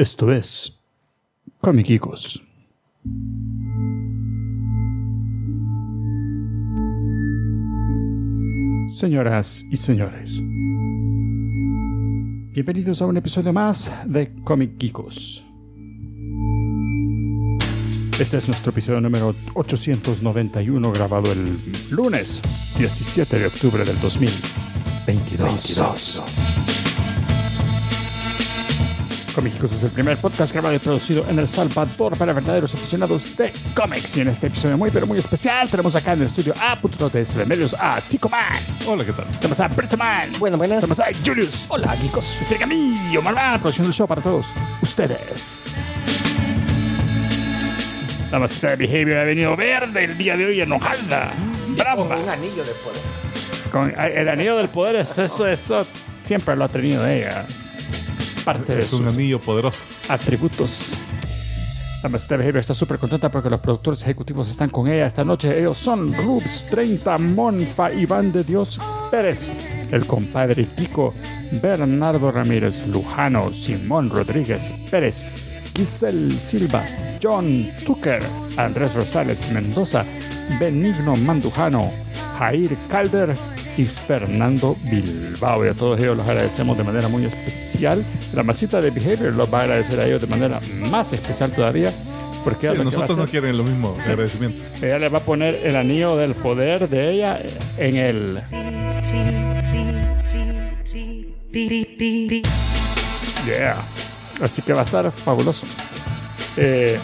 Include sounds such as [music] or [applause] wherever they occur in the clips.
Esto es Comiquicos. Señoras y señores, bienvenidos a un episodio más de Comic Geekos. Este es nuestro episodio número 891 grabado el lunes 17 de octubre del 2022. Comiquicos es el primer podcast grabado y producido en El Salvador para verdaderos aficionados de cómics. Y en este episodio muy, pero muy especial tenemos acá en el estudio a Puto de SB Medios a Tico Man. Hola, ¿qué tal? Tenemos a Brito Man. Bueno, buenas. Tenemos a Julius. Hola, chicos. Cerca mío, Marván, produciendo el show para todos ustedes. La masita de Behavior ha venido verde el día de hoy enojada. Brava. Con un anillo de poder. Con el anillo del poder, es eso, eso siempre lo ha tenido ella. Parte de Es un anillo poderoso. atributos. La de Behavior está súper contenta porque los productores ejecutivos están con ella esta noche. Ellos son Rubs 30, Monfa, Iván de Dios Pérez, el compadre Kiko, Bernardo Ramírez Lujano, Simón Rodríguez Pérez, Giselle Silva, John Tucker, Andrés Rosales Mendoza, Benigno Mandujano, Jair Calder y Fernando Bilbao. Y a todos ellos los agradecemos de manera muy especial. La masita de Behavior los va a agradecer a ellos de manera más especial todavía. Porque Sí, nosotros no quieren lo mismo de agradecimiento. ella le va a poner el anillo del poder de ella en el. Yeah. Así que va a estar fabuloso. Eh,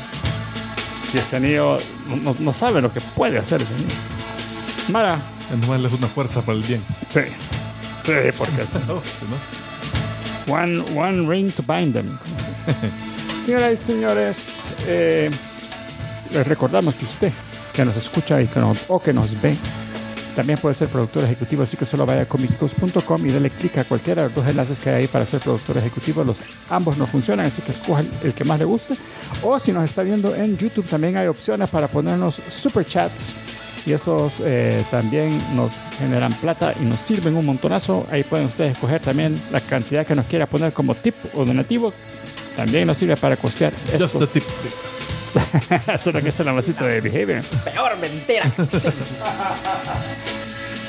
si ese anillo no, no- no sabe lo que puede hacer ese anillo. Mara, nomás es una fuerza para el bien. sí. Sí, porque es [laughs] No, ¿no? one, one ring to bind them. [laughs] Señoras y señores, eh, les recordamos que usted que nos escucha y que nos, o que nos ve también puede ser productor ejecutivo, así que solo vaya a comicicos.com y dele clic a cualquiera de los dos enlaces que hay ahí para ser productor ejecutivo. Los, ambos no funcionan, así que escoja el, el que más le guste. O si nos está viendo en YouTube, también hay opciones para ponernos super chats y esos eh, también nos generan plata y nos sirven un montonazo. Ahí pueden ustedes escoger también la cantidad que nos quiera poner como tip o donativo. También nos sirve para costear Just esto. the tip. [laughs] Eso es lo que es la masita de behavior. Peor mentira. [laughs] Sí.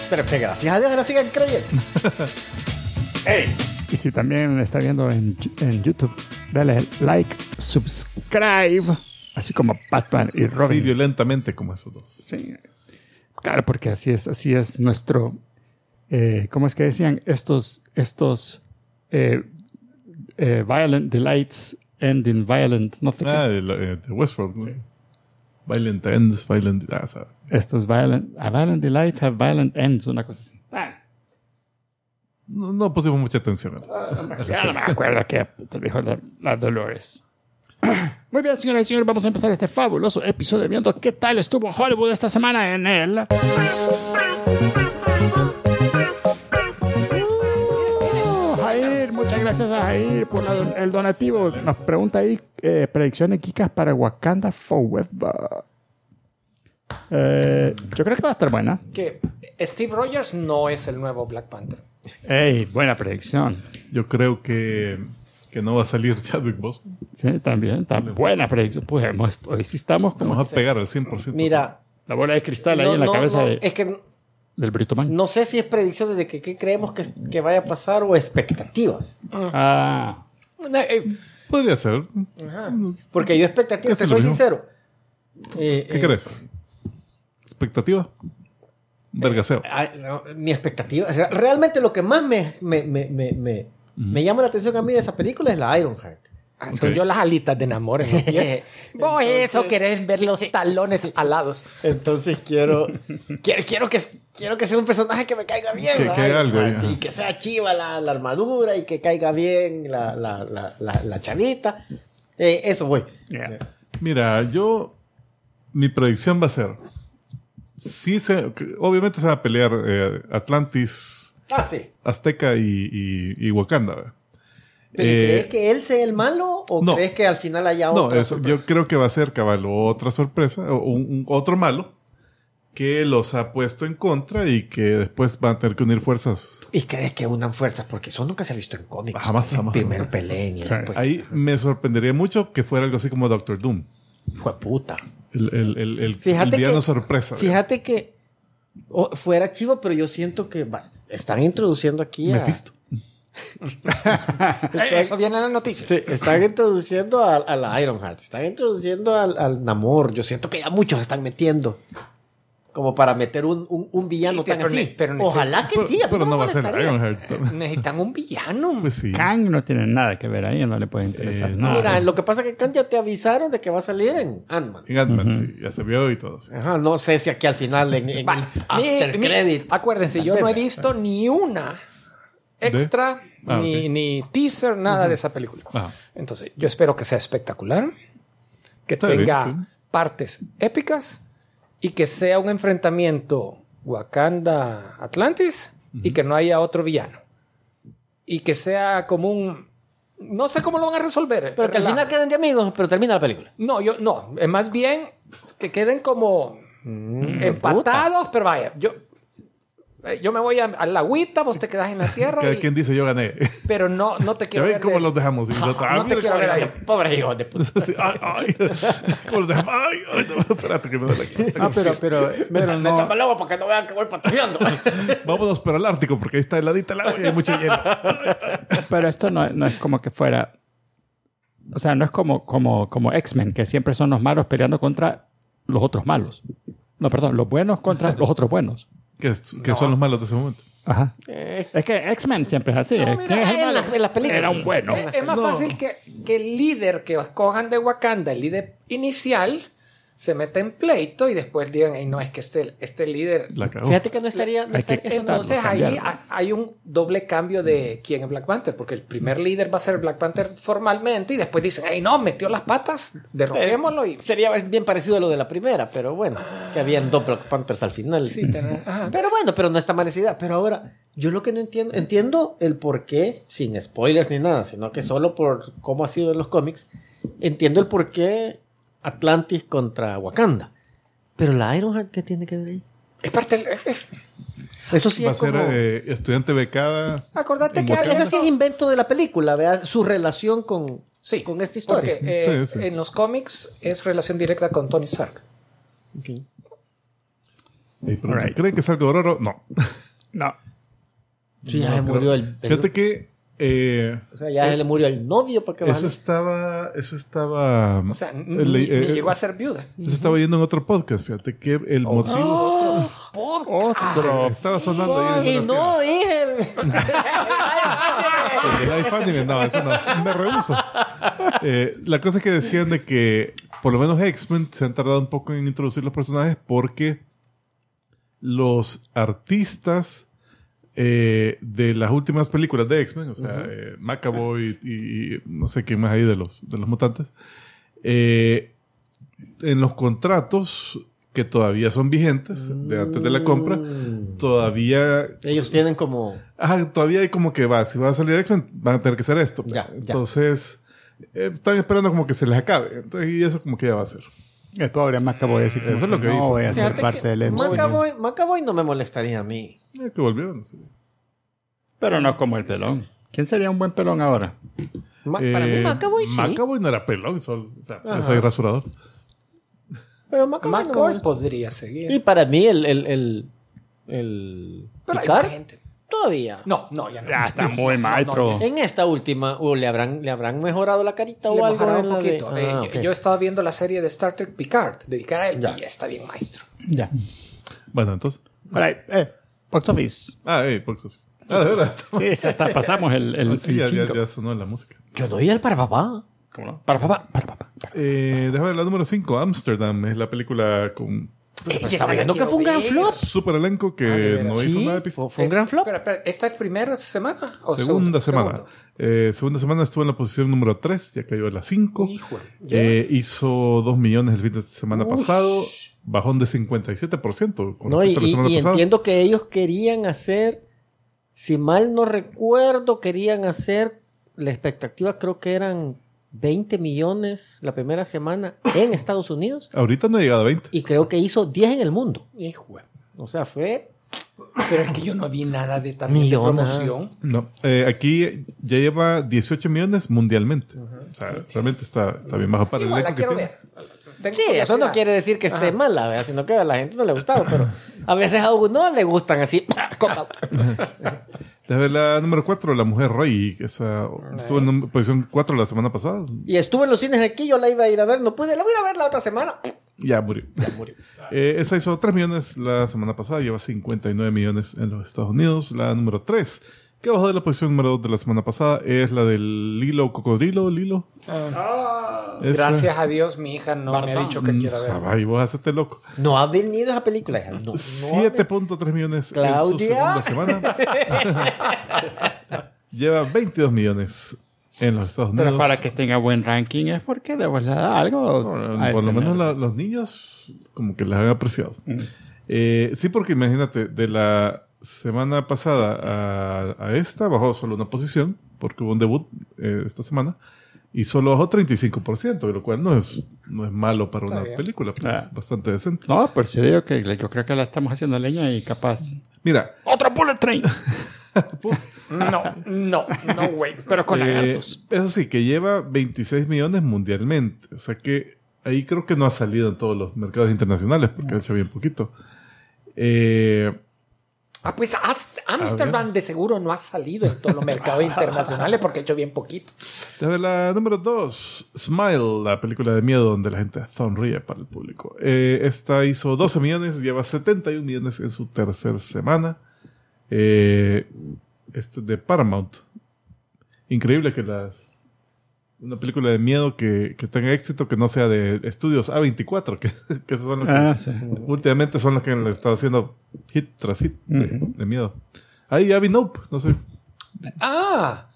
Pero que gracias a Dios la sigan creyendo. [laughs] Y si también está viendo en, en YouTube, dale like, subscribe, así como Batman y Sí, Robin. violentamente como esos dos. Sí. Claro, porque así es, así es nuestro. eh, ¿Cómo es que decían? Estos, estos eh, eh, violent delights end in violent, no sé. Ah, eh, de Westworld. Violent ends, violent... Ah, sabe. Estos violent, a violent delights have violent ends, una cosa así. Ah, No, no pusimos mucha atención. ya no me acuerdo qué te dijo la, la Dolores. [clears throat] Muy bien, señoras y señores, vamos a empezar este fabuloso episodio viendo qué tal estuvo Hollywood esta semana en el. Jair, muchas gracias a Jair por don- el donativo. Nos pregunta ahí eh, predicciones geekas para Wakanda Forever. Eh, yo creo que va a estar buena. Que Steve Rogers no es el nuevo Black Panther. Ey, buena predicción. Yo creo que, que no va a salir Chadwick Boseman. Sí, también, está buena predicción. Pues hemos- hoy sí estamos como Vamos a pegar al 100%. Mira, la bola de cristal ahí no, en la no, cabeza no, de- es que del Brito Man. no sé si es predicción de que, creemos que, que vaya a pasar o expectativas. Ah, eh, Podría ser. ajá. Porque yo expectativas, te soy mismo. sincero. Eh, ¿Qué eh, crees? ¿Expectativa? Vergaseo. No, mi expectativa. o sea, realmente lo que más me, me, me, me, me- me llama la atención a mí de esa película es la Ironheart. Ah, Son Ok. yo las alitas de enamor en los pies. [laughs] Vos eso querés ver los talones alados. Entonces quiero, [laughs] quiero, quiero, que, quiero que sea un personaje que me caiga bien. Que- algo, y que sea chiva la, la armadura y que caiga bien la, la, la, la, la chavita. Eh, eso voy. Yeah. Mira, yo. Mi predicción va a ser. Sí, se, obviamente se va a pelear eh, Atlantis, Ah, sí. Azteca y, y, y Wakanda. ¿verdad? ¿Pero Eh, crees que él sea el malo o no. crees que al final haya No, otra eso, yo creo que va a ser cabal otra sorpresa, o un, un- otro malo, que los ha puesto en contra y que después van a tener que unir fuerzas. ¿Y crees que unan fuerzas? Porque eso nunca se ha visto en cómics. Jamás, jamás, Primero jamás. peleen y después... Ahí me sorprendería mucho que fuera algo así como Doctor Doom. Fue puta. El, el, el, el- Fíjate el villano que- sorpresa. Fíjate que fuera chivo, pero yo siento que va, están introduciendo aquí a... Mephisto. Eh, [laughs] Eso viene en las noticias. Sí, están introduciendo a, a la Ironheart, están introduciendo al, al Namor. Yo siento que ya muchos están metiendo. Como para meter un, un, un villano tan así. pero Ojalá que sí. pero no va a ser. Ironheart. [laughs] Necesitan un villano. Pues sí. Kang no tiene nada que ver ahí, no le puede interesar Eh, nada. Mira, lo que pasa es que Khan ya te avisaron de que va a salir en Ant-Man. En Ant-Man, sí, ya se vio y todo. sí. Ajá, no sé si aquí al final en, en mi- after mi- credit. acuérdense, yo no he visto ni una extra, Ah, ni, ok. ni teaser, nada de esa película. Ajá. Entonces, yo espero que sea espectacular, que Está bien, tenga sí. partes épicas y que sea un enfrentamiento Wakanda-Atlantis y que no haya otro villano. Y que sea como un... No sé cómo lo van a resolver. Pero que al final queden de amigos, pero termina la película. No, yo no. Más bien que queden como empatados, pero vaya, yo, yo me voy a, a la agüita, vos te quedas en la tierra, Cada y- quien dice yo gané. pero no, no te Ya quiero ven ver. cómo de- los dejamos. Otro, ah, no te quiero ver ahí. Pobre hijo de puta. Sí, ay, ay. ¿Cómo los dejamos? Ay, ay, no, espérate que me duele aquí. Ah, pero, pero, [laughs] pero Me no, tapa el agua para que no vean que voy patrullando. [laughs] Vámonos para el Ártico porque ahí está heladita el agua y hay mucho hielo. [laughs] pero esto no, no es como que fuera. O sea, no es como, como, como X-Men, que siempre son los malos peleando contra los otros malos. No, perdón, los buenos contra los otros buenos. Que, que son los malos de ese momento. Ajá. Eh, Es que X-Men siempre es así. No, ¿Quién es el en malo? la- en las películas. Era un bueno. Es, es más fácil que, que el líder que escojan de Wakanda, el líder inicial, se meta en pleito y después digan, "Ey, no, es que este, este líder... Fíjate que no estaría. no que- estaría- no- Entonces ahí hay un doble cambio de quién es Black Panther, porque el primer líder va a ser Black Panther formalmente y después dicen, ay no, metió las patas, derroquémoslo y... Sería bien parecido a lo de la primera, pero bueno, que habían dos Black Panthers al final. Sí. [laughs] Pero bueno, pero no está amanecida. Pero ahora, yo lo que no entiendo, entiendo el por qué, sin spoilers ni nada, sino que solo por cómo ha sido en los cómics, entiendo el por qué Atlantis contra Wakanda. Pero la Ironheart, ¿qué tiene que ver ahí? Es parte del- es- Eso sí Va a es ser como... eh, estudiante becada. Acordate que... Ese sí es invento de la película, vea su relación con, Sí, con esta historia. Porque eh, Sí, sí. en los cómics es relación directa con Tony Stark. ¿Creen que es algo raro? No. No. Sí, ya No, murió el... el- Fíjate que eh, o sea, ya le murió el novio para que eso estaba. Eso estaba. O sea, eh, ni, le- ni eh, llegó a ser viuda. Eso estaba yendo en otro podcast. Fíjate que el Oh. motivo. Otro. Estaba sonando ahí. Y en no, dije... [laughs] El Life Anime, no, eso no. Me rehuso. Eh, la cosa es que decían de que por lo menos X-Men se han tardado un poco en introducir los personajes porque los artistas eh, de las últimas películas de X-Men, o sea, eh, Macaboy y, y no sé quién más ahí de los, de los mutantes, eh, en los contratos que todavía son vigentes de antes de la compra, Mm. todavía Ellos tienen como... Ajá, todavía hay como que va, si va a salir X-Men, van a tener que hacer esto. Ya, ya. Entonces, están esperando como que se les acabe. Entonces, y eso como que ya va a ser. El pobre me acabo de decir Eso es lo que vi, no voy a ser parte del MCU. Macaboy, Macaboy no me molestaría a mí. Eh, que volvieron. sí. Pero no como el pelón. ¿Quién sería un buen pelón ahora? Ma- para mí Eh, Macaboy sí. Macaboy no era pelón, solo, o sea, Ajá. yo soy rasurador. Pero Macaboy no me McCoy molesta. podría seguir. Y para mí el... el, el, el pero hay Picard, gente. Todavía. No, no, ya no. Ya está muy [laughs] No, maestro. no, En esta última, o le habrán, le habrán mejorado la carita Le o algo bajará en un de- poquito. Ah, Eh, yo- ok. yo, he estado viendo la serie de Star Trek Picard, dedicada a él, Ya. y está bien maestro. Ya. Bueno, entonces. Alright, eh, box office. Ah, eh, box office. Ah, de verdad. [laughs] Sí, sí, hasta pasamos el, el, [laughs] Sí, ya, el ya, chingo. ya sonó la música. Yo no oí el para papá. ¿Cómo no? Para papá, para papá. Eh, déjame ver la número 5, Amsterdam. Es la película con Estaba viendo que fue un gran flop. super elenco que Ah, no hizo Sí, nada de fue, un gran flop. Espera, espera, ¿esta es primera semana? ¿O Segunda segundo? semana. Eh, segunda semana estuvo en la posición número 3, ya cayó a la 5. Híjole, ya. Eh, hizo 2 millones el fin de semana Ush. pasado, bajón de 57% con No, y, la y- y entiendo que ellos querían hacer, si mal no recuerdo, querían hacer, la expectativa creo que eran 20 millones la primera semana en Estados Unidos [laughs] Ahorita no ha llegado a 20. y creo que hizo 10 en el mundo. Hijo. O sea, fue Pero es que yo no vi nada de también de promoción. No, eh, aquí ya lleva 18 millones mundialmente. O sea, realmente está, está bien bajo para el Igual la elenco que quiero ver. Tengo Sí, eso no quiere decir que esté mala, ¿verdad? sino que a la gente no le gustaba, pero [laughs] a veces a uno le gustan así. [laughs] la número 4, La Mujer que Esa, estuvo en posición 4 la semana pasada. Y estuve en los cines aquí, yo la iba a ir a ver, no pude, la voy a ir a ver la otra semana. Ya murió. [laughs] Eh, esa hizo 3 millones la semana pasada, lleva 59 millones en los Estados Unidos. La número 3, que bajó de la posición número 2 de la semana pasada, es la del Lilo Cocodrilo. Lilo. Esa- Gracias a Dios, mi hija no me ha dicho que quiera Ah, ver. y vos hacete loco. No ha venido esa película, hija. No, no ha 7.3 millones Claudia. en su segunda semana. [laughs] Lleva 22 millones en los Estados Unidos. Pero para que tenga buen ranking es porque de verdad algo. Por, lo menos la- los niños como que las han apreciado. Eh, sí, porque imagínate, de la semana pasada a, a esta bajó solo una posición, porque hubo un debut eh, esta semana, y solo bajó 35%, lo cual no es, no es malo para Está una bien. película, pues, Ah. bastante decente. No, pero yo digo que yo creo que la estamos haciendo leña y capaz. Mira, ¡Otra Bullet Train! [laughs] No, no, no, güey. Pero con Eh, lagartos. eso sí, que lleva 26 millones mundialmente. O sea que ahí creo que no ha salido en todos los mercados internacionales porque ha hecho bien poquito. Eh, Ah, pues Amsterdam de seguro no ha salido en todos los mercados internacionales porque ha hecho bien poquito. ver, la número 2, Smile, la película de miedo donde la gente sonríe para el público. Eh, esta hizo 12 millones, lleva 71 millones en su tercera semana. Eh, este de Paramount. Increíble que las una película de miedo que, que tenga éxito que no sea de estudios A24, [laughs] que, que esos son los que Ah, sí. últimamente son los que le están haciendo hit tras hit de, de miedo. Ahí vi Nope, no sé. Ah.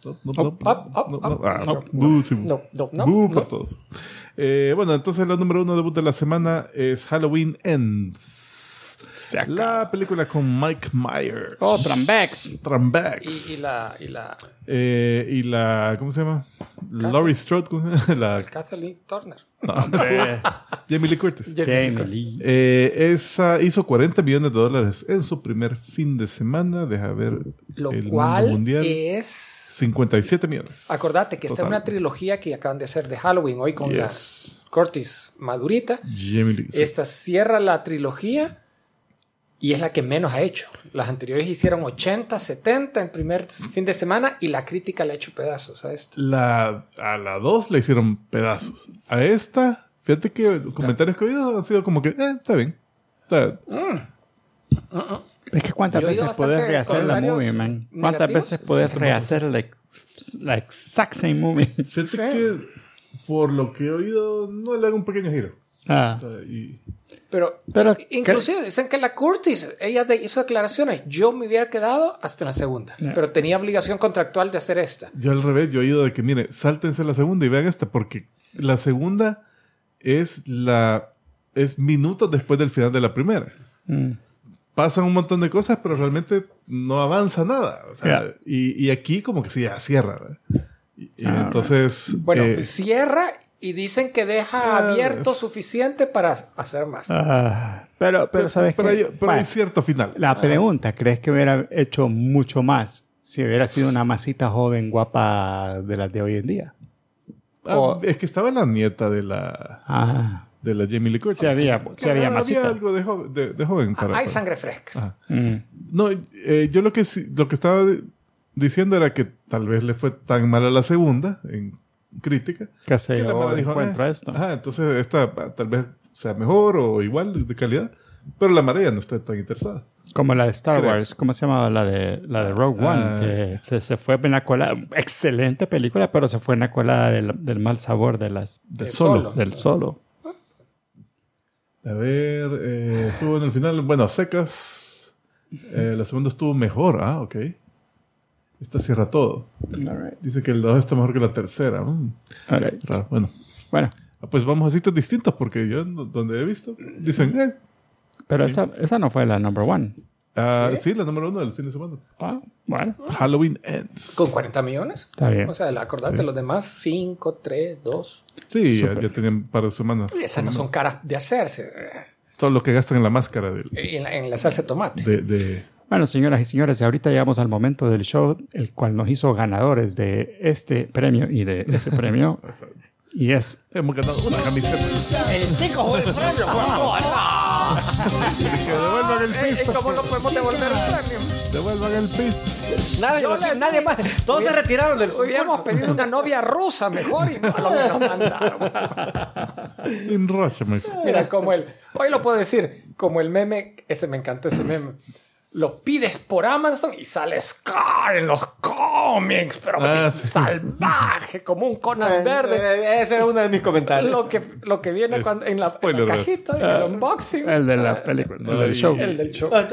Eh, bueno, entonces la número uno debut de la semana es Halloween Ends. Se acaba. La película con Mike Myers. Oh, Trambex. Trambex. y, y la, y la Eh, y la, ¿cómo se llama? Laurie Strode, ¿cómo se llama? [laughs] La, Kathleen Turner. no, Jamie Lee Curtis. Jamie Lee. Eh, esa hizo 40 millones de dólares en su primer fin de semana. Deja ver Lo el mundo cual mundial. es... 57 millones. Acordate que esta es una trilogía que acaban de hacer de Halloween hoy con Yes. la Curtis Madurita. Jamie Lee. sí. Esta cierra la trilogía y es la que menos ha hecho. Las anteriores hicieron 80, 70 en primer fin de semana y la crítica le ha hecho pedazos a esto. La, a la 2 le hicieron pedazos. A esta, fíjate que los comentarios que he oído han sido como que, eh, está bien. Está- Es que cuántas Yo he oído veces puedes rehacer la movie, man. ¿Cuántas negativos? veces puedes rehacer la, la exact same movie? Fíjate Sí. que por lo que he oído, no le hago un pequeño giro. Ah. Y- Pero, Pero- inclusive dicen que la Curtis, ella hizo declaraciones. Yo me hubiera quedado hasta la segunda, pero tenía obligación contractual de hacer esta. yo al revés, yo he oído de que, mire, sáltense la segunda y vean esta, porque la segunda es la es minutos después del final de la primera. Mm. Pasan un montón de cosas, pero realmente no avanza nada. O sea, Ya. y, y aquí como que sí, ya cierra. ¿verdad? Y, y Ah, entonces... Bueno, eh, cierra y dicen que deja Ah, abierto suficiente para hacer más. Ah, pero, pero, ¿sabes pero qué? hay, pero hay cierto final. La pregunta, ¿crees que hubiera hecho mucho más si hubiera sido una masita joven, guapa de las de hoy en día? Ah, o- es que estaba la nieta de la, Ah, de la Jamie Lee Curtis. sí había, Que, sí había masita. algo de, jo- de- de joven. Para, Hay para- sangre fresca. Mm. No, eh, yo lo que, sí- lo que estaba diciendo era que tal vez le fue tan mala la segunda en crítica Que la mala dijo, encuentro "Eh, esto. Ajá, entonces esta ah, tal vez sea mejor o igual de calidad, pero la marea no está tan interesada. Como la de Star Creo. Wars, ¿cómo se llamaba? La de, la de Rogue One, Ah. que se, se fue en la cola. Excelente película, pero se fue en la cola del, del mal sabor de las, De solo. solo. del solo. A ver, eh, estuvo en el final, bueno, secas. Eh, la segunda estuvo mejor, ah, ok. Esta cierra todo. Dice que el 2 está mejor que la tercera. mm, right. Bueno, Bueno, Ah, pues vamos a sitios distintos porque yo donde he visto dicen, eh, pero esa, esa no fue la number one. Ah, ¿Sí? ¿Sí? la número uno del fin de semana. Ah, bueno, Halloween Ends. Con 40 millones. está bien. O sea, acordate, los demás 5, 3, 2. Sí, ya, ya tenían un par de semanas. Esas no son caras de hacerse. Todo lo que gastan en la máscara del- En la, en la salsa de tomate. de, de- Bueno, señoras y señores, ahorita llegamos al momento del show, el cual nos hizo ganadores de este premio y de ese [laughs] premio. y es Hemos ganado una camiseta. El tico fue el premio. [laughs] que devuelvan el piso. ¿Cómo no podemos devolver el premio? Devuelvan el piso. Nadie, le- nadie más. Todos se retiraron del Hubiéramos pedido una novia rusa mejor y no lo [laughs] que nos mandaron. In Russia, my- Mira, como el, hoy lo puedo decir, como el meme, ese me encantó ese meme. Lo pides por Amazon y sale Scar en los cómics, pero Ah, sí. salvaje, como un Conan verde. Eh, Ese es uno de mis comentarios. Lo que, lo que viene cuando, en, la, en la en el unboxing. el de la Ah, película, no, el del y- show. El del show. Ah.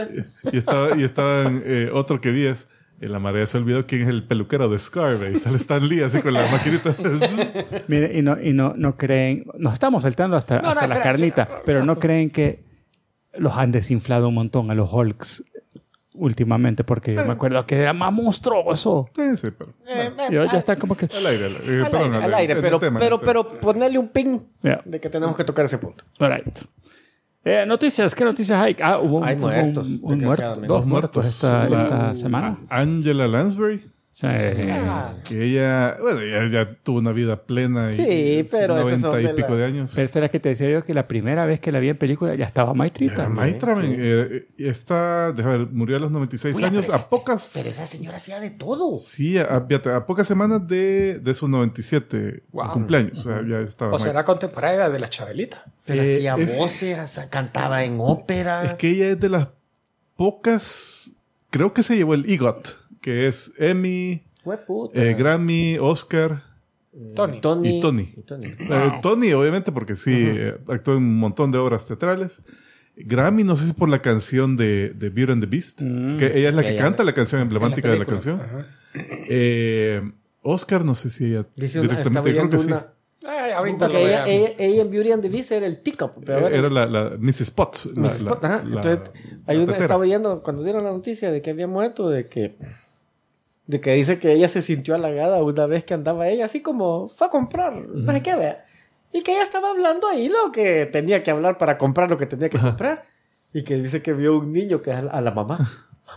Y estaba, y estaban, eh, otro que vi es, en la marea se olvidó quién es el peluquero de Scar, ve, y sale Stan Lee así con la maquinita. [laughs] Mire, y no, y no, no creen, nos estamos saltando hasta, No, no, hasta la espera, carnita, pero no creen que los han desinflado un montón a los Hulks últimamente, porque yo me acuerdo que era más monstruoso. sí, sí, pero... Eh, ya está como que... Al aire, al aire, eh, Al perdón, aire, al aire, pero, tema, pero, pero ponerle un pin Ya. de que tenemos que tocar ese punto. All right. Eh, noticias, ¿qué noticias hay? Ah, hubo un, Hay muertos, un- un muerto, dos muertos esta, La- esta semana. Angela Lansbury, Sí. Ah, que ella, bueno, ya, ya tuvo una vida plena y Sí, pero esas 90 son y de pico la- de años. Pero esa era que te decía yo que la primera vez que la vi en película ya estaba Maitrita. Era hombre. Maitra, men, eh, y esta, déjame ver, murió a los 96 Oye, años, pero a esa- pocas, Pero esa señora hacía de todo. sí, a, a- fíjate, a pocas semanas de, de sus 97 Wow. cumpleaños, o sea, ya estaba o Maitra. será contemporánea de la Chabelita. Pero Eh, hacía es- voces, cantaba en ópera. Es que ella es de las pocas, creo que se llevó el EGOT, que es Emmy, eh, Grammy, Oscar, Tony. Tony. y Tony. y Tony. Eh, Tony, obviamente, porque sí, eh, actuó en un montón de obras teatrales. Grammy, no sé si por la canción de, de Beauty and the Beast, que ella es la Que canta la canción emblemática de la canción. Eh, Oscar, no sé si ella Dice una, directamente, creo que sí. Ay, ahorita Porque lo ella, veamos. ella, ella en Beauty and the Beast era el teacup. Pero Eh, Era la, la Mrs. Potts. la- Mrs. la- Potts, ajá. la- Entonces, la hay una, estaba oyendo cuando dieron la noticia de que había muerto, de que de que dice que ella se sintió halagada una vez que andaba ella, así como fue a comprar, no sé qué, vea. Y que ella estaba hablando ahí lo que tenía que hablar para comprar lo que tenía que comprar. Y que dice que vio un niño que a la, a la mamá. [laughs]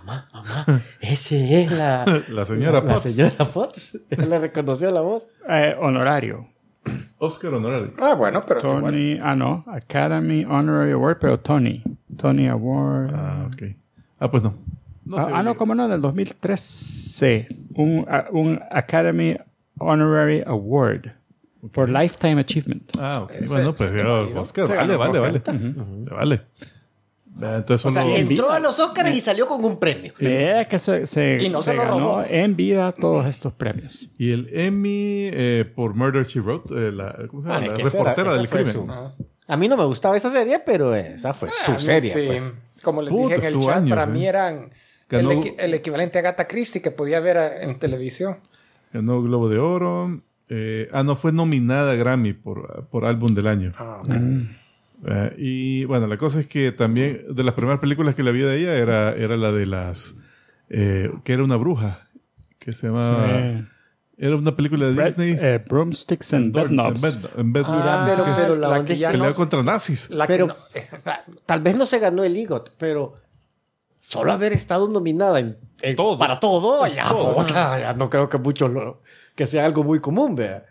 Mamá, mamá, ese es la, [laughs] La señora la Potts. señora Potts. Él le reconoció la voz. Eh, honorario. Oscar Honorario. Ah, bueno, pero. Tony, ah, no, Academy Honorary Award, pero Tony. Tony Award. Ah, ok. Ah, pues no. No ah, sé, ah, no, como no, del 2013. Un, ah, un Academy Honorary Award for Lifetime Achievement. Ah, ok. Bueno, pues válido. Oscar, vale, vale, por vale. Vale. Entonces, O sea, uno- en- Entró a los Oscars y salió con un premio. Eh, que se, se, Y no se se lo ganó robó. en vida todos estos premios. y el Emmy eh, por Murder She Wrote, eh, la, ¿cómo se llama? Ah, la reportera era- del crimen. su-. A mí no me gustaba esa serie, pero esa fue Ah, su serie. sí. pues. Como les Puta, dije en el chat, años, para ¿eh? mí eran Ganó- el, equi- el equivalente a Agatha Christie que podía ver a- en televisión. Ganó Globo de Oro. eh, ah, no, fue nominada a Grammy por, por álbum del año. Ah, Eh, y bueno, la cosa es que también de las primeras películas que la vi de ella era, era la de las. eh, que era una bruja. Que se llamaba. Era una película de Red- Disney. eh, broomsticks and Bedknobs. en Bed- Ah, pero, pero la, La que no- contra nazis. La Pero- que no- tal vez no se ganó el EGOT, pero solo haber estado nominada en, en- Todo. para todo, ya, Todo. puta, ya no creo que mucho lo, que sea algo muy común, vea.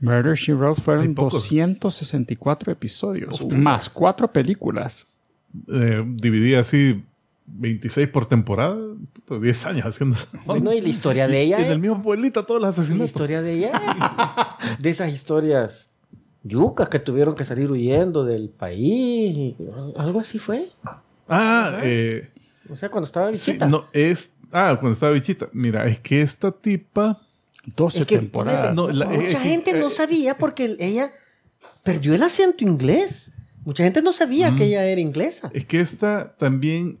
Murder She Wrote fueron pocos. 264 episodios, más cuatro películas. Eh, dividida así 26 por temporada. puta, 10 años haciendo eso. No, y la historia de ella, Y en el eh, mismo pueblito todos los la asesinatos. historia de ella, eh, de esas historias yucas que tuvieron que salir huyendo del país, y algo así fue. Ah, eh, O sea, cuando estaba sí, visita. no, es. Ah, cuando estaba bichita. Mira, es que esta tipa. 12 Es que temporadas. No, la- mucha es que- gente eh, no sabía porque ella perdió el acento inglés. Mucha gente no sabía Mm. que ella era inglesa. Es que esta también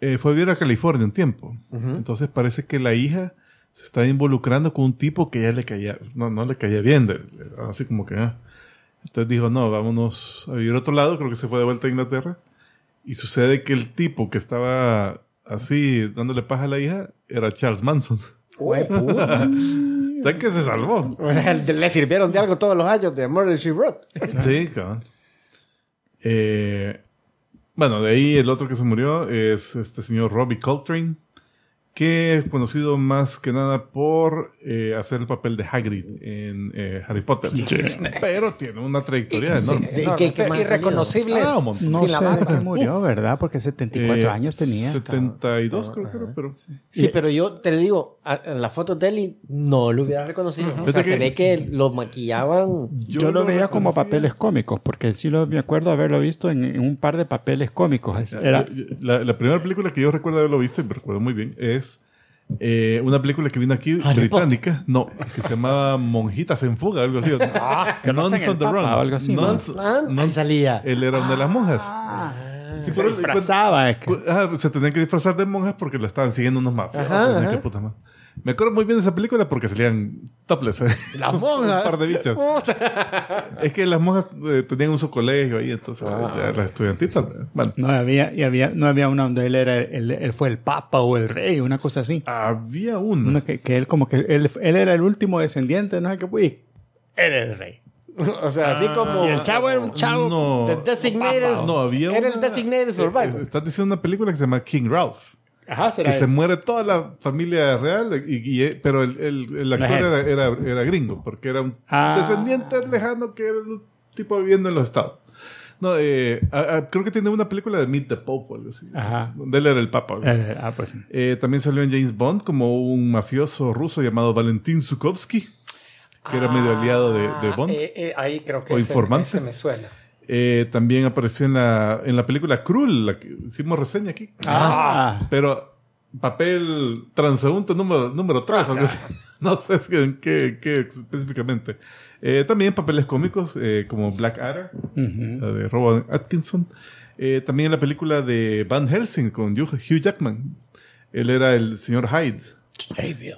eh, fue a vivir a California un tiempo. Entonces parece que la hija se está involucrando con un tipo que ya le caía, no, no le caía bien, de- así como que... ah. Entonces dijo, no, vámonos a vivir a otro lado, creo que se fue de vuelta a Inglaterra. Y sucede que el tipo que estaba así dándole paja a la hija era Charles Manson. [laughs] Sea que se salvó. O sea, le sirvieron de algo todos los años de Murder She Wrote. [laughs] Sí, cabrón. Eh, bueno, de ahí el otro que se murió es este señor Robbie Coltrane, que es conocido más que nada por eh, hacer el papel de Hagrid en eh, Harry Potter. Pero tiene una trayectoria Sí, enorme. ¿De no, qué- no, qué más ha irreconocibles Ah. No sin la sé de qué murió, ¿verdad? Porque 74 Eh, años tenía. 72 creo que era, pero... Sí, pero yo te digo, a- en las fotos de él no lo hubiera reconocido. O sea, se que- ve que lo maquillaban. Yo, lo veía como papeles cómicos, porque sí lo, me acuerdo haberlo visto en, en un par de papeles cómicos. Era, La, la primera película que yo recuerdo haberlo visto, y me recuerdo muy bien, es eh, una película que vino aquí, Harry británica, no, que se llamaba Monjitas en Fuga, algo así. que no Nuns on the Papa Run. o algo así. Nuns- Ah, Nuns- salía. Él era una de las monjas. Sí, se pero- disfrazaba. es que- ah, se tenían que disfrazar de monjas porque la estaban siguiendo unos mafiosos. Ajá, ajá. qué puta madre. Me acuerdo muy bien de esa película porque salían topless. ¿eh? Las [laughs] monjas. Un par de bichas. [laughs] es que las monjas eh, tenían un su colegio ahí, entonces Ah. ya las estudiantitas. Bueno, No había, y había, no había una donde él era, él, él fue el papa o el rey, una cosa así. había una. Una que, que él como que él, él era el último descendiente, no sé qué, pues, él era el rey. [laughs] O sea, así como. Y el chavo era un chavo. No. The Designated. No, había Era una- el Designated Survivor. Estás diciendo una película que se llama King Ralph. Ajá, será Que se muere toda la familia real, y, y- eh, pero el, el- el actor era, era, era gringo, porque era un Ah. descendiente lejano que era un tipo viviendo en los estados. No, eh, a- a- creo que tiene una película de Meet the Pope o algo así. Ajá. Donde él era el papa. algo así. Eh, ah, pues sí. Eh, también salió en James Bond como un mafioso ruso llamado Valentín Zukovsky, que era medio aliado de, de Ah, Bond. eh, eh, ahí creo que O ese, informante. ese me suena. Eh, también apareció en la, en la película Cruel, la que hicimos reseña aquí. Ah, Pero papel transeúnte número, número 3 o algo así. [laughs] No sé en qué, qué específicamente. Eh, también papeles cómicos eh, como Black Adder, la de Robert Atkinson. Eh, también la película de Van Helsing con Hugh Hugh Jackman. Él era el señor Hyde.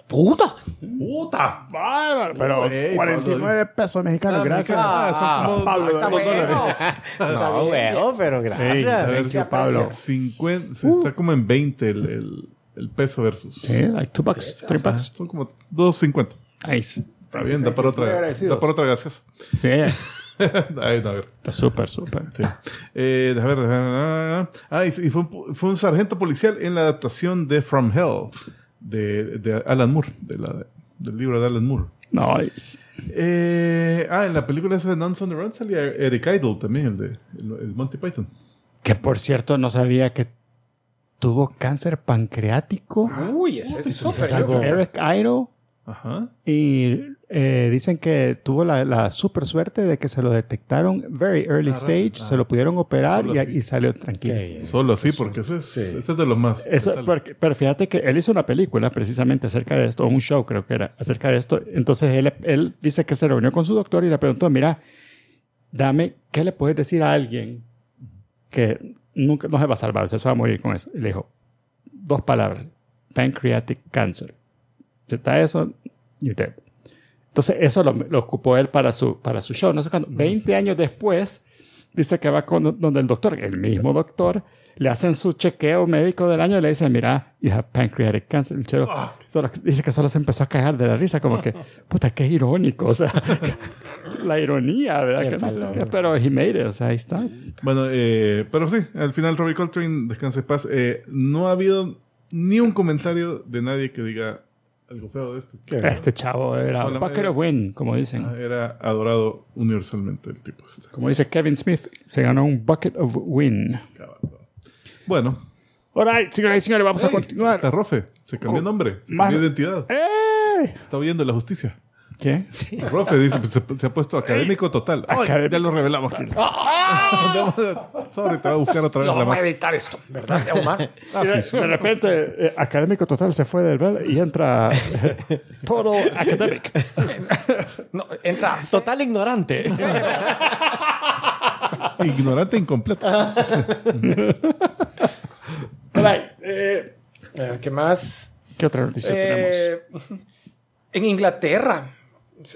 ¡Puta! ¡Puta! Bárbaro, pero Ey, 49 pesos mexicanos, Ah, gracias. ah, son como Pablo, [laughs] Está dos bueno. dólares. No, weón, pero Sí, gracias. A ver, thank you, ¿qué Pablo. aprecias? 50, se está como en 20 el, el, el peso versus. Sí, like two bucks, three Ah, bucks. son como 2.50. Nice. Está bien, da para otra, da para otra gaseosa. Sí, [laughs] Ahí, a ver. está súper, súper. Sí. Eh, déjame ver, déjame ver. Ah, y, y fue, un, fue un sargento policial en la adaptación de From Hell de, de Alan Moore, de la, del libro de Alan Moore. Nice. Eh, ah, en la película esa de Nuns on the Run salía Eric Idle también, el de el, el Monty Python. Que por cierto, no sabía que tuvo cáncer pancreático. Uy, ese es súper. Es algo- Eric Idle. Ajá. Y eh, dicen que tuvo la, la super suerte de que se lo detectaron very early stage, se lo pudieron operar y, y salió tranquilo. Solo así, porque ese es, ese es de los más. Eso, porque- pero fíjate que él hizo una película precisamente acerca de esto, o un show creo que era, acerca de esto. Entonces él, él dice que se reunió con su doctor y le preguntó, mira, dame, ¿qué le puedes decir a alguien que nunca no se va a salvar, se va a morir con eso? Y le dijo, dos palabras, pancreatic cancer. Si está eso, you're dead. Entonces eso lo, lo ocupó él para su, para su show. No sé cuándo. 20 años después, dice que va con donde el doctor, el mismo doctor, le hacen su chequeo médico del año y le dicen, mira, you have pancreatic cancer. El chero solo- dice que solo se empezó a cagar de la risa, como que, [laughs] puta, qué irónico. O sea, [laughs] la ironía, ¿verdad? Que no pero he made it, o sea, ahí está. Bueno, eh, pero sí, al final Robbie Coltrane, descanse en paz. Eh, no ha habido ni un comentario de nadie que diga algo feo de esto. Este chavo era Mario. of win, como dicen. Ah, Era adorado universalmente el tipo este. Como dice Kevin Smith, se ganó un bucket of win. Bueno, All right, señoras y señores, vamos a continuar. está Rofe, se cambió Con- nombre, se cambió identidad. ¡Eh! Está huyendo de la justicia. ¿Qué? Rofe dice, pues, se, se ha puesto académico total. Académico ya lo revelamos. aquí. [laughs] Sorry, te va a buscar otra vez No la vamos a editar esto, ¿verdad, Omar? Ah, de, sí, sí. de repente, eh, académico total se fue del Bell y entra [laughs] eh, Total Academic. No, entra. Total ignorante. Ignorante incompleto. All right, eh, Eh, ¿Qué más? ¿Qué otra noticia tenemos? Eh, en Inglaterra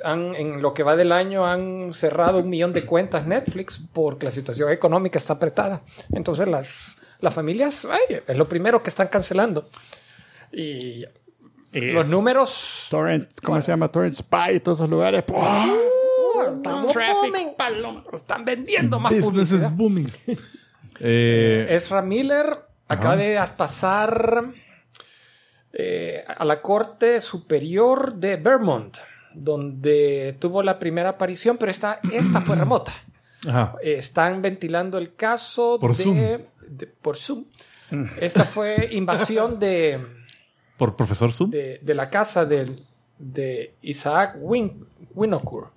han, en lo que va del año han cerrado un millón de cuentas Netflix porque la situación económica está apretada. Entonces las, las familias ay, es lo primero que están cancelando. Y Eh, los números... Torrent, ¿cómo se llama? Torrent Spy y todos esos lugares. ¡pua! están, traffic, paloma, están vendiendo más Business is publicidad. booming. [laughs] Eh, Ezra Miller acaba de pasar eh, a la Corte Superior de Vermont, donde tuvo la primera aparición, pero esta, esta fue remota. ajá. Están ventilando el caso Por de, Zoom. de- por Zoom. Esta fue invasión de, Por profesor Zoom. de, de la casa de, de Isaac Win, Winokur,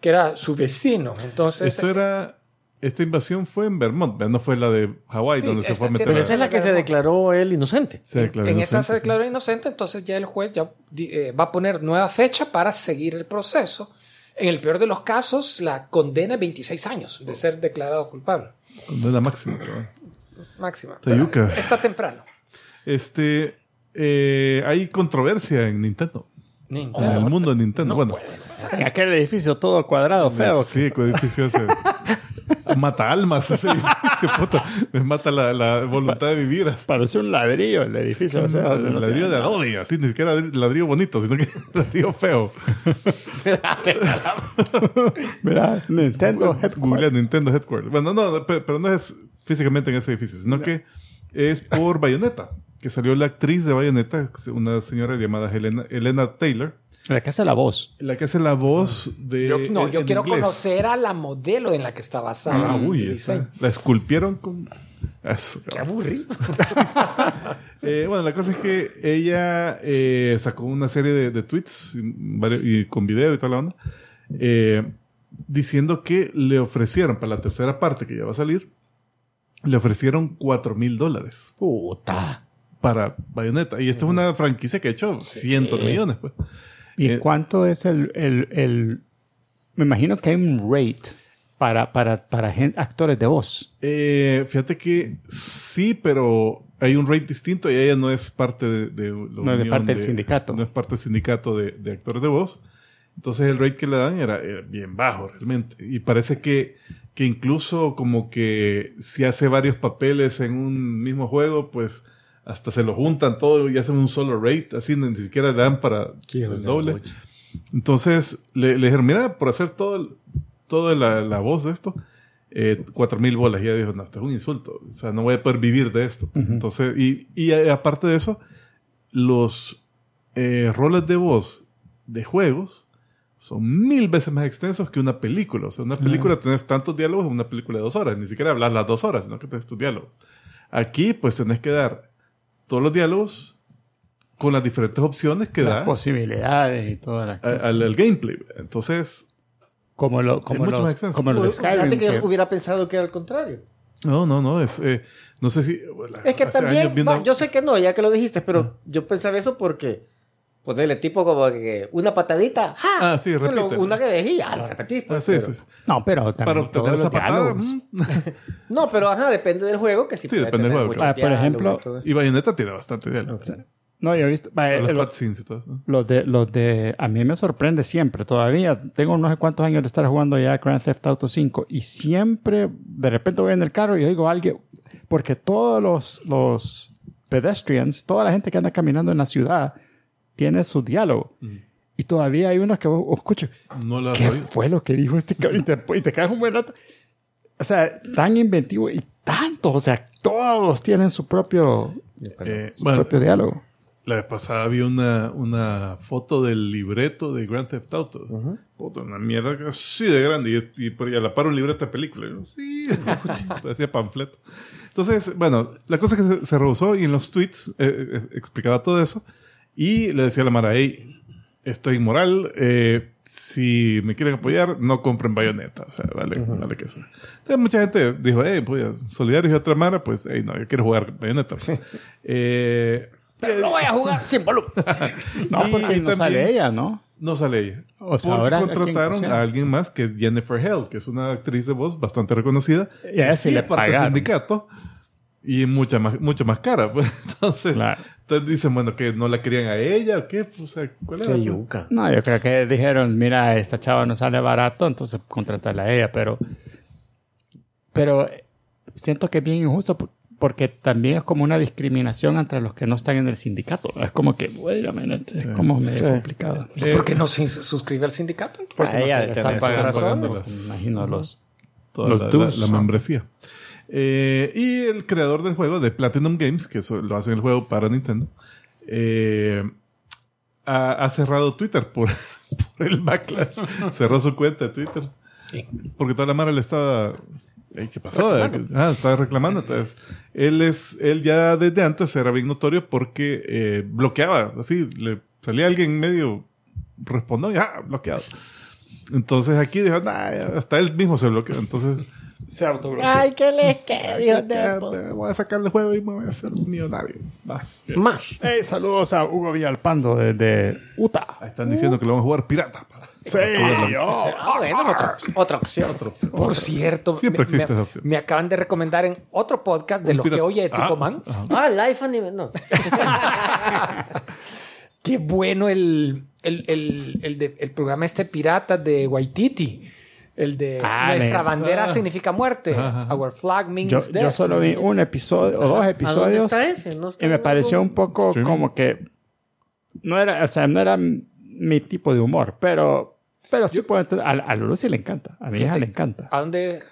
que era su vecino. Entonces, Esto era. Esta invasión fue en Vermont, no fue la de Hawái, Sí, donde se fue a meter. Pero esa es la que se declaró él inocente. se declaró en esta se sí. declaró inocente, entonces ya el juez ya eh, va a poner nueva fecha para seguir el proceso. En el peor de los casos, la condena es 26 años de ser declarado culpable. No es la máxima. pero- Máxima. Tayuca. Pero Está temprano. Este. eh, hay controversia en Nintendo. En el Nintendo. mundo de Nintendo. No bueno, aquel edificio todo cuadrado, feo. Sí, qué edificio ese. [laughs] mata almas ese edificio, puta. Me mata la, la voluntad de vivir. Parece un ladrillo el edificio. o sea, o sea, no ladrillo de Adobe, así, ni siquiera ladrillo bonito, sino que [laughs] ladrillo feo. [laughs] Mira, Nintendo Google Headquarters. Nintendo Headquarters. Bueno, no, pe- pero no es físicamente en ese edificio, sino que es por Bayonetta, que salió la actriz de Bayonetta, una señora llamada Helena, Elena Taylor, La que hace la voz. la que hace la voz de. Yo, no, yo quiero inglés. conocer a la modelo en la que está basada. Ah, uy, esa- la esculpieron con. Eso, Qué aburrido. [laughs] Eh, bueno, la cosa es que ella eh, sacó una serie de, de tweets y, varios- y con video y toda la onda, eh, diciendo que le ofrecieron para la tercera parte que ya va a salir, le ofrecieron 4 mil dólares Puta. para Bayonetta. Y esta es una franquicia que ha hecho cientos de millones, pues. ¿Y Eh, cuánto es el, el, el- Me imagino que hay un rate para, para, para actores de voz. Eh, fíjate que sí, pero hay un rate distinto y ella no es parte de, No es de parte del sindicato. No es parte del sindicato de, de actores de voz. Entonces el rate que le dan era, era bien bajo realmente. Y parece que, que incluso como que si hace varios papeles en un mismo juego, pues hasta se lo juntan todo y hacen un solo rate, así ni siquiera le dan para el doble. Entonces le, le dijeron, mira, por hacer todo toda la, la voz de esto, eh, cuatro mil bolas. Y ella dijo, no, esto es un insulto. O sea, no voy a poder vivir de esto. Entonces, y, y eh, aparte de eso, los eh, roles de voz de juegos son mil veces más extensos que una película. O sea, una película tenés tantos diálogos en una película de dos horas. Ni siquiera hablas las dos horas, sino que tenés tus diálogos. Aquí, pues tenés que dar todos los diálogos con las diferentes opciones que Las da posibilidades y todas las cosas. al, al gameplay. Entonces, Como lo, como mucho más los, extenso. como los de Skyrim. Fíjate que que- yo hubiera pensado que era al contrario. no, no, no, es, eh, no sé si... Es que también, viendo- va, yo sé que no, ya que lo dijiste, pero yo pensaba eso porque ponerle tipo como que una patadita, ¡ja! Ah, sí, repite. una que y ya lo repetís. Ah, pues, sí, pero- sí, sí. No, pero Para también obtener todos esa los patada. diálogos. mm, [laughs] No, pero ajá, depende del juego, que sí, Sí, depende del juego, mucho. Ah, por ejemplo, y Bayonetta tiene bastante diálogo. No, yo he visto. vaya, Los cutscenes y todo. ¿no? Los de, los de, a mí me sorprende siempre, todavía tengo no sé cuántos años de estar jugando ya Grand Theft Auto 5 y siempre, de repente voy en el carro y oigo a alguien, porque todos los, los pedestrians, toda la gente que anda caminando en la ciudad, tiene su diálogo. Y todavía hay unos que vos vos escuchas, No la ¿qué fue lo que dijo este cabrón? Y te, y te quedas un buen rato. O sea, tan inventivo y tanto, o sea, todos tienen su propio, Eh, su bueno, propio diálogo. la vez pasada vi una, una foto del libreto de Grand Theft Auto. Puta, una mierda así de grande. Y, y por ahí a la par un libreto de película. Y yo, sí, [laughs] parecía panfleto. Entonces, bueno, la cosa es que se, se rehusó y en los tweets eh, eh, explicaba todo eso. Y le decía a la Mara, hey, esto es inmoral. eh, si me quieren apoyar, no compren bayoneta. O sea, vale, vale que eso. Entonces mucha gente dijo, hey, pues, solidarios y otra Mara, pues, hey, no, yo quiero jugar bayoneta. eh, Pero no voy a jugar sin volumen. [laughs] No, porque no también- sale ella, ¿no? no sale ella. O sea, ahora, ¿a quién contrataron a alguien más que es Jennifer Hell, que es una actriz de voz bastante reconocida. Y a ella sí le pagaron. sindicato y mucha más, mucho más cara. Pues. [laughs] Entonces, Claro. Entonces dicen, bueno, que no la querían a ella o qué. Pues, o sea, ¿cuál era? Qué yuca. No, yo creo que dijeron, mira, esta chava no sale barato, entonces contratarla a ella, pero... Pero siento que es bien injusto por- porque también es como una discriminación entre los que no están en el sindicato. Es como que, minute, es como medio complicado. ¿Y por qué no se suscribe al sindicato? Porque no ella quiere está tener su pagando, pagando las- imagino los... Toda Los la- la membresía. Eh, y el creador del juego, de Platinum Games, que eso lo hace el juego para Nintendo, eh, ha, ha cerrado Twitter por, [laughs] por el backlash. Cerró su cuenta de Twitter. Sí. Porque toda la mara le estaba... Ey, ¿Qué pasó? Ah, estaba reclamando. Entonces, él, es, él ya desde antes era bien notorio porque eh, bloqueaba. Así, le salía alguien medio... Respondió, ya, bloqueado. Entonces aquí dijo, "Nah, hasta él mismo se bloqueó. Entonces... Se autobloqueó. Ay, qué les queda, Dios de voy a sacar el juego y me voy a hacer millonario. Vas. Más. Hey, saludos a Hugo Villalpando desde Utah. Están diciendo que lo van a jugar pirata. Sí, oh, Ah, bueno, otra, otra opción. Por cierto, Siempre me, existe me- esa opción. me acaban de recomendar en otro podcast de Un los que oye Tico Ah, Man. Ah, Life Anime. No. [laughs] Qué bueno el, el, el, el, de- el programa este pirata de Waititi. El de Ah, Nuestra bandera ah. significa muerte. Ajá. Our flag means Yo, death. yo solo vi un episodio o dos ¿A dónde episodios está ese? ¿No está y me pareció algún- un poco Streaming. como que no era, o sea, no era mi tipo de humor, pero pero sí puedo entender. A, a Lulu sí le encanta, a mi hija le encanta. ¿A dónde?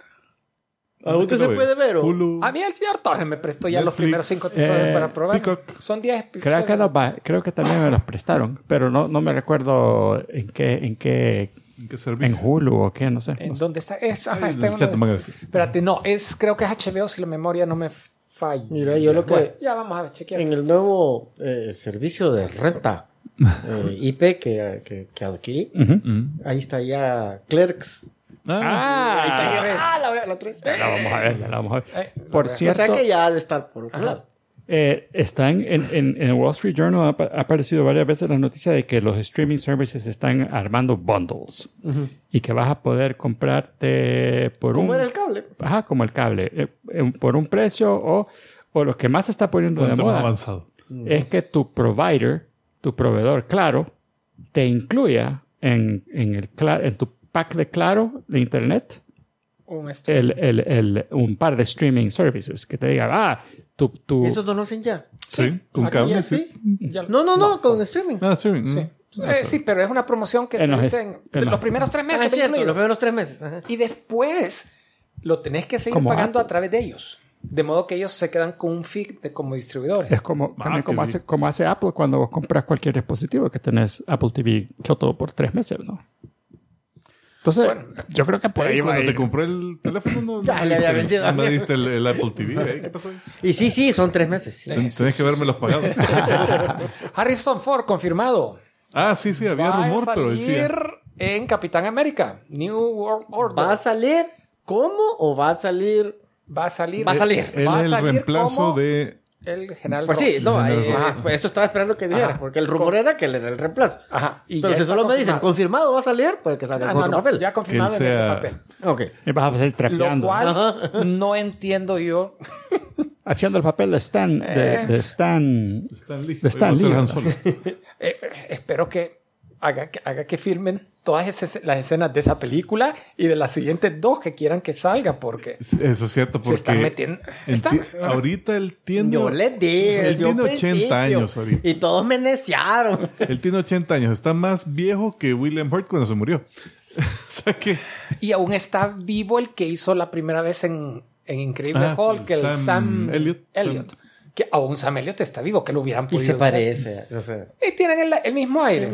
¿A dónde se puede ver? o? Hulu. A mí el señor Torres me prestó ya los primeros cinco episodios eh, para probar. Peacock. Son 10 episodios. Creo que, los creo que también me los prestaron, pero no, no me recuerdo en qué, en qué, ¿En qué en servicio? Hulu o qué, no sé. ¿En dónde está? Es, ajá, Ahí está en en chat. Espérate, no, es, creo que es HBO si la memoria no me falla. Mira, yo lo que- Bueno, ya vamos a ver, chequear. En el nuevo eh, servicio de renta [laughs] eh, IP que, que, que adquirí, Ujú. Mm. ahí está ya Clerks. Ah, Ah, Ah, la, la, la ya la vamos a ver, ya la vamos a ver. Eh, Por la- O cierto, sea que ya ha de estar por otro lado. Eh, está en, en, en- en el Wall Street Journal, ha, apa- ha aparecido varias veces la noticia de que los streaming services están armando bundles y que vas a poder comprarte por ¿Cómo un... era el cable? Ajá, como el cable, eh, eh, por un precio o, o lo que más se está poniendo de moda avanzado. es que tu provider, tu proveedor Claro, te incluya en, en, el, cla- en tu pack de Claro de Internet un el, el, el- un par de streaming services que te diga, ah, tu, tu, ¿Eso no lo hacen ya? Sí, con Aquí cable, ya sí. ya- No, no, no, con streaming. Ah, streaming. Sí. Mm. Eh, sí, pero es una promoción que En te los dicen en los los- primeros tres Ah, meses. es va cierto, los primeros tres meses. ajá. Y después lo tenés que seguir Como pagando Apple. a través de ellos. De modo que ellos se quedan con un fee de, como distribuidores. Es como, Ah, también como, hace, como hace Apple cuando vos compras cualquier dispositivo que tenés Apple TV choto por tres meses, ¿no? Entonces, yo creo que por ahí Ey, va a cuando te compré el teléfono, no, [laughs] Ya no le me había diste, vencido no me diste el, el Apple TV. ¿eh? ¿Qué pasó ahí? Y sí, sí, son tres meses. sí. Tenés que verme los pagados. [laughs] Harrison Ford, confirmado. ah, sí, sí, había va rumor, a pero salir decía. en Capitán América. New World Order. ¿Va a salir cómo o va a salir? Va a salir. Va a salir. Él Va a es el salir reemplazo como de. El general Pues sí, Ross. no, eh, eh, eso estaba esperando que dijera, Ajá. porque el rumor era que él era el reemplazo. Ajá. Y Pero si solo me dicen confirmado. va a salir, puede que salga Ah, con no, otro no, papel. ya confirmado en ese papel. Ok. Y vas a Lo trapeando. cual no entiendo yo. [laughs] Haciendo el papel de Stan. De, Eh. de Stan. Stan Lee. De. Eh, [laughs] eh, espero que haga, que haga que filmen todas esas- las escenas de esa película y de las siguientes dos que quieran que salga, porque Eso es cierto, se porque. están metiendo. Está- ahorita él tiene. Yo le dije. Él tiene al 80 principio, años ahorita. Y todos me neciaron. Él tiene 80 años. Está más viejo que William Hurt cuando se murió. [laughs] o sea que. Y aún está vivo el que hizo la primera vez en, en Increíble Ah, Hulk, el Sam. Sam- Que aún Sam Elliott está vivo, que lo hubieran Y podido se usar. parece. O sea, Y tienen el, el mismo aire.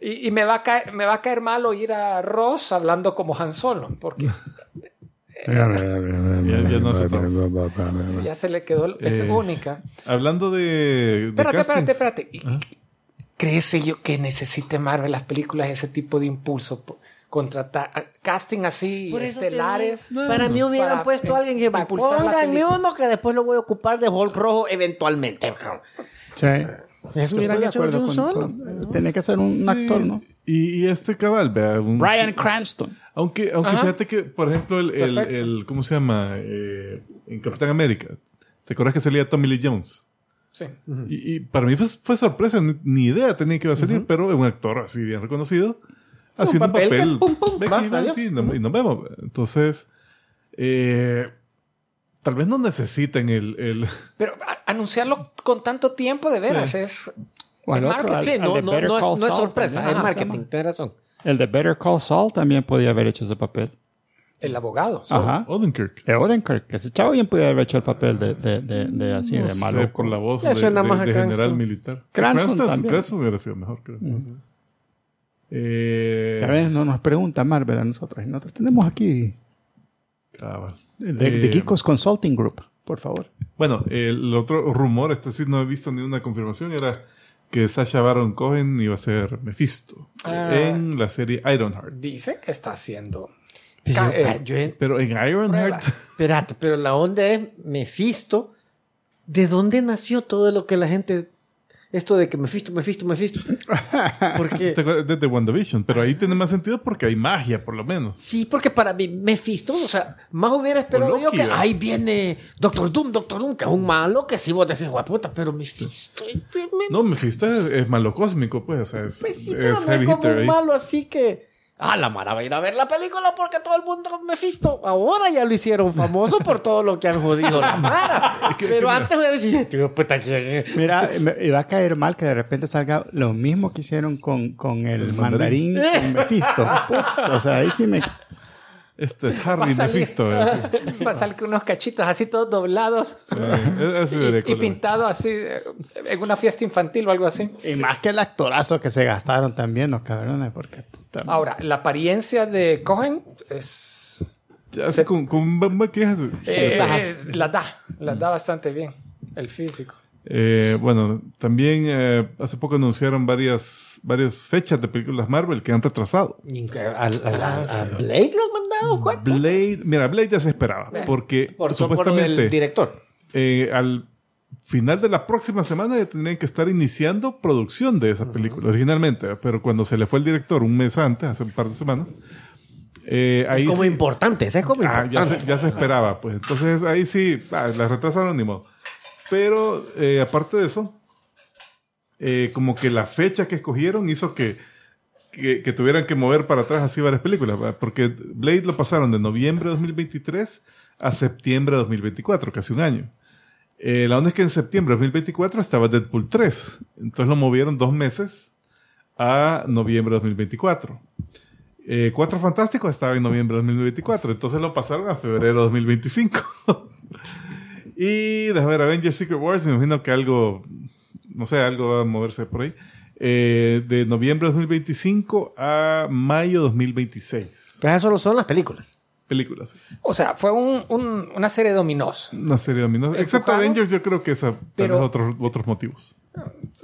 Y, y me, va a caer, me va a caer mal oír a Ross hablando como Han Solo, porque [laughs] Ya, ya no todo. ya se le quedó, es Eh, única. Hablando de. de Espérate, espérate, espérate. ¿Y- ¿Crees yo que necesite Marvel las películas ese tipo de impulso? Contratar casting así Por eso te estelares. para mí hubieran para, puesto eh, a alguien que me impulsar la pónganme película. uno que después lo voy a ocupar de Hulk rojo eventualmente. Sí. Eso Hubieran de un solo. con- Tenía que ser un actor, ¿no? Y, y este cabal, vea. un- Brian Cranston. Aunque, aunque Ajá. fíjate que, por ejemplo, el, el, Perfecto. el- ¿cómo se llama? Eh, en Capitán América. ¿Te acuerdas que salía Tommy Lee Jones? Sí. Y, y para mí fue, fue sorpresa, ni, ni idea tenía que iba a salir, pero es un actor así bien reconocido, haciendo un papel papel. que pum, pum, Ve va, aquí, va, adiós. sí, no- y nos vemos. Entonces, eh, tal vez no necesiten el. el [laughs] Pero a- anunciarlo con tanto tiempo, de veras, es. O el es otro, marketing. al- Sí, al no, de no, Better no, es, no sorpresa, también, es ¿cómo se marketing, tienes razón. El de Better Call Saul también podía haber hecho ese papel. El abogado. sí. Ajá. Odenkirk. De Odenkirk. Ese chavo bien podía haber hecho el papel de, de, de, de así, No de sé, malo. por la voz Ya de, suena de- más a de general Cranston. militar. Sí, Cranston también. Cranston hubiera sido mejor, creo. Eh, a veces no nos pregunta Marvel a nosotros. Nosotros tenemos aquí cabal. de, de Eh, Geekos Consulting Group, por favor. Bueno, el otro rumor, este sí no he visto ni una confirmación, era que Sasha Baron Cohen iba a ser Mephisto Ah. en la serie Ironheart. Dice que está haciendo. Pero, eh, yo Pero en Ironheart, [laughs] espérate, pero la onda es Mephisto. ¿De dónde nació todo lo que la gente... Esto de que Mephisto, Mephisto, Mephisto? [laughs] Porque... te acuerdas de The WandaVision, pero ahí tiene más sentido porque hay magia, por lo menos. Sí, porque para mí Mephisto, o sea, más hubiera esperado yo que ¿verdad? ahí viene Doctor Doom, Doctor Doom, que es un malo que sí vos decís, guaputa, pero Mephisto... eh, me- me- No, Mephisto es, es malo cósmico, pues, o sea, es, Pues sí, pero es no es como un ahí. malo así que... Ah, la Mara va a ir a ver la película porque todo el mundo Mephisto. Ahora ya lo hicieron famoso por todo lo que han jodido la Mara. [laughs] pero antes voy a decir, "Este hijo de puta, ¿quién es?". Mira, me iba a caer mal que de repente salga lo mismo que hicieron con, con el, El mandarín, mandarín. con Mephisto. [laughs] Puta, o sea, ahí sí me... Este es Va a Harry salir- Mephisto. eh. [laughs] Va a salir con unos cachitos así todos doblados eso sería y, y pintado así eh, en una fiesta infantil o algo así. Y más que el actorazo que se gastaron también los cabrones, porque... Ahora, la apariencia de Cohen es. Sé, con, con maquillaje. eh, las- es- la da, la da bastante bien. El físico. Eh, bueno, también eh, hace poco anunciaron varias, varias fechas de películas Marvel que han retrasado. Que ¿A, a- a- a Blade lo han mandado, güey? Blade, mira, Blade ya se esperaba, porque Por, supuestamente del director. eh, al final de la próxima semana ya tendrían que estar iniciando producción de esa película originalmente, pero cuando se le fue el director un mes antes, hace un par de semanas, eh, ahí como sí- importante, es como Ah, ya, importante. se, ya se esperaba, pues. Entonces ahí sí, ah, la retrasaron ni modo. Pero eh, aparte de eso, eh, como que la fecha que escogieron hizo que, que, que tuvieran que mover para atrás así varias películas, porque Blade lo pasaron de noviembre de 2023 a septiembre de 2024, casi un año. Eh, la onda es que en septiembre de 2024 estaba Deadpool 3, entonces lo movieron dos meses a noviembre de 2024. Eh, Cuatro Fantásticos estaba en noviembre de 2024, entonces lo pasaron a febrero de 2025. [laughs] y déjame ver, Avengers Secret Wars, me imagino que algo, no sé, algo va a moverse por ahí. Eh, de noviembre de 2025 a mayo de 2026. Pero eso solo son las películas. Películas. O sea, fue un- un- una serie de dominós. Una serie de dominó. Excepto. Avengers, yo creo que esa tal Pero- vez otros, otros motivos.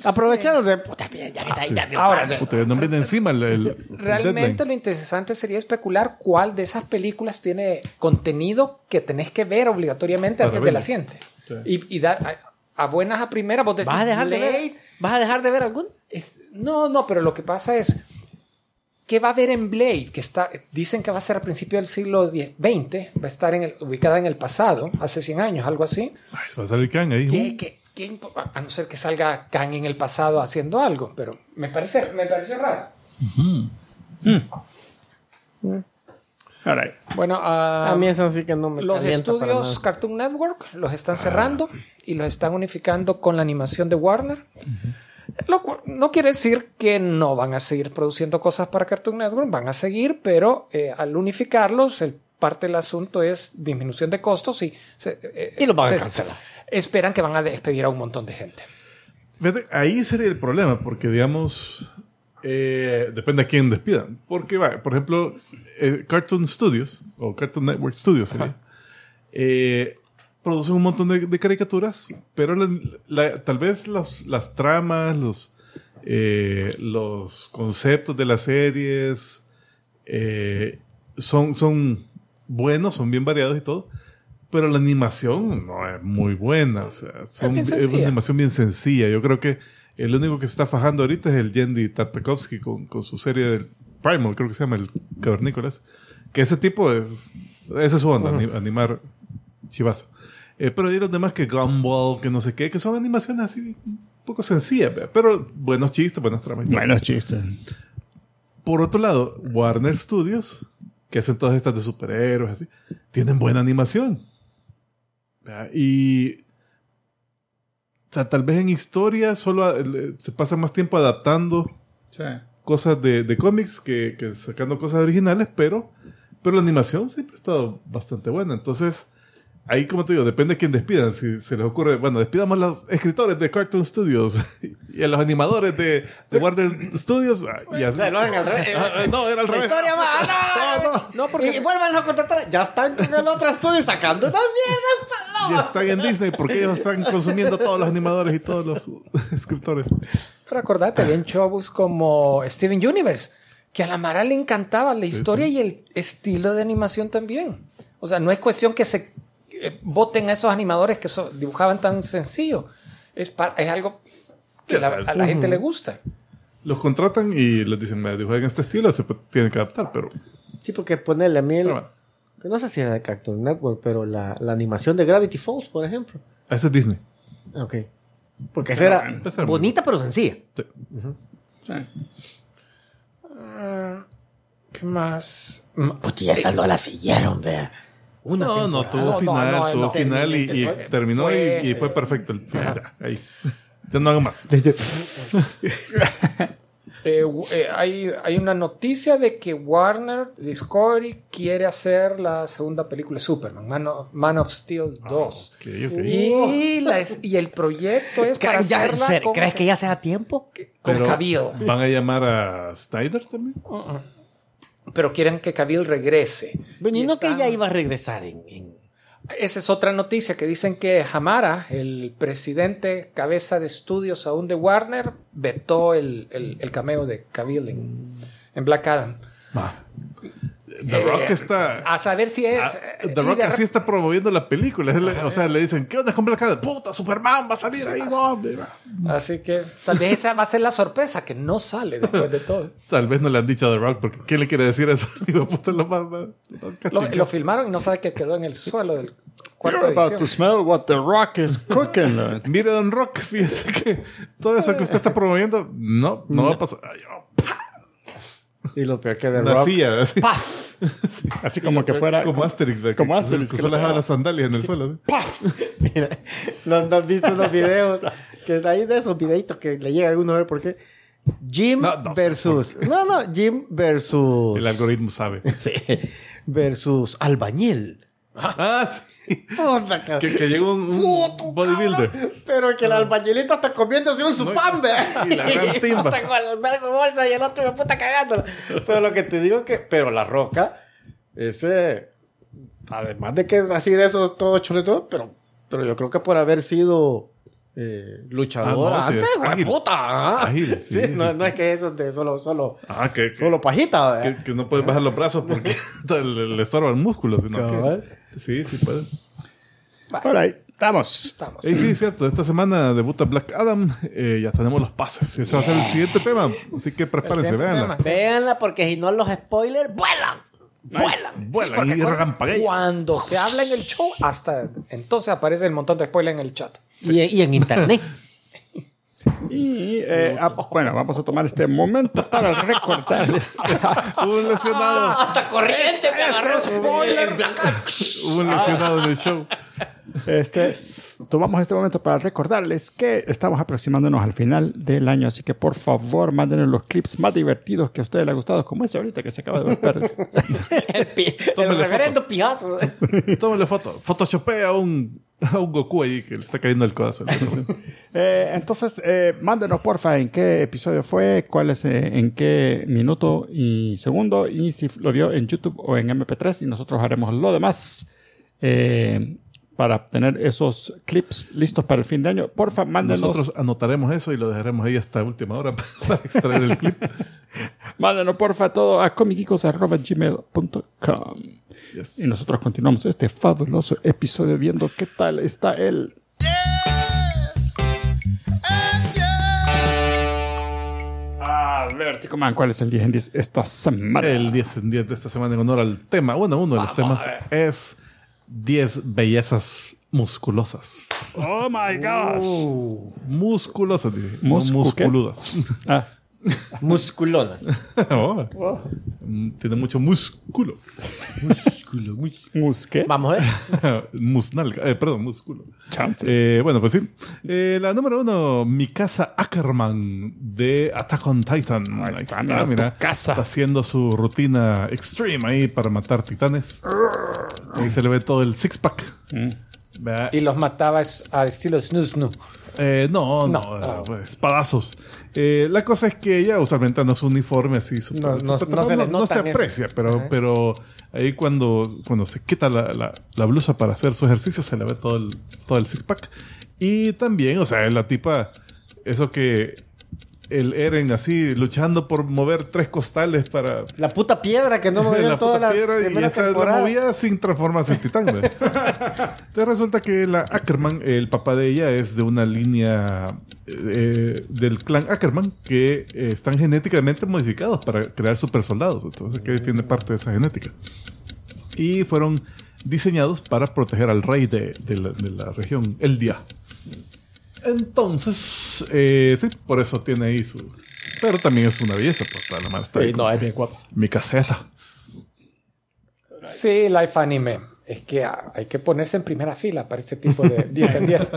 Aprovecharon de. Puta, bien, ya me está- ya me- Ahora, Puta, no viene encima el, Realmente deadline. lo interesante sería especular cuál de esas películas tiene contenido que tenés que ver obligatoriamente Para antes de la siguiente. Sí. Y, y dar a, a buenas a primeras, vos decís, ¿Vas a dejar de ver? ¿Vas a dejar de ver algún? es- no, no, pero lo que pasa es, ¿qué va a haber en Blade? Que está, dicen que va a ser a principios del siglo XX, va a estar en el- ubicada en el pasado, hace 100 años, algo así. Ay, se va a salir Kang ahí. ¿Qué- qué- qué a no ser que salga Kang en el pasado haciendo algo, pero me parece, me pareció raro. All right. Bueno, ah, A mí eso sí que no me los estudios. Cartoon Network los están cerrando y los están unificando con la animación de Warner. Lo cual no quiere decir que no van a seguir produciendo cosas para Cartoon Network, van a seguir, pero eh, al unificarlos, el, parte del asunto es disminución de costos y, se- eh, Y los van a se- cancelar. Esperan que van a despedir a un montón de gente. Ahí sería el problema, porque digamos, eh, depende a quién despidan. Porque, va, por ejemplo, eh, Cartoon Studios, o Cartoon Network Studios, sería, eh, producen un montón de, de caricaturas, pero la- la- tal vez los- las tramas, los, eh, los conceptos de las series eh, son, son buenos, son bien variados y todo. Pero la animación no es muy buena. O sea, son- es, una animación bien sencilla. Yo creo que el único que se está fajando ahorita es el Yendi Tartakovsky con, con su serie del Primal, creo que se llama el Cavernícolas. Que ese tipo es. Esa es su onda, ani- animar chivazo. Eh, pero hay los demás que Gumball, que no sé qué, que son animaciones así un poco sencillas, pero buenos chistes, buenas tramas. Buenos chistes. Por otro lado, Warner Studios, que hacen todas estas de superhéroes, así, tienen buena animación. ¿verdad? Y. O sea, tal vez en historia solo eh, se pasa más tiempo adaptando Sí. cosas de, de cómics que, que sacando cosas originales, pero, pero la animación siempre ha estado bastante buena. Entonces, ahí, como te digo, depende de quién despidan. Si se les ocurre, bueno, despidamos a los escritores de Cartoon Studios [laughs] y a los animadores de, de Warner Studios. ah, y así. Se lo hagan al revés. Ah, ah, no, era al La revés. historia. Ah, [laughs] no, no, No, porque- Y vuelvan a contratar. Ya están con el otro estudio sacando unas mierdas. Y palomas. están en Disney porque ellos están consumiendo todos los animadores y todos los [laughs] escritores. Pero acordate, había shows como Steven Universe, que a la Mara le encantaba la historia y el estilo de animación también. O sea, no es cuestión que se eh, voten a esos animadores que so- dibujaban tan sencillo. Es, es algo que la- a la gente le gusta. Los contratan y les dicen, me dibujan en este estilo, se tienen que adaptar, pero... Sí, porque ponerle a mí el- bueno, que no sé si era de Cartoon Network, pero la, la animación de Gravity Falls, por ejemplo. ese es Disney. Ok. Porque esa era esa bonita pero sencilla. Sí. Sí. Ah, ¿Qué más? Pues ya esas no la siguieron, vea. Una No, no, temporada. tuvo No, final, no, tuvo no. final y, y Fue- terminó fue- y, y fue perfecto [laughs] el final. Ya, ahí. Ya no hago más. [laughs] Eh, eh, hay, hay una noticia de que Warner Discovery quiere hacer la segunda película de Superman, Man of, Man of Steel 2. Ok, ok. Y, la es- y el proyecto es para ¿Crees, ya, en hacerla con, ¿Crees que ya sea tiempo? con Pero-. ¿Van a llamar a Snyder también? Pero quieren que Cavill regrese. Bueno, y Y no que ella iba a regresar en... en- Esa es otra noticia que dicen que Hamara, el presidente cabeza de estudios aún de Warner, vetó el, el- el cameo de Cavill en, en Black Adam. The Rock Eh, está... A saber si es... ah, eh, The Rock así está promoviendo la película. Le- o sea, le dicen, ¿qué onda con Black Adam? Puta, Superman va a salir ahí. No, mira. Así que tal vez esa va a ser la sorpresa, que no sale después de todo. Tal vez no le han dicho a The Rock, porque ¿quién le quiere decir eso? [laughs] Digo, puta, lo más... lo más Lo, filmaron y no sabe que quedó en el suelo del cuarto You're de about to edición. smell what the rock is cooking. [laughs] Mire, Don Rock, fíjese que todo eso que usted está promoviendo, no, no va a pasar. Ay, oh, Y lo peor que de una Rock... silla, así, ¡Paz! Así como que fuera. como Asterix, ¿ve? Como Asterix, que que solo dejaba las sandalias en el suelo. ¿sí? ¡Paz! Mira, ¿no, no has visto los [laughs] videos? que hay de esos videitos que le llega a alguno a ver por qué. Jim No, no, versus... No, no, Jim versus... El algoritmo sabe. [laughs] Sí, versus albañil. Ah, sí. Puta. Que, que llegó un, un bodybuilder. Pero que el albañilito está comiéndose un supán, ve. y la gran [laughs] timba. Está con el bolsa y el otro me puta cagando. Pero lo que te digo que... Pero la roca, ese... Además de que es así de esos todo chuleto, pero, pero yo creo que por haber sido eh, luchador Ah, no, antes, ágil. puta. ah. Ágil, sí, no, sí, no es que eso de solo, solo, Ah, que, solo pajita, ¿verdad? que- que no puedes bajar los brazos porque [laughs] le, le estorba el músculo. Sino que, sí, sí puede. All right, vamos. Estamos. Y sí, cierto. Esta semana debuta Black Adam. Eh, ya tenemos los pases. Ese va a ser el siguiente tema. Así que prepárense, véanla. tema. Véanla porque si no los spoilers vuelan. Vuelan. Vuelan y cu- relampaguean. Cuando se habla en el show, hasta entonces aparece el montón de spoiler en el chat. Y, y en internet. [laughs] Y eh, ah, bueno, vamos a tomar este momento para recordarles. Un lesionado. Hasta corriente me agarró spoiler. [laughs] Un lesionado en el show. Este, tomamos este momento para recordarles que estamos aproximándonos al final del año, así que por favor mándenos los clips más divertidos que a ustedes les ha gustado, como ese ahorita que se acaba de ver. [laughs] El, el reverendo pijazo. [laughs] Tómale foto. Photoshopea a un, a [laughs] un Goku ahí que le está cayendo el codazo. [laughs] Eh, entonces, eh, mándenos porfa en qué episodio fue, cuál es, eh, en qué minuto y segundo, y si lo vio en YouTube o en MP3, y nosotros haremos lo demás eh, para tener esos clips listos para el fin de año. Porfa, mándenos, Nosotros anotaremos eso y lo dejaremos ahí hasta última hora [laughs] para extraer el clip. mándenos porfa todo a comicicos.gmail.com. Yes. Y nosotros continuamos este fabuloso episodio viendo qué tal está el... Ah, Vertigo Man, ¿cuál es el 10 en 10 esta semana? El 10 en 10 de esta semana en honor al tema. Bueno, uno de los temas es 10 bellezas musculosas. Oh my gosh. Musculosas, dije. no Muscu- ¿qué? musculudas. Ah, [laughs] [laughs] Musculonas. Oh, mm, Tiene mucho músculo. musque. Vamos a ver. [laughs] Musnalga. Eh, perdón, músculo. Eh, bueno, pues sí. Eh, la número uno, Mikasa Ackerman de Attack on Titan. Ahí está, mira, casa. Está haciendo su rutina extreme ahí para matar titanes. Ahí se le ve todo el six-pack. Vea, Y los mataba al estilo Snoo Snoo. eh, no, no, No. espadazos. Eh, la cosa es que ella usualmente no es un uniforme así. super- No- no- super- no se no se eso. aprecia, pero, Ajá. pero ahí cuando, cuando se quita la, la- la blusa para hacer su ejercicio se le ve todo el, todo el six-pack. Y también, o sea, la tipa, eso que el Eren así luchando por mover tres costales para La puta piedra que no [laughs] movió la toda puta la piedra y esta la movía sin transformarse en titán. Entonces resulta que la Ackerman, el papá de ella, es de una línea eh, del clan Ackerman que eh, están genéticamente modificados para crear super soldados. Entonces que tiene parte de esa genética. Y fueron diseñados para proteger al rey de, de la, de la región, el día. Entonces, eh, sí, por eso tiene ahí su... Pero también es una belleza, pues la madre está ahí Sí, no, es bien guapo. mi caseta. Sí, Life Anime. Es que ah, hay que ponerse en primera fila para este tipo de [laughs] 10 en 10.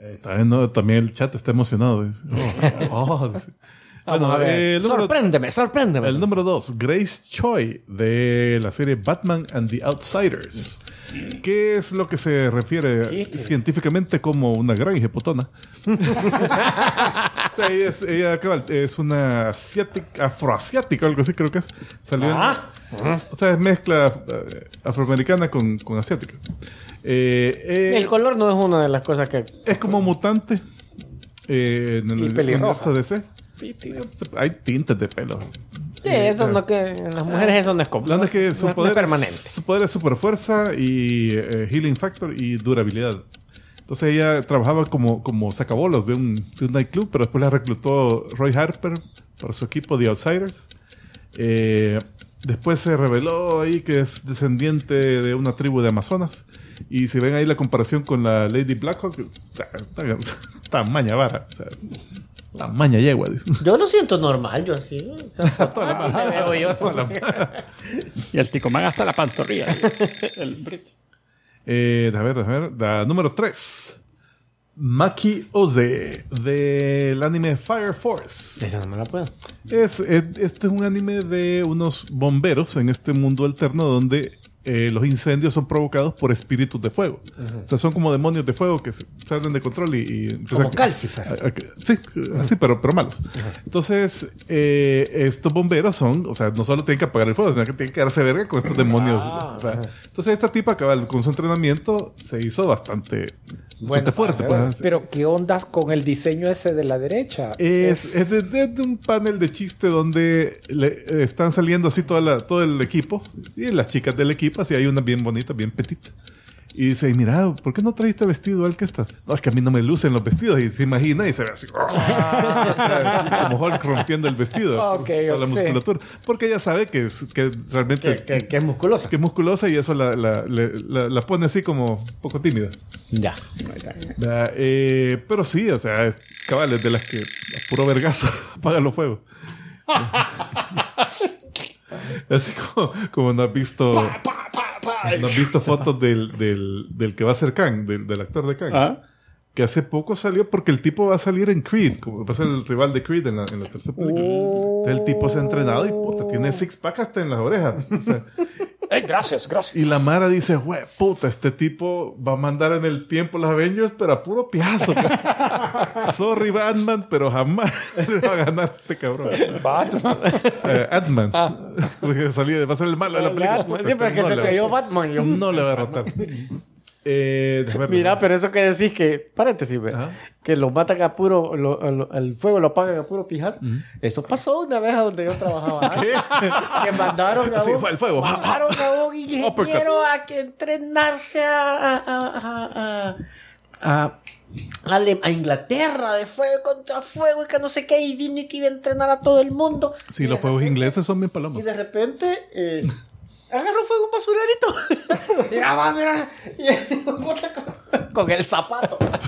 Eh, también, no, también el chat está emocionado. Oh, oh, eh, [laughs] sorpréndeme, sorpréndeme. el número dos, Grace Choi, de la serie Batman and the Outsiders. ¿Qué es lo que se refiere ¿Qué? científicamente como una gran hijeputona? [laughs] O sea, ella, es, ella, es una asiática, afroasiática, algo así creo que es. Salió en- Ah. o sea, es mezcla eh, afroamericana con, con asiática. Eh, eh, El color no es una de las cosas que. es como mutante eh, en el universo DC. Hay tintes de pelo. Sí, eso no que. En las mujeres eso no es común. Onda es que su no, no poder es permanente. su poder es super fuerza y eh, healing factor y durabilidad. Entonces ella trabajaba como, como sacabolos de un, de un nightclub, pero después la reclutó Roy Harper para su equipo The Outsiders. Eh, después se reveló ahí que es descendiente de una tribu de Amazonas. Y si ven ahí la comparación con la Lady Blackhawk, sea, está, está maña vara. O sea, está maña yegua. dice. Yo lo siento normal, yo sí. O sea, [laughs] así me veo yo. Y el ticomán hasta la pantorrilla. el brito. Eh, a ver, a ver. La número 3. Maki Oze, del anime Fire Force. Esa no me la puedo. Es, es- este es un anime de unos bomberos en este mundo alterno donde eh, los incendios son provocados por espíritus de fuego. O sea, son como demonios de fuego que se salen de control y... y Como Calcifer. sí, así, pero, pero malos. Entonces, eh, estos bomberos son, o sea, no solo tienen que apagar el fuego, sino que tienen que darse verga con estos demonios. Ah, O sea, entonces, esta tipa, cabal, con su entrenamiento, se hizo bastante, bastante fuerte. pues. Pero ¿qué ondas con el diseño ese de la derecha? Es, es de, de- de un panel de chiste donde le, están saliendo así toda la- todo el equipo y las chicas del equipo, así hay una bien bonita, bien petita. Y dice, mira, ¿por qué no trajiste vestido al que estás? No, es que a mí no me lucen los vestidos. Y se imagina y se ve así. [laughs] como Hulk rompiendo el vestido. Ok, toda la sí. musculatura. Porque ella sabe que, es, que realmente... Que, que- que es musculosa. que es musculosa y eso la, la- la- la pone así como un poco tímida. Ya. Eh, pero sí, o sea, es, cabales de las que a puro vergazo [laughs] apagan los fuegos. [laughs] [laughs] Así como, como no has visto. No has visto fotos del, del, del que va a ser Kang, del, del actor de Kang. Ah. Que hace poco salió porque el tipo va a salir en Creed, como va a ser el rival de Creed en la, en la tercera película. Entonces el tipo se ha entrenado y puta, tiene six pack hasta en las orejas. O sea, Gracias, gracias. y la Mara dice, güey, puta, este tipo va a mandar en el tiempo los Avengers, pero a puro piazo. [laughs] Sorry, Batman, pero jamás [laughs] le va a ganar este cabrón. Batman. Eh, Ant-Man. [laughs] Porque salía, va a ser el malo de la película. Puta, Siempre este que no se le va- cayó Batman. Yo, No le va a derrotar. Eh, [laughs] ver. Mira, pero eso que decís que, paréntesis, Ajá. que lo matan a puro, lo- lo- el fuego lo apagan a puro pijazo. Eso pasó una vez a donde yo trabajaba. antes. que mandaron a un, fue el fuego. mandaron a un ingeniero a que entrenarse a, a, a, a, Inglaterra de fuego contra fuego y que no sé qué, y vino y que iba a entrenar a todo el mundo. Sí, Y los fuegos repente- ingleses son bien Y palomas. de repente, eh, [laughs] agarró fuego un basurerito. [laughs] mira, va, mira. Y [laughs] puta, con, con el zapato. [laughs] puta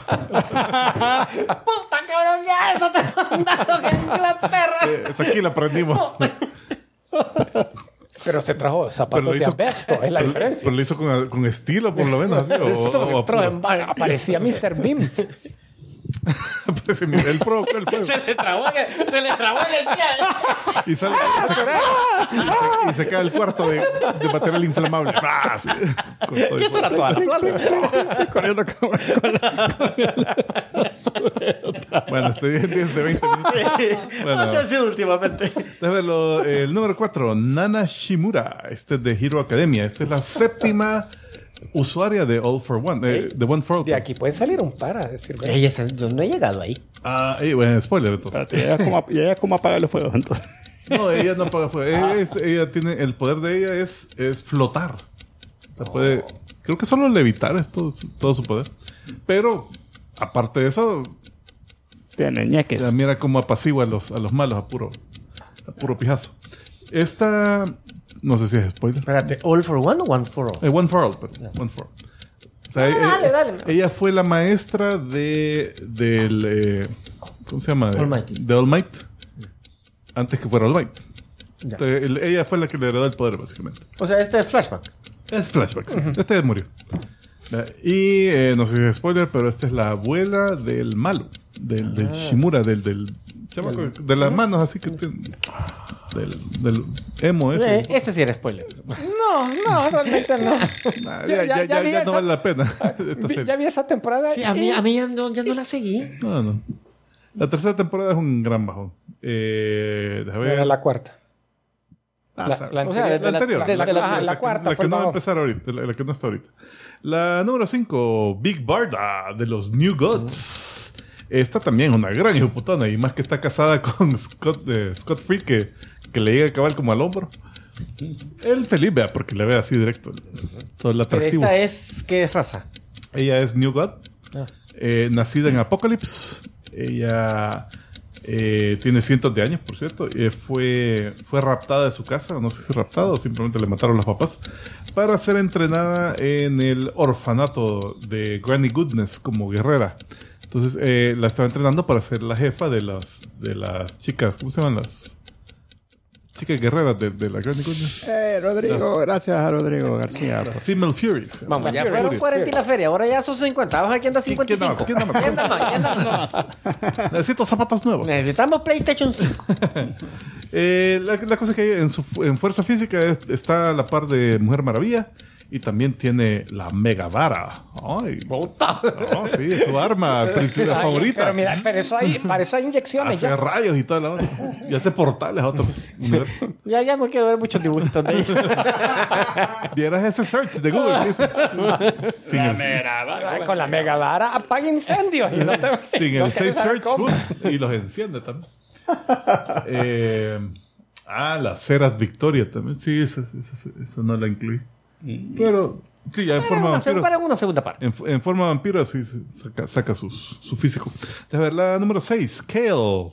cabrón, ya eso te mandaron en Inglaterra. Eh, Eso aquí lo aprendimos. Pero se trajo zapatos lo de hizo- asbesto, es la Pero, diferencia. pero lo hizo con, con estilo, por lo menos. Así, o- Eso o- me trajo en vaga. Parecía Mr. Beam. Mira, él provocó el fuego. [laughs] Se le trabó en el, se le trabó en el pie. Y, sale, y, se, y, se, y se cae el cuarto de, de material inflamable. [laughs] ¡Ah! Con ¿Qué será toda la Corriendo con, Bueno, estoy en 10 de 20 minutos. Bueno. Así ha sido últimamente. Déjame verlo. El número 4, Nana Shimura. Este es de Hero Academia. Esta es la séptima usuaria de All for One. eh, de One for All. De aquí puede salir un par a decir. Ese- yo no he llegado ahí. Ah, bueno, spoiler entonces. Espérate, ¿y ella cómo, y ella cómo apaga los fuegos entonces? No, ella no apaga fuego. Ella, es- ella tiene, el poder de ella es, es flotar. O sea, puede, creo que solo levitar es todo, su- todo su poder. Pero, aparte de eso, Tiene ya ñeques. mira cómo apacigua a los, a los malos a puro, a puro pijazo. Esta, no sé si es spoiler. Espérate, ¿all for one o one for all? Eh, one for all, perdón. One for all. O sea, Ah, ella, dale, dale. ella fue la maestra de del eh, ¿cómo se llama? All Might. De All Might. Antes que fuera All Might. Entonces, ella fue la que le heredó el poder, básicamente. O sea, este es flashback. Es flashback, sí. Este murió. Eh, Y eh, no sé si es spoiler, pero esta es la abuela del malo, del, del Shimura, del, del, chamaco, de las manos así que tiene- del, del emo ese. Eh, este sí era spoiler. No, no, realmente no. [laughs] Nah, ya- ya, ya, ya- vi no esa- vale la pena. [laughs] [laughs] esta Vi- serie. ya vi esa temporada. Sí, a mí, y- a mí ya, no, ya no la seguí. No, no. La tercera temporada es un gran bajón. Eh, déjame ver. Era la cuarta. Ah, la- sabe. la O sea, anterior. de la- anterior. la- de la- ajá, la que- cuarta La fue que el no va a bajón. empezar ahorita. La, la que no está ahorita. La número 5, Big Barda, de los New Gods. Esta también es una gran hijoputana. Y más que está casada [laughs] con Scott, eh, Scott Free, que, que le llega a cabal como al hombro. Él feliz, vea, porque le ve así directo. Todo el Pero atractivo. esta es, ¿qué raza? Ella es New God, Ah. eh, nacida en Apocalypse. Ella eh, tiene cientos de años, por cierto. Eh, fue, fue raptada de su casa, no sé si raptada o simplemente le mataron los papás, para ser entrenada en el orfanato de Granny Goodness como guerrera. Entonces eh, la estaba entrenando para ser la jefa de las, de las chicas, ¿cómo se llaman las chicas guerreras de, de la Granny Goodness? Eh, Rodrigo, gracias a Rodrigo García. por- Female Furies. Vamos, ya fueron Fury. 40 y la feria, ahora ya son 50. Vamos aquí anda ¿Quién- quién 55. anda más? ¿Quién anda más? ¿Quién anda más? ¿Quién anda más? Necesito zapatos nuevos. Necesitamos PlayStation 5. [laughs] Eh, la, la cosa es que en su en fuerza física es- está a la par de Mujer Maravilla y también tiene la Mega Vara. Ay, no, sí, es su arma [laughs] favorita. Pero mira, pero eso hay, para eso hay inyecciones. hace ya. rayos y toda la onda. Y hace portales a otro [laughs] universo. Ya, ya no quiero ver muchos dibujitos de ella. [laughs] Vieras ese search de Google. Sin el, Con la mega vara apaga incendios. Y no te, sin no el Safe Search cómo. uh, y los enciende también. Eh, ah, las ceras Victoria también. Sí, eso, eso- eso no la incluí. Pero, sí, ya en forma Una vampiros. para una segunda parte. En, en forma vampiro sí saca, saca sus- su físico. A ver, la número 6, Kale.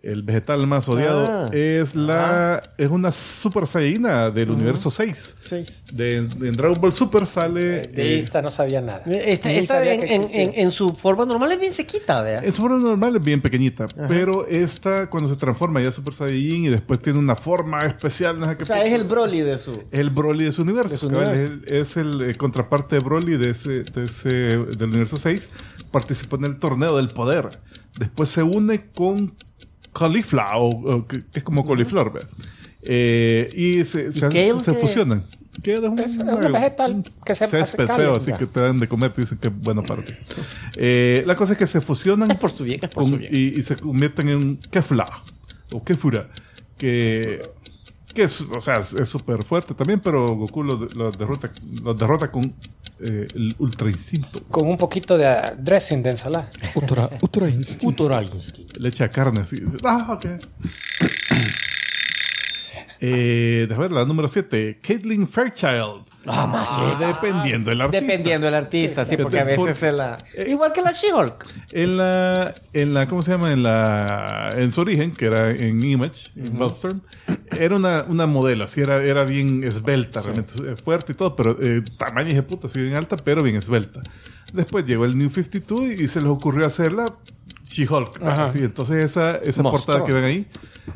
El vegetal más odiado Ah. es la es una super saiyajina del universo 6. Seis. De, de- en Dragon Ball Super sale De eh, esta no sabía nada. Esta, Ni esta sabía en, que en- existía. en- en su forma normal es bien sequita, vea. en su forma normal es bien pequeñita, pero esta cuando se transforma ya Super Saiyajin y después tiene una forma especial, no sé qué O sea, es el Broly de su. el Broly de su universo. De su cabal, universo. Es el, es el, eh, contraparte de Broly de ese, de ese, del universo 6. Participó en el torneo del poder. Después se une con Caulifla, o, o que, que es como coliflor, ¿verdad? Eh, y se, se, Kale se qué fusionan. Kale es un, Es un vegetal que se hace césped cálido, feo, así que te dan de comer, te dicen que es bueno para ti. Eh, la cosa es que se fusionan Es por su bien, es por con- su bien. y, y se convierten en Kefla o Kefura, que, que es, o sea, es súper fuerte también, pero Goku lo, lo derrota, lo derrota con eh, el Ultra Instinto. Con un poquito de ah, dressing de ensalada. Ultra, ultra instinto. Futural instinto. Le echa carne así. Ah, ok. Eh, ver, la número 7, Caitlin Fairchild. Ah, Dependiendo del artista. Dependiendo del artista, sí, Que porque a veces la... Igual que la She-Hulk. En la, en la, ¿cómo se llama? En la, en su origen, que era en Image, en Wildstorm, era una, una modelo, así era, era bien esbelta, realmente eh, fuerte y todo, pero eh, tamaño de puta, así bien alta, pero bien esbelta. Después llegó el New 52 y se les ocurrió hacerla She-Hulk. Ajá. así. Entonces esa, esa portada que ven ahí,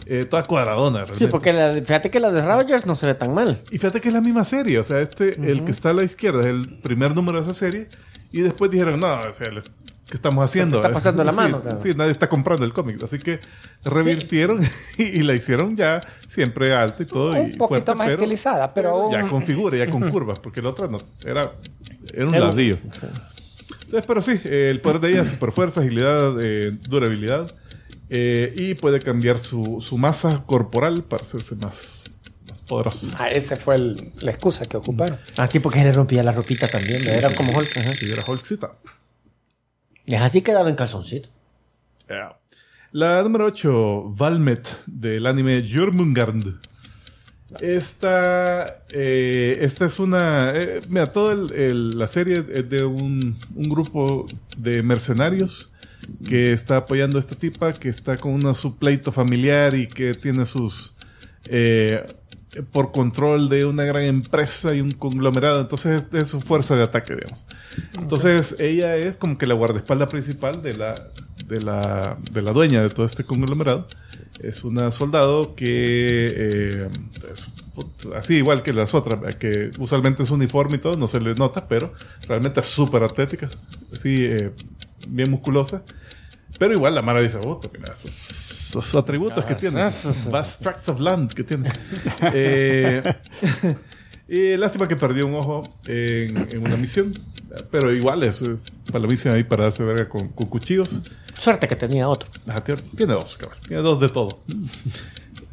eh, toda cuadradona. Sí, realmente. porque la- fíjate que la de Ravagers no se ve tan mal. Y fíjate que es la misma serie, o sea, este, el que está a la izquierda es el primer número de esa serie, y después dijeron, no, o sea, les- ¿qué estamos haciendo? está pasando la [laughs] Sí, mano, claro. Sí, nadie está comprando el cómic, así que revirtieron [laughs] y, y la hicieron ya siempre alta y todo. Un y poquito fuerte, más pero estilizada, pero Ya con figura, ya con curvas, porque la otra no, era, Era un- ladrillo. sí. Entonces, pero sí, eh, el poder de ella es super fuerza, agilidad, eh, durabilidad, eh, y puede cambiar su, su masa corporal para hacerse más, más poderosa. Ah, esa fue el- la excusa que ocuparon. Ah, sí, porque le rompía la ropita también. Era como Hulk. ajá. Y era Hulkcita. Es así quedaba en calzoncito. Yeah. La número 8, Valmet, del anime Jormungand. Esta, eh, esta es una... eh, mira, toda el- el- la serie es de un, un grupo de mercenarios que está apoyando a esta tipa, que está con una, su pleito familiar y que tiene sus... eh, por control de una gran empresa y un conglomerado. Entonces es, es su fuerza de ataque, digamos. Entonces ella es como que la guardaespaldas principal de la, de la, de la dueña de todo este conglomerado. Es una soldado que eh, es así igual que las otras, que usualmente es uniforme y todo, no se le nota, pero realmente es súper atlética, así eh, bien musculosa. Pero igual la Mara dice, oh, mira, esos, esos atributos que tiene, esos vast tracts of land que tiene. [laughs] Eh, [laughs] y lástima que perdió un ojo en, en una misión, pero igual es para la misión ahí para darse verga con, con cuchillos. Suerte que tenía otro. Ajá, tiene, dos, cabrón. Tiene dos de todo.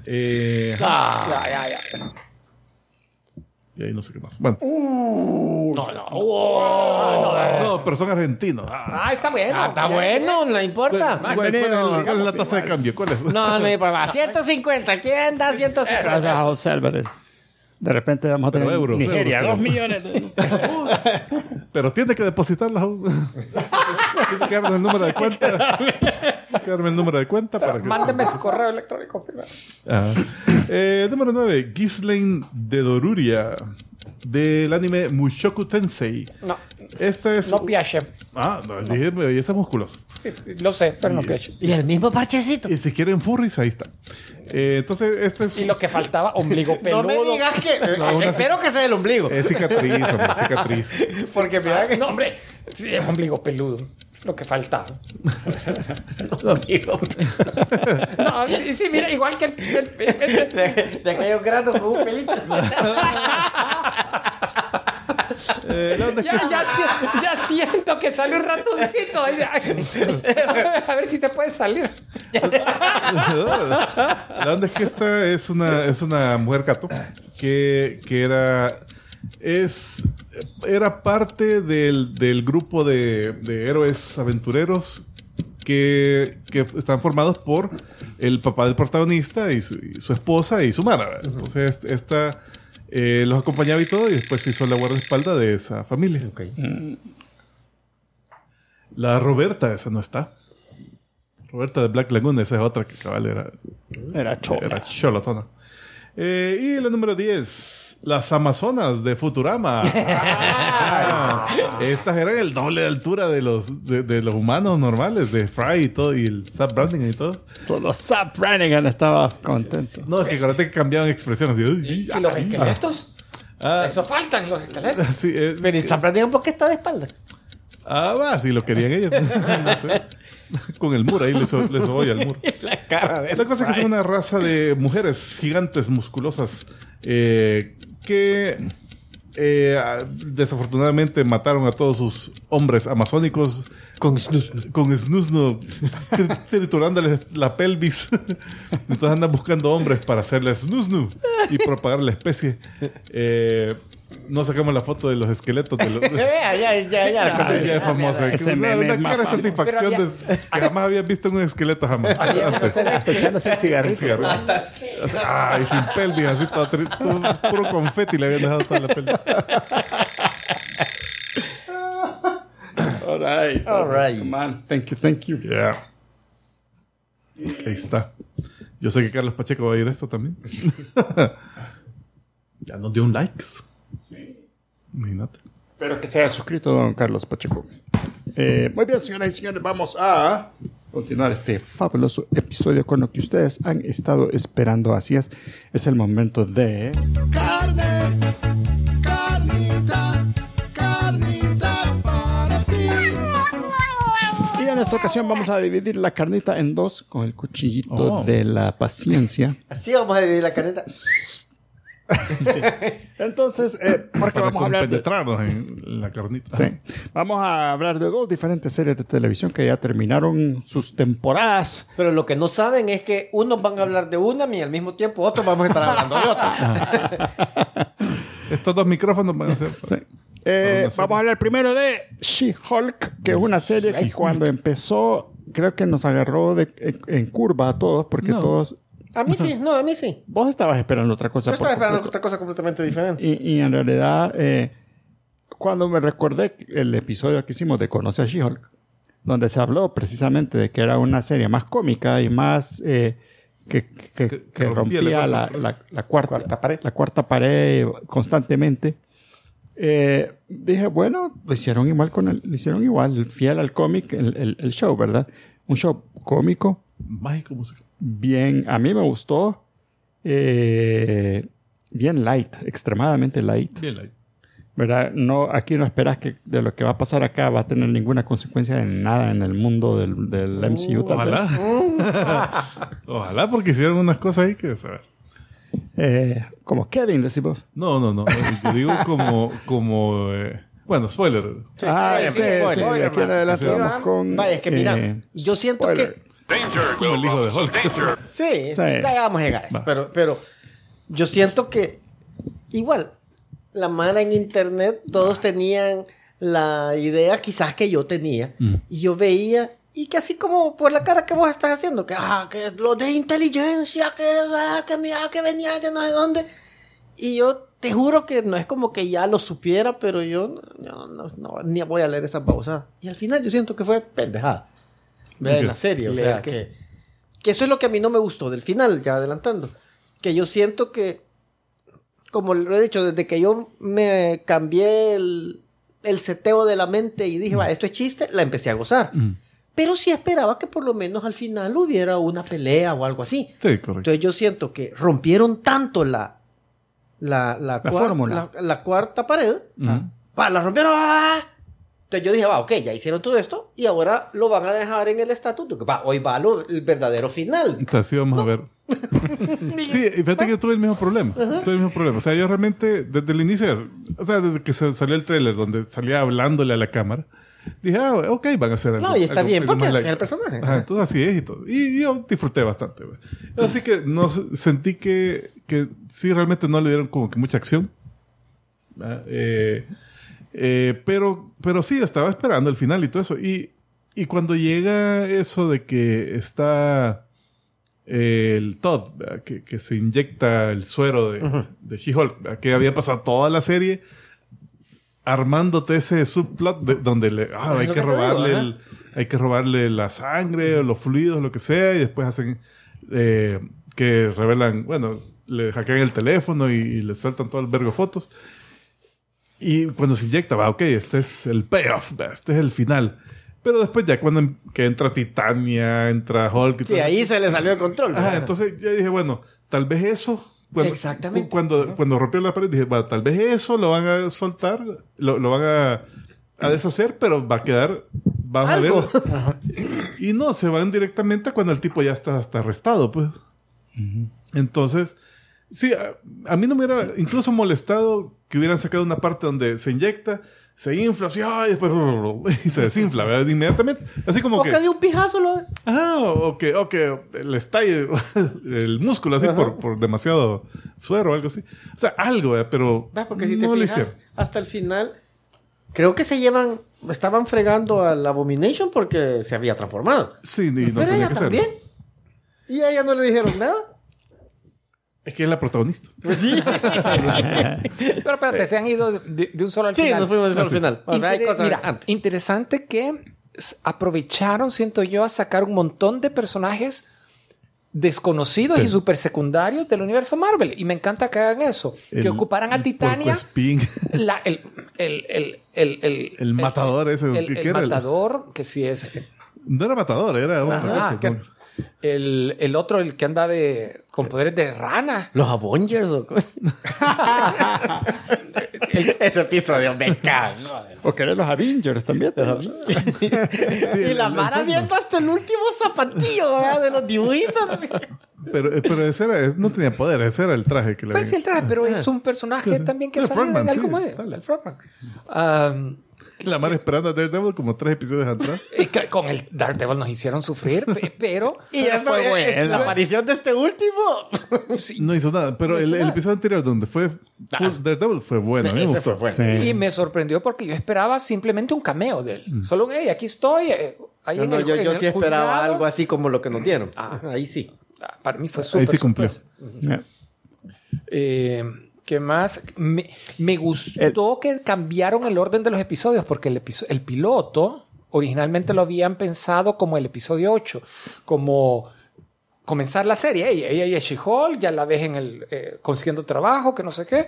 Eh, Ya, ya, ya. y ahí no sé qué más. Bueno, No, no. no, pero son argentinos. Ah, Ah, está bueno. Ah, está bueno, no importa. ¿Cuál, cuál es el- cuál es la tasa de cambio? ¿Cuál es? No, no importa. 150. ¿Quién da 150? Gracias a José Álvarez. De repente vamos a tener Pero euros, Nigeria, euros, dos millones. de- [laughs] Pero tiene que depositarlas [laughs] darme el número de cuenta. [laughs] Tiene que darme el número de cuenta para que. Mándeme su correo electrónico primero. Ah. Eh, número 9. Ghislaine de Doruria. Del anime Mushoku Tensei. No, Esta es. no piache. Ah, no, dije bellezas musculosas. Sí, lo sé, pero no piache. Y el mismo parchecito. Y si quieren furries, ahí está. Eh, entonces, este es. Y lo que faltaba, ombligo peludo. [laughs] No me digas que. [laughs] No, una Espero que sea el ombligo. Es cicatriz, hombre, cicatriz. Porque mira que. No, hombre, sí, ombligo peludo. Lo que faltaba. [laughs] Ombligo. No, sí, sí, mira, igual que el. el- el- De, de aquellos granos con un pelito. Eh, ya, ya, si- ya siento que salió un ratoncito. A ver si se puede salir. [laughs] la onda es que esta es una, es una mujer gato que, que era. Es. Era parte del, del grupo de, de héroes aventureros que, que están formados por el papá del protagonista y su, y su esposa y su mara. Entonces, esta eh, los acompañaba y todo, y después se hizo la guardaespaldas de esa familia. La Roberta, esa no está. Roberta de Black Lagoon, esa es otra que cabal era, Era chola. era cholotona. Eh, y la número 10, las Amazonas de Futurama. [laughs] Ah, Estas eran el doble de altura de los, de, de los humanos normales, de Fry y todo, y el Zap Branding y todo. Solo Zap Brannigan estaba contento. No, es que acuérdate que cambiaban expresiones. Y, ¿Y los esqueletos? ah, Eso faltan, los esqueletos. [laughs] sí, eh, Pero y San Francisco, ¿por qué está de espalda? ah, va, si lo querían ellos. [laughs] No sé. Con el muro, ahí le, so, le sobolla el muro. La cara de La cosa es que son una raza de mujeres gigantes, musculosas, eh, que eh, desafortunadamente mataron a todos sus hombres amazónicos Con snus. con snusno tri- triturándoles la pelvis. Entonces andan buscando hombres para hacerles snusnu y propagar la especie. Eh, no sacamos la foto de los esqueletos de los... [laughs] ya, ya, ya, ya. Sí, ya es famosa. Ese una, una cara de satisfacción Pero de, que jamás habías visto en un esqueleto jamás. Hasta echándose el cigarrito. Cigarro. O sea, ay, sin pelvis, así todo, tri- todo puro confeti le habían dejado toda la pelvis. All right. All right. Man, thank you, thank you. Yeah. Ahí está. Yo sé que Carlos Pacheco va a ir a esto también. [laughs] ya nos dio un likes. Imagínate. Espero que se haya suscrito, don Carlos Pacheco. Eh, muy bien, señoras y señores, vamos a continuar este fabuloso episodio con lo que ustedes han estado esperando. Así es, es el momento de... carne, en esta ocasión vamos a dividir la carnita en dos con el cuchillito Oh. de la paciencia. Así vamos a dividir la carneta. [laughs] Sí. Entonces, eh, porque vamos a hablar de... en la carnita. Sí. Vamos a hablar de dos diferentes series de televisión que ya terminaron sus temporadas. Pero lo que no saben es que unos van a hablar de una y al mismo tiempo otros vamos a estar hablando de otra. [laughs] Estos dos micrófonos van a ser... Sí. Eh, serie. vamos a hablar primero de She-Hulk, que es una serie que cuando empezó, creo que nos agarró de- en, en curva a todos, porque No. todos. A mí sí, no, a mí sí. Vos estabas esperando otra cosa. Yo estaba por esperando otra cosa completamente diferente. Y, y en realidad, eh, cuando me recordé el episodio que hicimos de Conoce a She-Hulk, donde se habló precisamente de que era una serie más cómica y más eh, que, que- que que rompía rompía la la, cuarta la- la cuarta, Cuarta pared. la cuarta pared constantemente. Eh, dije, bueno, lo hicieron igual con el, lo hicieron igual, fiel al cómic, el, el- el show, ¿verdad? Un show cómico, Mágico música. bien, a mí me gustó, eh, bien light, extremadamente light. Bien, like. ¿verdad? No, aquí no esperas que de lo que va a pasar acá va a tener ninguna consecuencia de nada en el mundo del, del MCU, tal vez. Ojalá. [laughs] Ojalá porque hicieron unas cosas ahí que saber. Eh, como Kevin, decimos. No, no, no. Yo digo como, como eh, bueno, spoiler. ah, sí, sí, sí, sí, spoiler, aquí man. adelante Sí, vamos con. Vaya, es que mira, eh, yo siento spoiler. que Como el hijo de Hulk. Sí, Sí. ya vamos a llegar a eso. Pero, pero yo siento que igual, la mara en internet, todos tenían la idea quizás que yo tenía. Mm. Y yo veía, y que así como por la cara que vos estás haciendo, que, ah, que lo de inteligencia, que, ah, que mira, que venía de no sé dónde. Y yo te juro que no es como que ya lo supiera, pero yo no, no, no, ni voy a leer esa pausa. Y al final yo siento que fue pendejada. Ve Ok. la serie, o ¿Leer sea, que, que eso es lo que a mí no me gustó del final, ya adelantando. Que yo siento que, como lo he dicho, desde que yo me cambié el, el seteo de la mente y dije, va, esto es chiste, la empecé a gozar. Mm. Pero sí esperaba que por lo menos al final hubiera una pelea o algo así. Sí, correcto. Entonces yo siento que rompieron tanto la, la, la, La fórmula. la- la cuarta pared. Mm. Va, la rompieron. ah. Entonces yo dije, va, ok, ya hicieron todo esto y ahora lo van a dejar en el que, Va, hoy va lo- el verdadero final. Entonces sí vamos a ver. [laughs] sí, y fíjate que yo tuve el mismo problema. Tuve el mismo problema. O sea, yo realmente, desde el inicio, o sea, desde que salió el tráiler donde salía hablándole a la cámara, dije, ah, ok, van a hacer algo. No, y está algo- bien, algo porque light. es el personaje. Ajá, entonces así es y todo. Y yo disfruté bastante. güey. Así que no sentí que, que sí realmente no le dieron como que mucha acción. Eh, eh, pero, pero sí, estaba esperando el final y todo eso. Y, y cuando llega eso de que está el Todd, que, que se inyecta el suero de, de She-Hulk, que había pasado toda la serie armándote ese subplot de- donde le, ah, hay que digo, robarle el, hay que robarle la sangre o los fluidos, lo que sea, y después hacen eh, que revelan, bueno, le hackean el teléfono y, y le sueltan todo el vergo fotos. Y cuando se inyecta, va, ok, este es el payoff, va, este es el final. Pero después ya cuando em- que entra Titania, entra Hulk y Sí, todo ahí eso- se le salió de control. Entonces ya dije, bueno, tal vez eso. Cuando, Exactamente. Cuando, cuando rompió la pared, dije, bueno, tal vez eso lo van a soltar, lo, lo van a, a deshacer, pero va a quedar. Algo. a [laughs] ver. Y no, se van directamente cuando el tipo ya está hasta arrestado, pues. Entonces, Sí, a, a mí no me hubiera incluso molestado que hubieran sacado una parte donde se inyecta, se infla, así, ay, después y se desinfla, ¿verdad? Inmediatamente. Así como O que. que de un pijazo lo... Ah, o que, o que le estalle [laughs] el músculo así por, por demasiado suero o algo así. O sea, algo, ¿verdad? pero Porque si te no fijas, hasta el final, creo que se llevan, estaban fregando al Abomination porque se había transformado. Sí, y no Pero tenía ella que también. ser. Y a ella no le dijeron nada. Es que es la protagonista. Pues sí. [laughs] Pero espérate, se han ido de, de un solo al sí, final. nos fuimos al Así es. final. O sea, hay Inter- cosas mira, antes. interesante que aprovecharon, siento yo, a sacar un montón de personajes desconocidos y super secundarios del universo Marvel. Y me encanta que hagan eso. El- que ocuparan a el Titania. [laughs] la- el, el, el, el, el, El matador ese, El, matador, que sí es. No era matador, era otra cosa. Que- el, el otro, el que anda de, con poderes de rana. Los Avengers. ¿o? [laughs] Ese episodio me cago. O querés los Avengers también. [laughs] y la Mara viendo hasta el último zapatillo ¿verdad? de los dibujitos. Pero, eh, pero ese era, no tenía poder, ese era el traje que le Pues sí, el traje, pero Ah. es un personaje también que El salido Frogman, en algo sí, más. sale. El Frogman. Um, La mar esperando a Daredevil como tres episodios atrás. [laughs] y que con el Daredevil nos hicieron sufrir, pe- pero... [laughs] Y eso fue es- buena. la aparición de este último. [laughs] No hizo nada. Pero el, el episodio anterior donde fue full Daredevil fue bueno. A mí me gustó. fue bueno. Y me sorprendió porque yo esperaba simplemente un cameo de él. Mm. Solo un, hey, aquí estoy. eh, ahí No, en no, el- yo, en yo el sí esperaba juzgado. algo así como lo que nos dieron. Ahí sí. Ah, Para mí fue Ahí súper sí cumplió. Eh, ¿Qué más? Me, me gustó que cambiaron el orden de los episodios porque el, episo- el piloto originalmente lo habían pensado como el episodio 8, como comenzar la serie. Ella, ella es She-Hulk, ya la ves en el eh, consiguiendo trabajo, que no sé qué,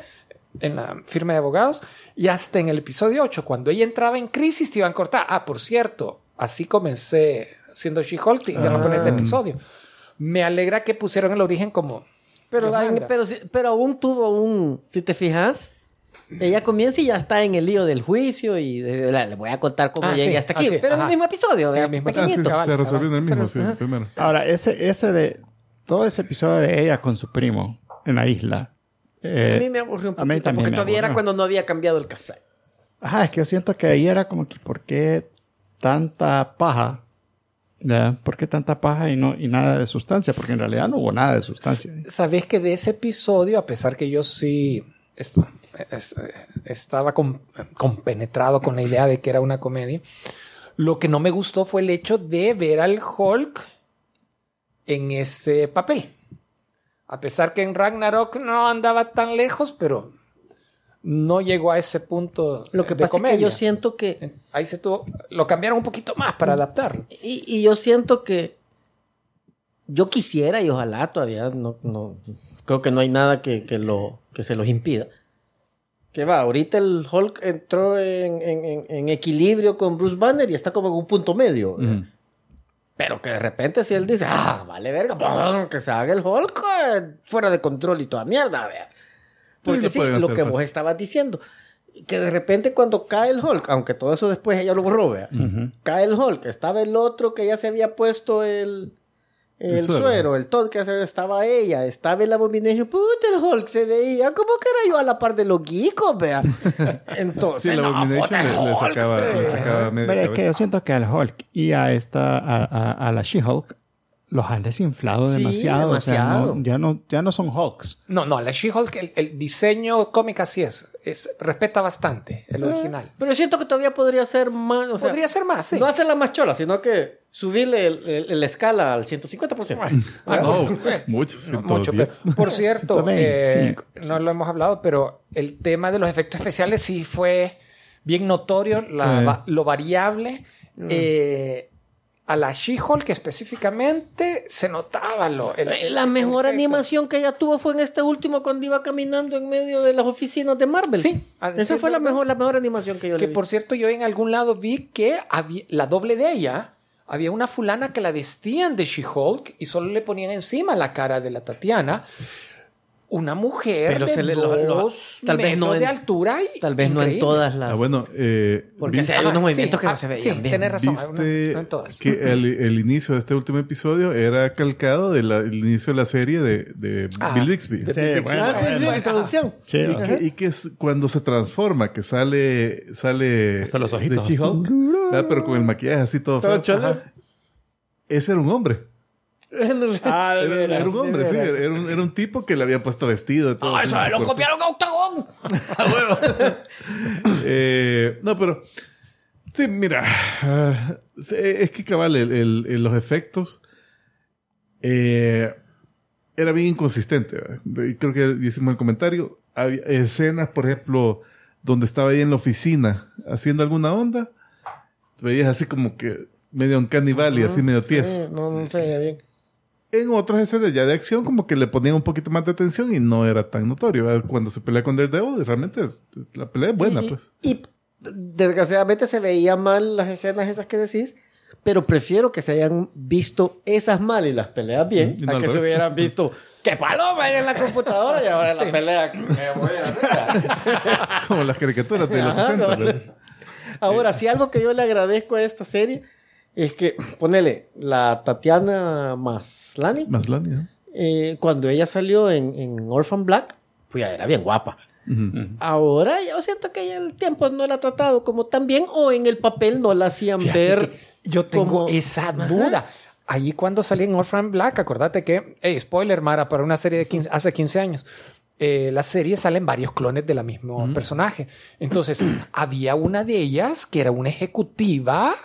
en la firma de abogados. Y hasta en el episodio 8, cuando ella entraba en crisis, te iban a cortar. Ah, por cierto, así comencé siendo She-Hulk, y ya no pones ese episodio. Me alegra que pusieron el origen como. Pero, pero, sí- pero aún tuvo un. Si te fijas, ella comienza y ya está en el lío del juicio y de- la- le voy a contar cómo Ah, llegué sí, hasta aquí. ah, sí, pero en el mismo episodio, el mismo Ah, sí, se resolvió en el mismo, Pero- sí, ajá. primero. Ahora, ese, ese de. Todo ese episodio de ella con su primo en la isla. eh, A mí me aburrió un poquito porque todavía era aburrió. cuando no había cambiado el cassette. Ajá, es que yo siento que ahí era como que, ¿por qué tanta paja? ¿Ya? ¿Por qué tanta paja y, no, y nada de sustancia? Porque en realidad no hubo nada de sustancia. Sabes que de ese episodio, a pesar que yo sí est- es- estaba com- compenetrado con la idea de que era una comedia, lo que no me gustó fue el hecho de ver al Hulk en ese papel. A pesar que en Ragnarok no andaba tan lejos, pero no llegó a ese punto Lo que de pasa comedia. es que yo siento que. Ahí se tuvo, lo cambiaron un poquito más para adaptarlo. Y, y yo siento que. Yo quisiera y ojalá todavía no, no creo que no hay nada que, que lo, que se los impida. Que va, ahorita el Hulk entró en, en- equilibrio con Bruce Banner y está como en un punto medio. Pero que de repente si él dice, ah, vale verga, [laughs] que se haga el Hulk eh, fuera de control y toda mierda, vea. Porque lo sí, pueden lo que vos fácil. estabas diciendo, que de repente cuando cae el Hulk, aunque todo eso después ella lo borró, vea, cae el Hulk, estaba el otro que ya se había puesto el, el, El suero. suero, el Todd que se- estaba ella, estaba el Abomination, puta, el Hulk se veía como que era yo a la par de los geekos, vea. [laughs] Entonces, Sí, no, Abomination le, el le Hulk, sacaba, sí. le sacaba media Pero es que yo siento que al Hulk y a esta, a, a- a la She-Hulk, los han desinflado Sí, demasiado. O sea, no- ya, no, ya no son Hulks. No, no, la She-Hulk, el, el diseño cómico así es, es. Respeta bastante el original. Pero siento que todavía podría ser más, o sea, Podría ser más, sí. No hacerla más chola, sino que subirle la escala al 150%. Ah, no. mucho, Mucho 110. peso. Por cierto, 125. eh, no lo hemos hablado, pero el tema de los efectos especiales sí fue bien notorio, la- va- lo variable. Eh, a la She-Hulk específicamente se notaba lo. el- el- La mejor el animación que ella tuvo fue en este último cuando iba caminando en medio de las oficinas de Marvel. Sí, esa fue la mejor, la mejor animación que yo Que le vi. por cierto, yo en algún lado vi que había, la doble de ella. Había una fulana que la vestían de She-Hulk y solo le ponían encima la cara de la Tatiana. Una mujer Pero de se le- lo- lo- dos tal vez metros no en- de altura y Tal vez no en increíble. todas las. Ah, bueno, eh, Porque ¿viste, si hay unos Ajá, movimientos sí, que no ah, se veían sí, bien. tenés razón, no, viste no en todas. que el, el inicio de este último episodio era calcado del inicio de la serie de, de Ah, Bill Bixby? de Sí, bueno, Ah, sí, sí, bueno. la introducción. Sí, Y que, y que es cuando se transforma, que sale sale Hasta los de ojitos. She-Hulk, ¿verdad? pero con el maquillaje así todo Todo feo. cholo. Ese era un hombre. Ah, de Era, veras, era un hombre, sí. Era un, era un tipo que le había puesto vestido. todo ¡Ah, eso lo copiaron a Octagon! [laughs] Eh, no, pero. Sí, mira. sí, es que cabal, el- el- el- los efectos. eh, era bien inconsistente. ¿verdad? Creo que hicimos el comentario. Había escenas, por ejemplo, donde estaba ahí en la oficina haciendo alguna onda. Veías así como que medio un canibal y así medio tieso. Sí, no, no se veía bien. En otras escenas ya de acción, como que le ponían un poquito más de atención y no era tan notorio. ¿verdad? Cuando se pelea con Daredevil, realmente la pelea es buena, y, pues. y desgraciadamente se veía mal las escenas esas que decís, pero prefiero que se hayan visto esas mal y las peleas bien, no a que se hubieran visto [laughs] que paloma ahí en la computadora y ahora en la pelea [laughs] me voy a hacer. Como las caricaturas de los Ajá, 60. cabal. ¿verdad? [laughs] Ahora, si algo que yo le agradezco a esta serie es que, ponele, la Tatiana Maslany, Maslany, ¿no? eh, cuando ella salió en, en Orphan Black, pues ya era bien guapa. Ujú. Ahora yo siento que ya el tiempo no la ha tratado como tan bien o en el papel no la hacían Fíjate ver. yo tengo como- esa Ajá. duda. Allí cuando salí en Orphan Black, acordate que, hey, spoiler, Mara, para una serie de 15 hace 15 años, eh, la serie salen varios clones de la mismo personaje. Entonces, había una de ellas que era una ejecutiva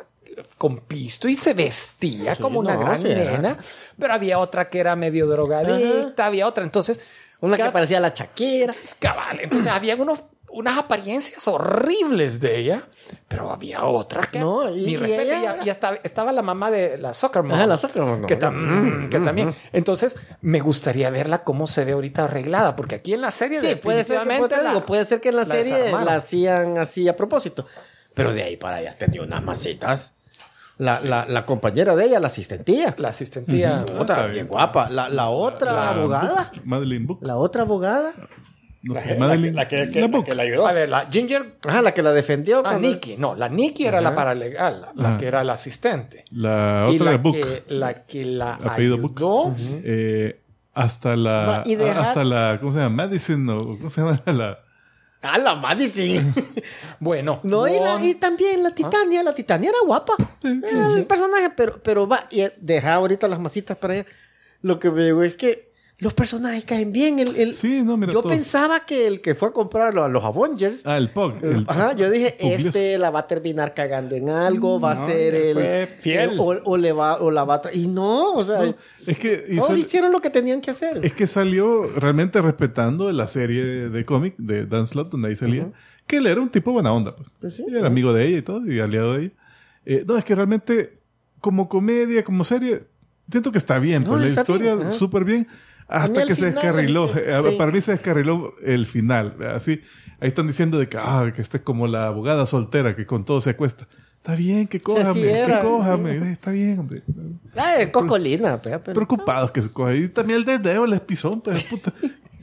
con pisto y se vestía Sí, como una no, gran nena, pero había otra que era medio drogadicta, había otra. Entonces, Una que parecía la Shakira. Cabal. Entonces había unos, unas apariencias horribles de ella, pero había otras que. No, y- mi y respeto, ella era- ya estaba, la mamá de la soccer mom. Ajá, la Soccer Mom, no, que, no. tam- que también. Entonces, me gustaría verla cómo se ve ahorita arreglada, porque aquí en la serie. Sí, puede ser, que, la- digo, puede ser que en la, la serie desarmaron. la hacían así a propósito. Pero de ahí para allá tenía unas masitas. La, la, la compañera de ella, la asistentía. La asistentía. Otra, está bien bien. guapa. La, la otra La- abogada. Book, Madeline Book. La otra abogada. No sé, Madeline. La que, que- la la Book. que la ayudó. A ver, la Ginger. Ajá, la que la defendió. Ah, Nikki. No, la Nikki era la paralegal, la, que era la asistente. La y otra la Book. que, la que la Apellido Book. ayudó. Eh, hasta la. Va, y dejar- Hasta la. ¿Cómo se llama? Madison o. ¿Cómo se llama? [laughs] La. Ah, la Madison. [laughs] Bueno, No, y, la- Wong- y también la Titania. La Titania era guapa. Era el personaje, pero, pero va. Y deja ahorita las masitas para allá. Lo que me digo es que los personajes caen bien. El, el- Sí, no, mira. yo todos. pensaba que el que fue a comprarlo a los Avengers. Ah, el Pug. el- Ajá, yo dije, este la va a terminar cagando en algo, va a No, ser le el... fue fiel. el- o, o le va, o la va a Y no, o sea, No, es que todos hicieron lo que tenían que hacer. Es que salió realmente respetando la serie de, de cómic de Dan Slott, donde ahí salía, que él era un tipo buena onda. Pues. Pues sí, Y era amigo de ella y todo, y aliado de ella. Eh, no, es que realmente, como comedia, como serie, siento que está bien, pues la está historia bien, ajá. Bien, hasta que se descarriló. [laughs] sí. Para mí se descarriló el final. Así, ahí están diciendo de que, ah, que esta es como la abogada soltera que con todo se acuesta. Está bien, que Sí, cójame, que cójame. Eh, Está bien, hombre. Ah, el Cocolina, pero- Preocupados que se coja. Y también el Daredevil es pisón, pues, puta.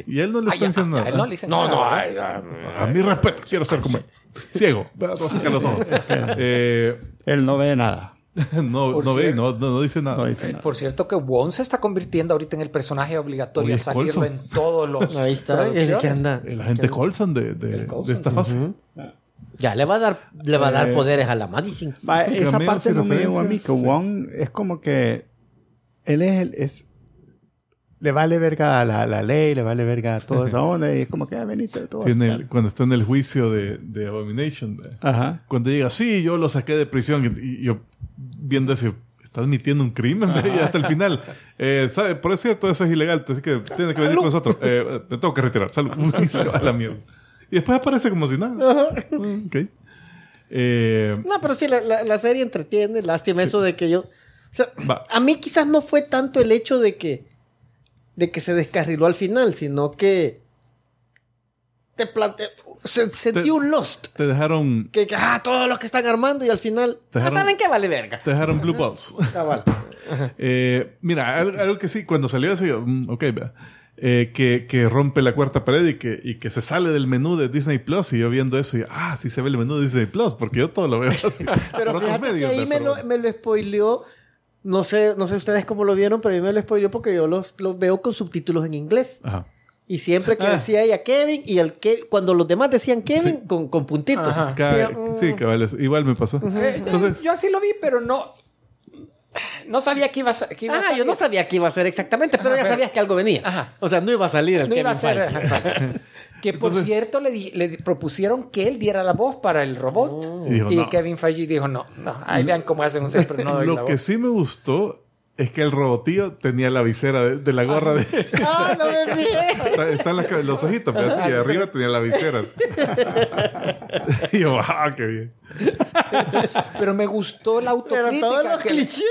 Y él no le Ah, está diciendo nada. no le dice No, nada, no, ay, ay, A mi respeto, quiero ser como él. Ciego. Voy a sacar los ojos. [laughs] Eh, Él no ve nada. [laughs] no, no ve, no, no, no dice nada. No dice Eh, nada. Por cierto que Wong se está convirtiendo ahorita en el personaje obligatorio Oye, a es salirlo Coulson. en todos los [laughs] Ahí está, el que anda. El agente Colson de, de, de esta fase. Ya le va a dar, le va a dar Eh, poderes a la Madison. Va, esa parte no me llegó a mí, que Wong es como que él es el... Es, le vale verga a la, la ley, le vale verga a toda esa onda y es como que, ah, venite, todo Sí, en va a el- cuando está en el juicio de, de Abomination. Ajá. Cuando llega, sí, yo lo saqué de prisión. Y, y yo viendo ese, está admitiendo un crimen. Y hasta el final. Eh, ¿sabe? Por cierto, eso es ilegal. Así que tiene que venir con nosotros. Eh, me tengo que retirar. Salud. [laughs] [laughs] Y se va a la mierda. Y después aparece como si nada. Mm, [laughs] ok. Eh, No, pero sí, la, la- la serie entretiene. Lástima eso de que yo. o sea, a mí quizás no fue tanto el hecho de que. De que se descarriló al final, sino que. Te plante... se, sentí Te- un Lost. te dejaron, Que, que, ah, todos los que están armando y al final. Te Ah, saben que vale verga. te dejaron blue balls. Cabal. [laughs] Eh, mira, algo, algo que sí, cuando salió eso, yo, mm, ok, vea. eh, que, que rompe la cuarta pared y que, y que se sale del menú de Disney Plus. Y yo viendo eso, y ah, sí se ve el menú de Disney Plus, porque yo todo lo veo así. [laughs] Pero fíjate que medios, ahí me lo, me lo spoileó. No sé, no sé ustedes cómo lo vieron, pero a mí me lo spoileó porque yo los, los veo con subtítulos en inglés. Ajá. Y siempre que Ah. decía ella Kevin, y el que, cuando los demás decían Kevin, con, con puntitos. Yo, mm, sí, cabales, igual me pasó. Eh, Entonces, yo así lo vi, pero no. No sabía que iba a, que iba a Ah, salir. yo no sabía qué iba a ser exactamente, pero Ajá, ya pero- sabías que algo venía. Ajá. O sea, no iba a salir el No iba a ser. [laughs] Que por cierto le, di- le propusieron que él diera la voz para el robot. Y dijo, y no. Kevin Feige dijo, no, no, ahí vean cómo hacen ustedes, pero no doy [laughs] la lo que voz. sí me gustó es que el robotillo tenía la visera de, de la gorra de... [laughs] Ah, no me fijé. Están los ojitos, pero así, y arriba tenía la visera. [laughs] y yo, ah, qué bien. Pero me gustó la Pero autocrítica. todos los que- clichés.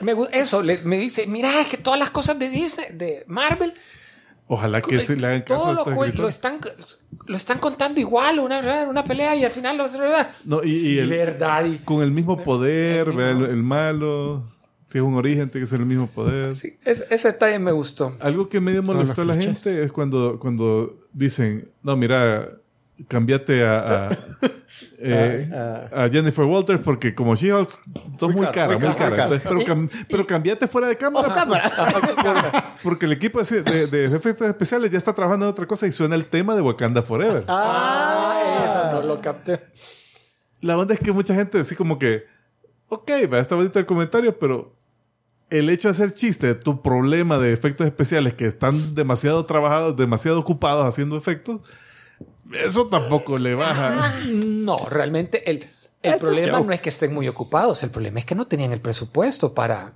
me eso, le- me dice, mira, es que todas las cosas de Disney, de Marvel, Ojalá que sí le hagan caso todo a lo, lo están, lo están contando igual, una, una pelea y al final lo es verdad. No, y, y Sí, el- verdad. y- con el mismo poder, el el, malo. Si es un origen, tiene que ser el mismo poder. sí, es- ese detalle me gustó. Algo que medio molestó a la los clichés. gente es cuando, cuando dicen, no, mira, cambiate a, a, [laughs] eh, a Jennifer Walters porque como She-Hulk sos muy, cara, muy cara. Entonces, pero, cam- pero cambiate fuera de cámara. [laughs] Porque el equipo de, de- de efectos especiales ya está trabajando en otra cosa y suena el tema de Wakanda Forever. Ah, eso no lo capté. La onda es que mucha gente así como que, ok, va, está bonito el comentario, pero el hecho de hacer chiste de tu problema de efectos especiales que están demasiado trabajados, demasiado ocupados haciendo efectos, eso tampoco le baja. No, realmente el, el problema no es que estén muy ocupados, el problema es que no tenían el presupuesto para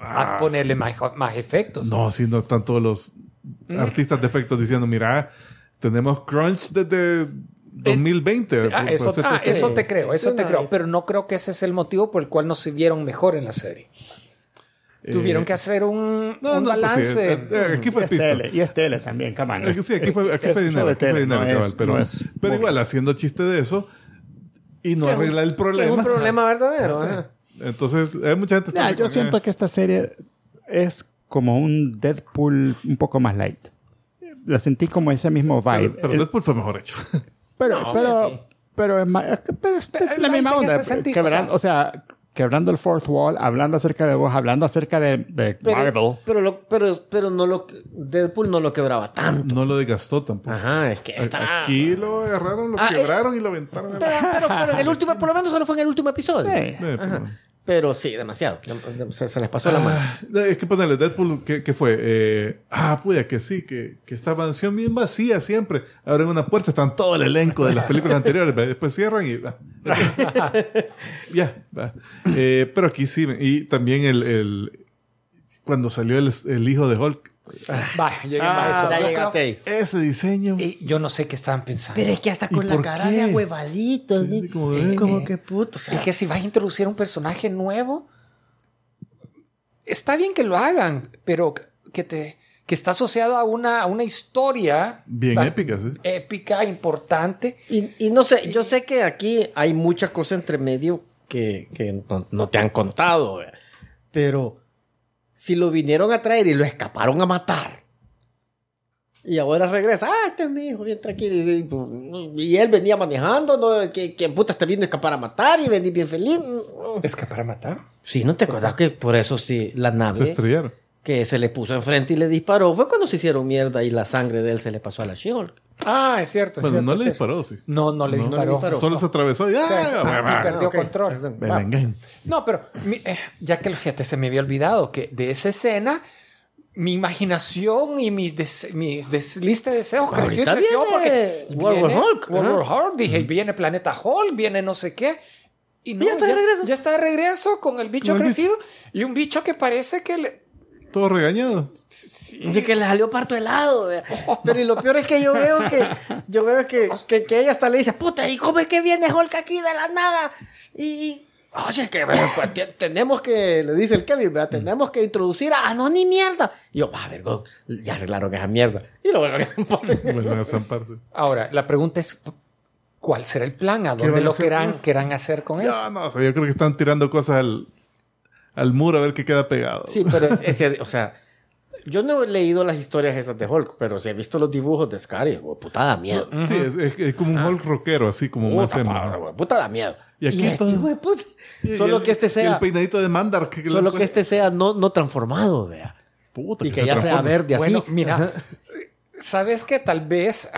Ah. ponerle más, más efectos. No, si no están todos los artistas de efectos diciendo, mira, tenemos crunch desde 2020. Ah, por- eso, por hacer ah, eso te creo, eso sí, te no, creo, pero no creo que ese es el motivo por el cual no se vieron mejor en la serie. Tuvieron Eh, que hacer un, no, un no, pues sí, balance. eh, eh, aquí Y fue es pisto. tele, y es tele también, come on. Es sí, aquí fue, aquí fue dinero, aquí fue dinero, no cabal, es- pero, no es pero igual haciendo chiste de eso y no arregla el que es problema. un problema verdadero. Ajá. Entonces, hay mucha gente está Ya, yo siento eh, que esta serie es como un Deadpool un poco más light. La sentí como ese mismo vibe. pero, pero El- Deadpool fue mejor hecho. Pero, No, pero, sí. pero es, que- pero es- Pero es la misma onda. ese sentido, Quebrando, o sea, quebrando el fourth wall, hablando acerca de vos, hablando acerca de, de Pero, Marvel. pero, lo- pero, pero no lo, Deadpool no lo quebraba tanto. No lo desgastó tampoco. Ajá, es que está. Aquí lo agarraron, lo Ah, eh. quebraron y lo aventaron. Pero, pero, pero en el último, por lo menos solo fue en el último episodio. Sí. Pero- Pero sí, demasiado. Se, se les pasó la mano. Ah, es que ponerle Deadpool, ¿qué, qué fue? Eh, ah, puya, que sí, que, que esta mansión bien vacía siempre. Abren una puerta, están todo el elenco de las películas [laughs] anteriores, después cierran y va. [laughs] ya, va. Eh, pero aquí sí, y también el, el- cuando salió el, el hijo de Hulk, Vaya, lleguen Ah, a eso. ya llegaste creo- ahí. ese diseño. y yo no sé qué estaban pensando. Pero es que hasta ¿Y con la cara qué? de ahuevadito. Sí, ¿sí? como Eh, como que puto. o sea, Es que si vas a introducir un personaje nuevo, está bien que lo hagan, pero que te que está asociado a una, a una historia Bien tan épica, sí. épica, importante. Y, y no sé, yo sé que aquí hay mucha cosa entre medio que, que no, no te han contado, pero si lo vinieron a traer y lo escaparon a matar, y ahora regresa, ah, este es mi hijo, bien tranquilo, y, él venía manejando, ¿no? que, que puta vino a escapar a matar y venía bien feliz. ¿Es que para matar? Sí, ¿no te acuerdas que por eso sí, la Se nave estrellaron. Que se le puso enfrente y le disparó fue cuando se hicieron mierda y la sangre de él se le pasó a la She-Hulk? Ah, es cierto. es Bueno, cierto, no es le cierto. disparó, sí. No, no le No, disparó. le disparó. Solo se atravesó y ¡ah! Va. perdió control. ven. No, pero mi- eh, ya que fíjate, se me había olvidado que de esa escena mi imaginación y mis, des- mis des- lista de deseos creció y Ahorita creció viene porque World War Hulk, World ajá. War Hulk, dije, viene Planeta Hulk, viene no sé qué. Y no, ya está de regreso. Ya está de regreso con el bicho el crecido y un bicho que parece que le... Todo regañado. De que le salió parto helado. vea. [laughs] Pero y lo peor es que yo veo que yo veo que, que, que ella hasta le dice, puta, ¿y cómo es que viene Hulk aquí de la nada? Y. Oye, que bueno, pues, te- tenemos que, le dice el Kevin, ¿verdad? tenemos que introducir a. Ah, no, ni mierda. Y yo, ah, vergón, ya arreglaron esa mierda. Y lo vuelven a [laughs] zamparse. Ahora, la pregunta es, ¿cuál será el plan? ¿A dónde lo querrán, hacer con eso? Ya, no, o sea, yo creo que están tirando cosas al, al muro a ver qué queda pegado. Sí, pero es- ese, o sea, Yo no he leído las historias esas de Hulk, pero sí he visto los dibujos de Scar y, güey, puta, da miedo. Sí, es, es- es como un Hulk rockero, así como más Puta, emo. padre, güey, puta, da miedo. Y aquí este todo- hijo de puta. Y Solo el- que este y El sea, peinadito de Mandar. Que solo que este sea no, no transformado, vea. Puta, Y que se ya sea verde así. Bueno, mira, ¿sabes qué? Tal vez.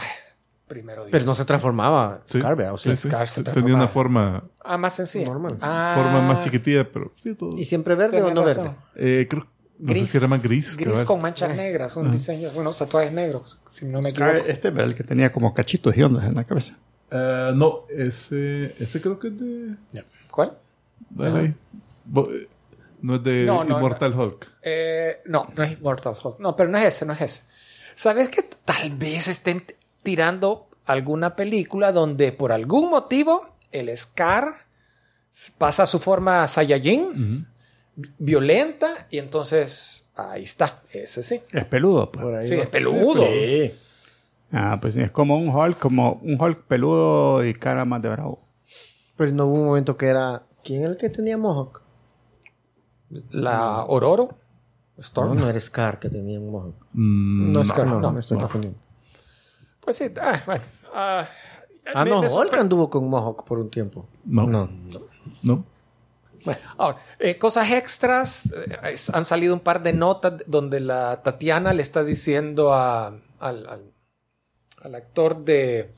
Primero Dios. Pero no se transformaba Sí, Scar. O sea, sí, sí. Scar se Tenía transformaba. una forma, Ah, más sencilla. Normal. Ah, forma más chiquitilla, pero sí, todo. ¿Y siempre verde o no razón. verde? Eh, creo, no sé si era más gris. Gris con manchas negras, un diseño, unos tatuajes negros, si no me equivoco. Este es el que tenía como cachitos y ondas en la cabeza. Eh, no, ese, ese creo que es de... ¿Cuál? Dale ahí. Eh, No es de No, no, Immortal Hulk. Eh, no, no es Mortal Hulk. No, pero no es ese, no es ese. ¿Sabes que tal vez estén tirando alguna película donde por algún motivo el Scar pasa a su forma Saiyajin, vi- violenta, y entonces ahí está, ese sí. Es peludo, pues. Por ahí Sí, va. es peludo. Sí. Ah, pues sí, es como un Hulk, como un Hulk peludo y cara más de bravo. Pero no hubo un momento que era... ¿Quién era el que tenía Mohawk? La Ororo, No, Storm. no era Scar que tenía Mohawk. Mm, No es Scar, No, no. me estoy confundiendo. Pues sí, ah, bueno. ah, Ah, me- no, me anduvo con Mohawk por un tiempo. No. No. No. Ahora, eh, cosas extras, eh, es- han salido un par de notas donde la Tatiana le está diciendo a- al, al- al actor de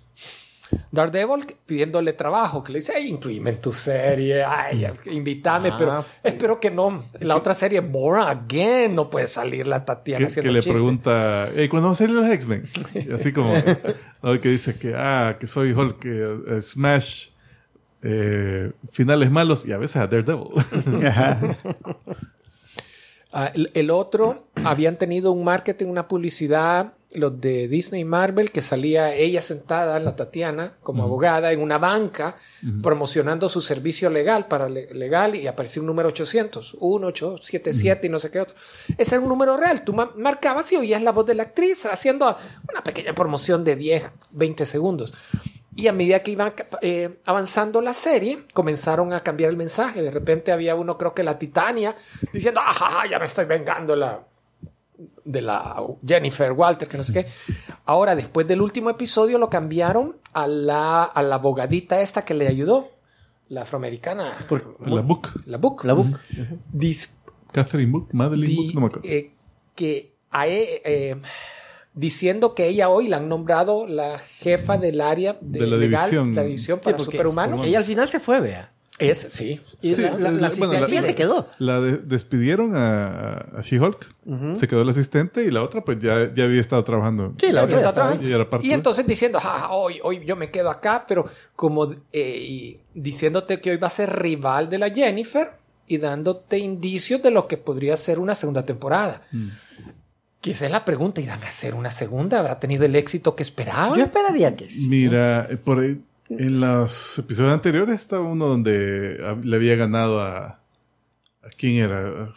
Daredevil pidiéndole trabajo, que le dice, ay, incluíme en tu serie, ay, invítame, Ah. pero espero que no, en la otra serie, Born Again, no puede salir la Tatiana Que, que le chistes. pregunta, "Ey, ¿cuándo van a salir los X-Men? [laughs] Así como, ¿no? que dice que, ah, que soy Hulk, que eh, Smash, eh, finales malos y a veces a Daredevil. [laughs] Ah, el, el otro, habían tenido un marketing, una publicidad, los de Disney y Marvel, que salía ella sentada, la Tatiana, como abogada, en una banca, promocionando su servicio legal para le- legal y apareció un número 800, 1877 y no sé qué otro. Ese era un número real. Tú ma- marcabas y oías la voz de la actriz haciendo una pequeña promoción de 10, 20 segundos. Y a medida que iba eh, avanzando la serie, comenzaron a cambiar el mensaje. De repente había uno, creo que la Titania, diciendo, ajá, ya me estoy vengando la, de la Jennifer Walter, que no sé qué. Ahora, después del último episodio, lo cambiaron a la, a la abogadita esta que le ayudó, la afroamericana. La Book. La Book. La Book. Dis- Catherine Book, Madeline di- Book, no me acuerdo. eh, que a e- eh, diciendo que ella hoy la han nombrado la jefa del área de, De la legal, división. la división Sí, para porque superhumanos. Ella al final se fue, vea. Es, sí. Y Sí, la, la- la la- asistente bueno, la- ya se quedó. La de- despidieron a, a She-Hulk, se quedó el asistente y la otra pues ya, ya había estado trabajando. Sí, la otra estaba trabajando. Y era parte Y de- entonces diciendo, "Ja, ja, hoy, hoy yo me quedo acá, pero como eh, y diciéndote que hoy va a ser rival de la Jennifer y dándote indicios de lo que podría ser una segunda temporada. Mm. Que esa es la pregunta, ¿irán a hacer una segunda? ¿Habrá tenido el éxito que esperaban? Yo esperaría que sí. Mira, eh, por ahí, en los episodios anteriores estaba uno donde ah, le había ganado a. ¿A quién era?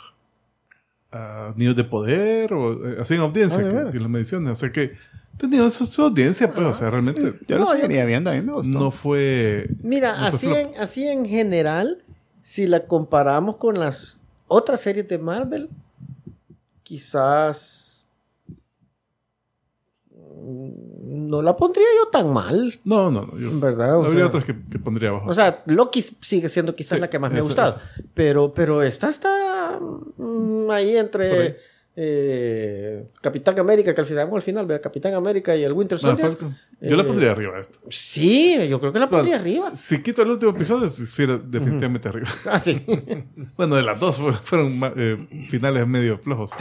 A Niños de Poder o eh, así en audiencia, Ah, ¿de que, lo menciona. O sea que tenía su, su audiencia, pues, o sea, realmente Yo lo No, yo- seguiría viendo, a mí me gustó. no fue. Mira, no fue así en, así en general, si la comparamos con las otras series de Marvel, quizás no la pondría yo tan mal, No, no, no. Yo, ¿verdad? O habría sea, otras que, que pondría abajo. o sea, Loki sigue siendo quizás Sí, la que más me ha gustado, pero, pero esta está mm, ahí entre eh, Capitán América, que al final, al final, vea, Capitán América y el Winter Ah, Soldier. Yo la eh, pondría arriba de esto. Sí, yo creo que la pondría arriba. Si quito el último episodio, sí era definitivamente arriba. Ah, sí. [laughs] Bueno, de las dos fue- fueron eh, finales medio flojos.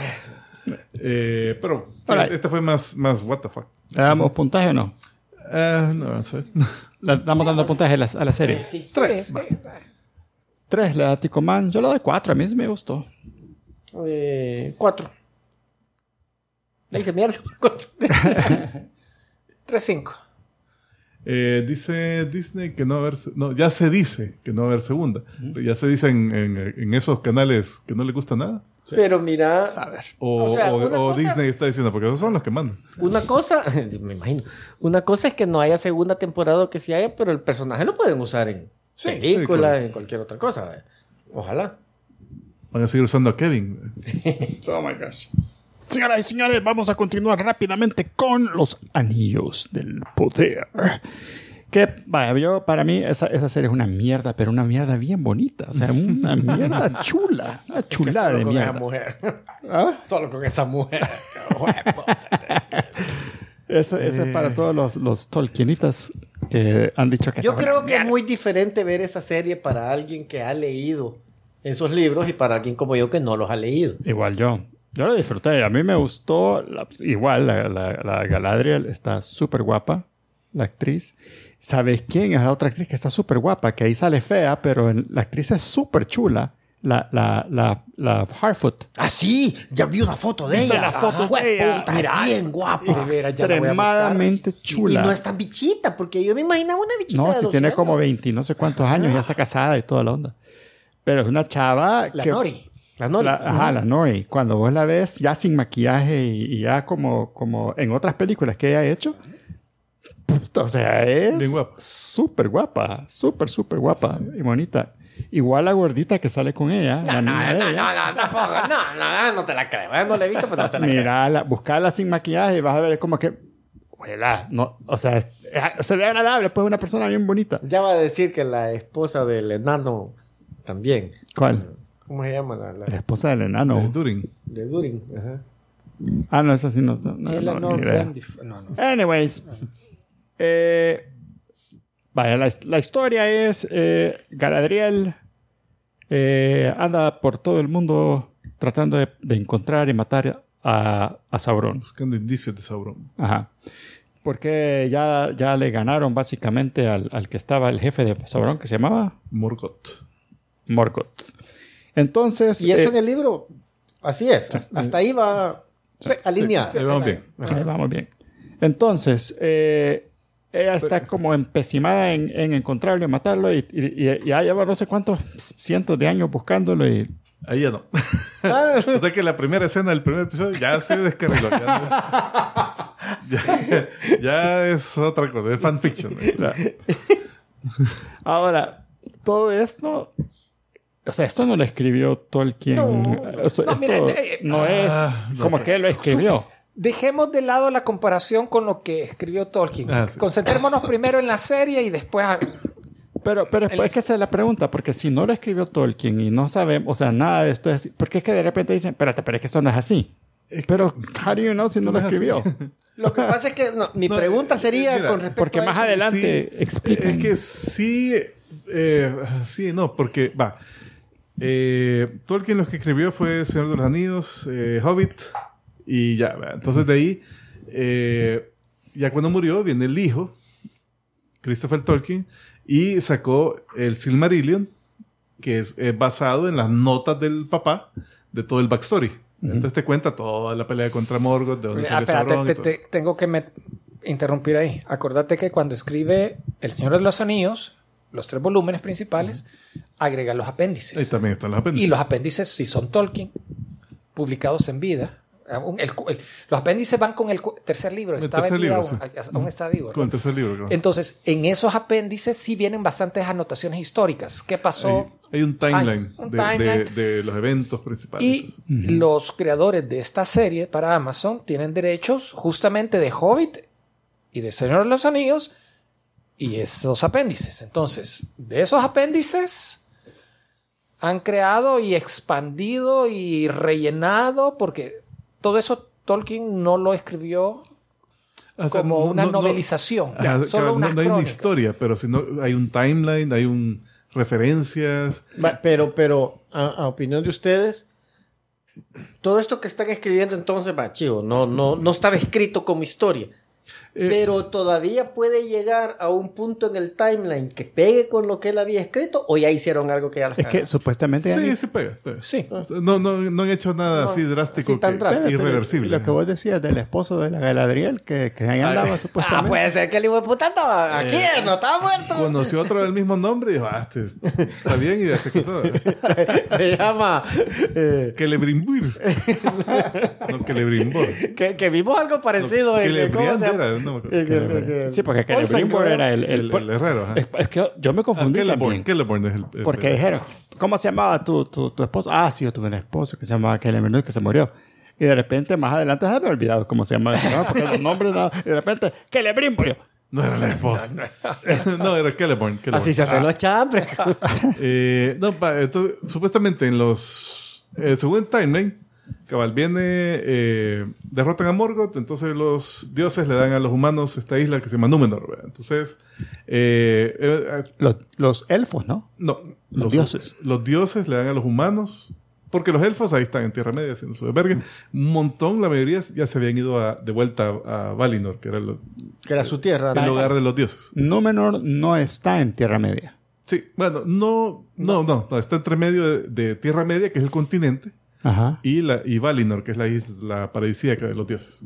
Eh, pero sí, este fue más, más what the fuck. ¿Le damos puntaje o no? Eh, no, no sé. Le damos dando puntaje a la, a la serie. Tres. Sí, sí. Tres, le da Tico Man. Yo le doy cuatro, a mí me gustó. Eh, cuatro. Le dice mierda. Cuatro. [laughs] 3-5. Eh, dice Disney que no va a haber. No, ya se dice que no va a haber segunda. Ya se dice en, en- en esos canales que no le gusta nada. Pero mira, A ver. O, O sea, o- una o cosa- Disney está diciendo, porque esos son los que mandan. una cosa, [laughs] me imagino, una cosa es que no haya segunda temporada o que sí haya, pero el personaje lo pueden usar en Sí, películas, en cualquier otra cosa. eh. Ojalá. Van a seguir usando a Kevin. [laughs] Oh my gosh. Señoras y señores, vamos a continuar rápidamente con los anillos del poder. Que, vaya, yo, para mí, esa, esa serie es una mierda, pero una mierda bien bonita. O sea, una [laughs] mierda chula. Una chulada Solo de con esa mierda. mujer. ¿Ah? Solo con esa mujer. [laughs] Eso, eso es para todos los, los Tolkienitas que han dicho que Yo creo que es mierda. muy diferente ver esa serie para alguien que ha leído esos libros y para alguien como yo que no los ha leído. Igual yo. Yo lo disfruté. A mí me gustó. la- igual, la, la- la Galadriel está súper guapa, la actriz. ¿Sabes quién es la otra actriz que está súper guapa? Que ahí sale fea, pero la actriz es súper chula. La, la, la, la Harfoot. Ah, sí, ya vi una foto de ¿Viste ella. la foto Ajá. de ella? Bien guapa. Extremadamente chula. y no es tan bichita, porque yo me imaginaba una bichita. No, si tiene 12 como años. 20, no sé cuántos años, ya está casada y toda la onda. Pero es una chava La. Nori. La Nori. Ajá, la Nori. Cuando vos la ves ya sin maquillaje y, y ya como, como en otras películas que ella ha hecho, puta, o sea, es súper guapa, súper, súper guapa y bonita. Igual la gordita que sale con ella. la No, de no, ella. no, no, tampoco. No, no, no te la creo. ¿eh? No la he visto, pero no te la creo. Mira, buscarla sin maquillaje y vas a ver como que, huela, no, o sea, es- es- se ve agradable, pues una persona bien bonita. Ya va a decir que la esposa del enano también. ¿Cuál? ¿Cómo se llama? La, la- La esposa del Eh, enano. Durin. de Durin. Ajá. Ah, no, esa sí no. no, no, No, no. Anyways. Eh, vaya, la, la historia es eh, Galadriel eh, anda por todo el mundo tratando de, de encontrar y matar a, a Sauron. Buscando indicios de Sauron. Ajá. Porque ya, ya le ganaron básicamente al, al que estaba el jefe de Sauron, que se llamaba Morgoth. Morgoth. Entonces... Y eso eh, en el libro, así es. Hasta ahí va alineado. Ahí vamos bien. Ahí vamos bien. Entonces, eh, ella está como empecinada en, en encontrarlo y matarlo y, y- y ya lleva no sé cuántos cientos de años buscándolo y Ahí ya no. Ah, [laughs] o sea que la primera escena del primer episodio ya se descargó. Ya, ya- ya es otra cosa, es fanfiction. Ahora, todo esto, o sea, esto no lo escribió Tolkien. No, esto mira, eh, no es ah, no como sé. que él lo escribió. Dejemos de lado la comparación con lo que escribió Tolkien. Ah, sí. Concentrémonos [laughs] primero en la serie y después... a- Pero, pero El es que esa es la pregunta, porque si no lo escribió Tolkien y no sabemos, o sea, nada de esto es así, porque es que de repente dicen, espérate, pero es que esto no es así. Pero, how do you know si no lo escribió? [laughs] Lo que pasa es que no, mi [laughs] No, pregunta eh, sería mira, con respecto Porque a más eso. adelante explican. Es que sí, eh, sí, no, porque va. Eh, Tolkien lo que escribió fue Señor de los Anillos, eh, Hobbit y ya. Entonces de ahí, eh, ya cuando murió, viene el hijo, Christopher Tolkien, y sacó el Silmarillion, que es eh, basado en las notas del papá de todo el backstory. Entonces te cuenta toda la pelea contra Morgoth, de dónde Ah, Sauron te- te- eso. tengo que me- interrumpir ahí. Acordate que cuando escribe El Señor de los Anillos, los tres volúmenes principales, agrega los apéndices. Ahí también están los apéndices. Y los apéndices, si son Tolkien, publicados en vida. El el- los apéndices van con el tercer libro. El Estaba tercer en vida libro, aún, sí. aún está vivo. Con el tercer libro. Entonces, en esos apéndices sí vienen bastantes anotaciones históricas. ¿Qué pasó? Hay, hay un timeline, un de, timeline. de- de los eventos principales. Y los creadores de esta serie para Amazon tienen derechos justamente de Hobbit y de Señor de los Anillos y esos apéndices. Entonces, de esos apéndices han creado y expandido y rellenado porque todo eso Tolkien no lo escribió O sea, como no- una no- no- novelización, solo no, unas no hay una historia, pero si no, hay un timeline, hay un referencias. Pero, pero, a, a opinión de ustedes, todo esto que están escribiendo entonces, va, chivo, no, no, no estaba escrito como historia. Eh, pero todavía puede llegar a un punto en el timeline que pegue con lo que él había escrito o ya hicieron algo que ya la Es que supuestamente... ya sí, ni- sí pega. pega. Sí. No, no, no han hecho nada No, así drástico, así tan que- drástico. Pero- pero irreversible. Lo que vos decías del esposo de la Galadriel, que, que ahí andaba Ay. [laughs] Ah, supuestamente. puede ser que el hijo de puta estaba aquí, no estaba muerto. Conoció otro del mismo nombre y dijo, ah, este es- está bien y ya se casó. [laughs] Se llama. eh, Celebrimbur. [laughs] no, Celebrimbor. que, que vimos algo parecido en el- ¿cómo se Celebriand llama? No me acuerdo. El- el- Sí, porque Celebrimbor creo. era el... el- El, el herrero. es, es que yo me Ah, confundí Celeborn. también. Es el, el- Porque el- dijeron, ¿cómo se llamaba tu, tu, tu esposo? Ah, sí, yo tuve un esposo que se llamaba Celebrimbor que se murió. Y de repente, más adelante, se me olvidado cómo se llama. ¿no? Porque los nombres, no, y de repente, brimbo yo. No era la esposa. [laughs] no, era. Celeborn. Así se hacen los chambres. [laughs] Eh, no, pa- entonces, supuestamente en los. Eh, según el timeline, cabal viene. Eh, derrotan a Morgoth, entonces los dioses le dan a los humanos esta isla que se llama Númenor. ¿verdad? Entonces. eh, eh, Los, los elfos, ¿no? no, Los dioses. Los dioses le dan a los humanos. Porque los elfos ahí están en Tierra Media haciendo su desvergue. Un montón, la mayoría ya se habían ido a- de vuelta a, a Valinor, que era el, que era su tierra. el hogar de los dioses. Númenor no está en Tierra Media. Sí, bueno, no, no, no, no, está entre medio de, de Tierra Media, que es el continente, Ajá. y, la, y Valinor, que es la isla paradisíaca de los dioses.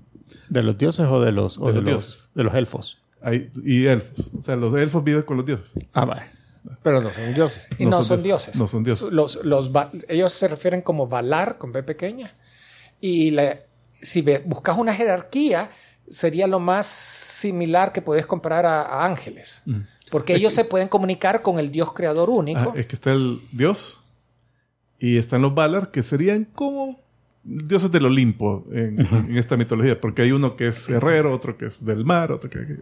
¿De los dioses o de los, o De de los los, dioses. de los elfos? Ahí- y elfos. O sea, los elfos viven con los dioses. Ah, vale. Pero no son dioses. Y no, son, dioses. No son dioses. Los, los, ellos se refieren como Valar, con B pequeña. Y la- si ve- buscas una jerarquía, sería lo más similar que puedes comparar a, a ángeles. Porque ellos se pueden comunicar con el Dios creador único. Ah, es que está el dios y están los Valar, que serían como dioses del Olimpo en, en esta mitología, porque hay uno que es herrero, otro que es del mar, otro que...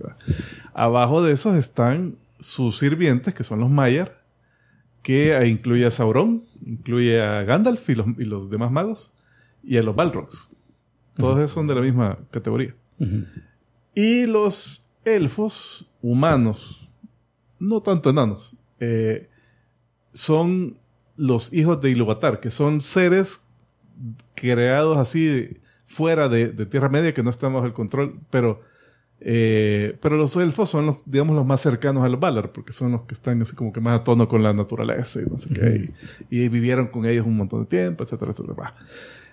Abajo de esos están sus sirvientes, que son los Maiar, que incluye a Sauron, incluye a Gandalf y los, y los demás magos, y a los Balrogs. Todos esos son de la misma categoría. Y los elfos humanos, no tanto enanos, eh, son los hijos de Ilúvatar, que son seres creados así fuera de, de Tierra Media, que no están bajo el control, pero, eh, pero los elfos son los, digamos, los más cercanos a los Valar, porque son los que están así como que más a tono con la naturaleza y no sé qué, y, y vivieron con ellos un montón de tiempo, etcétera, etcétera.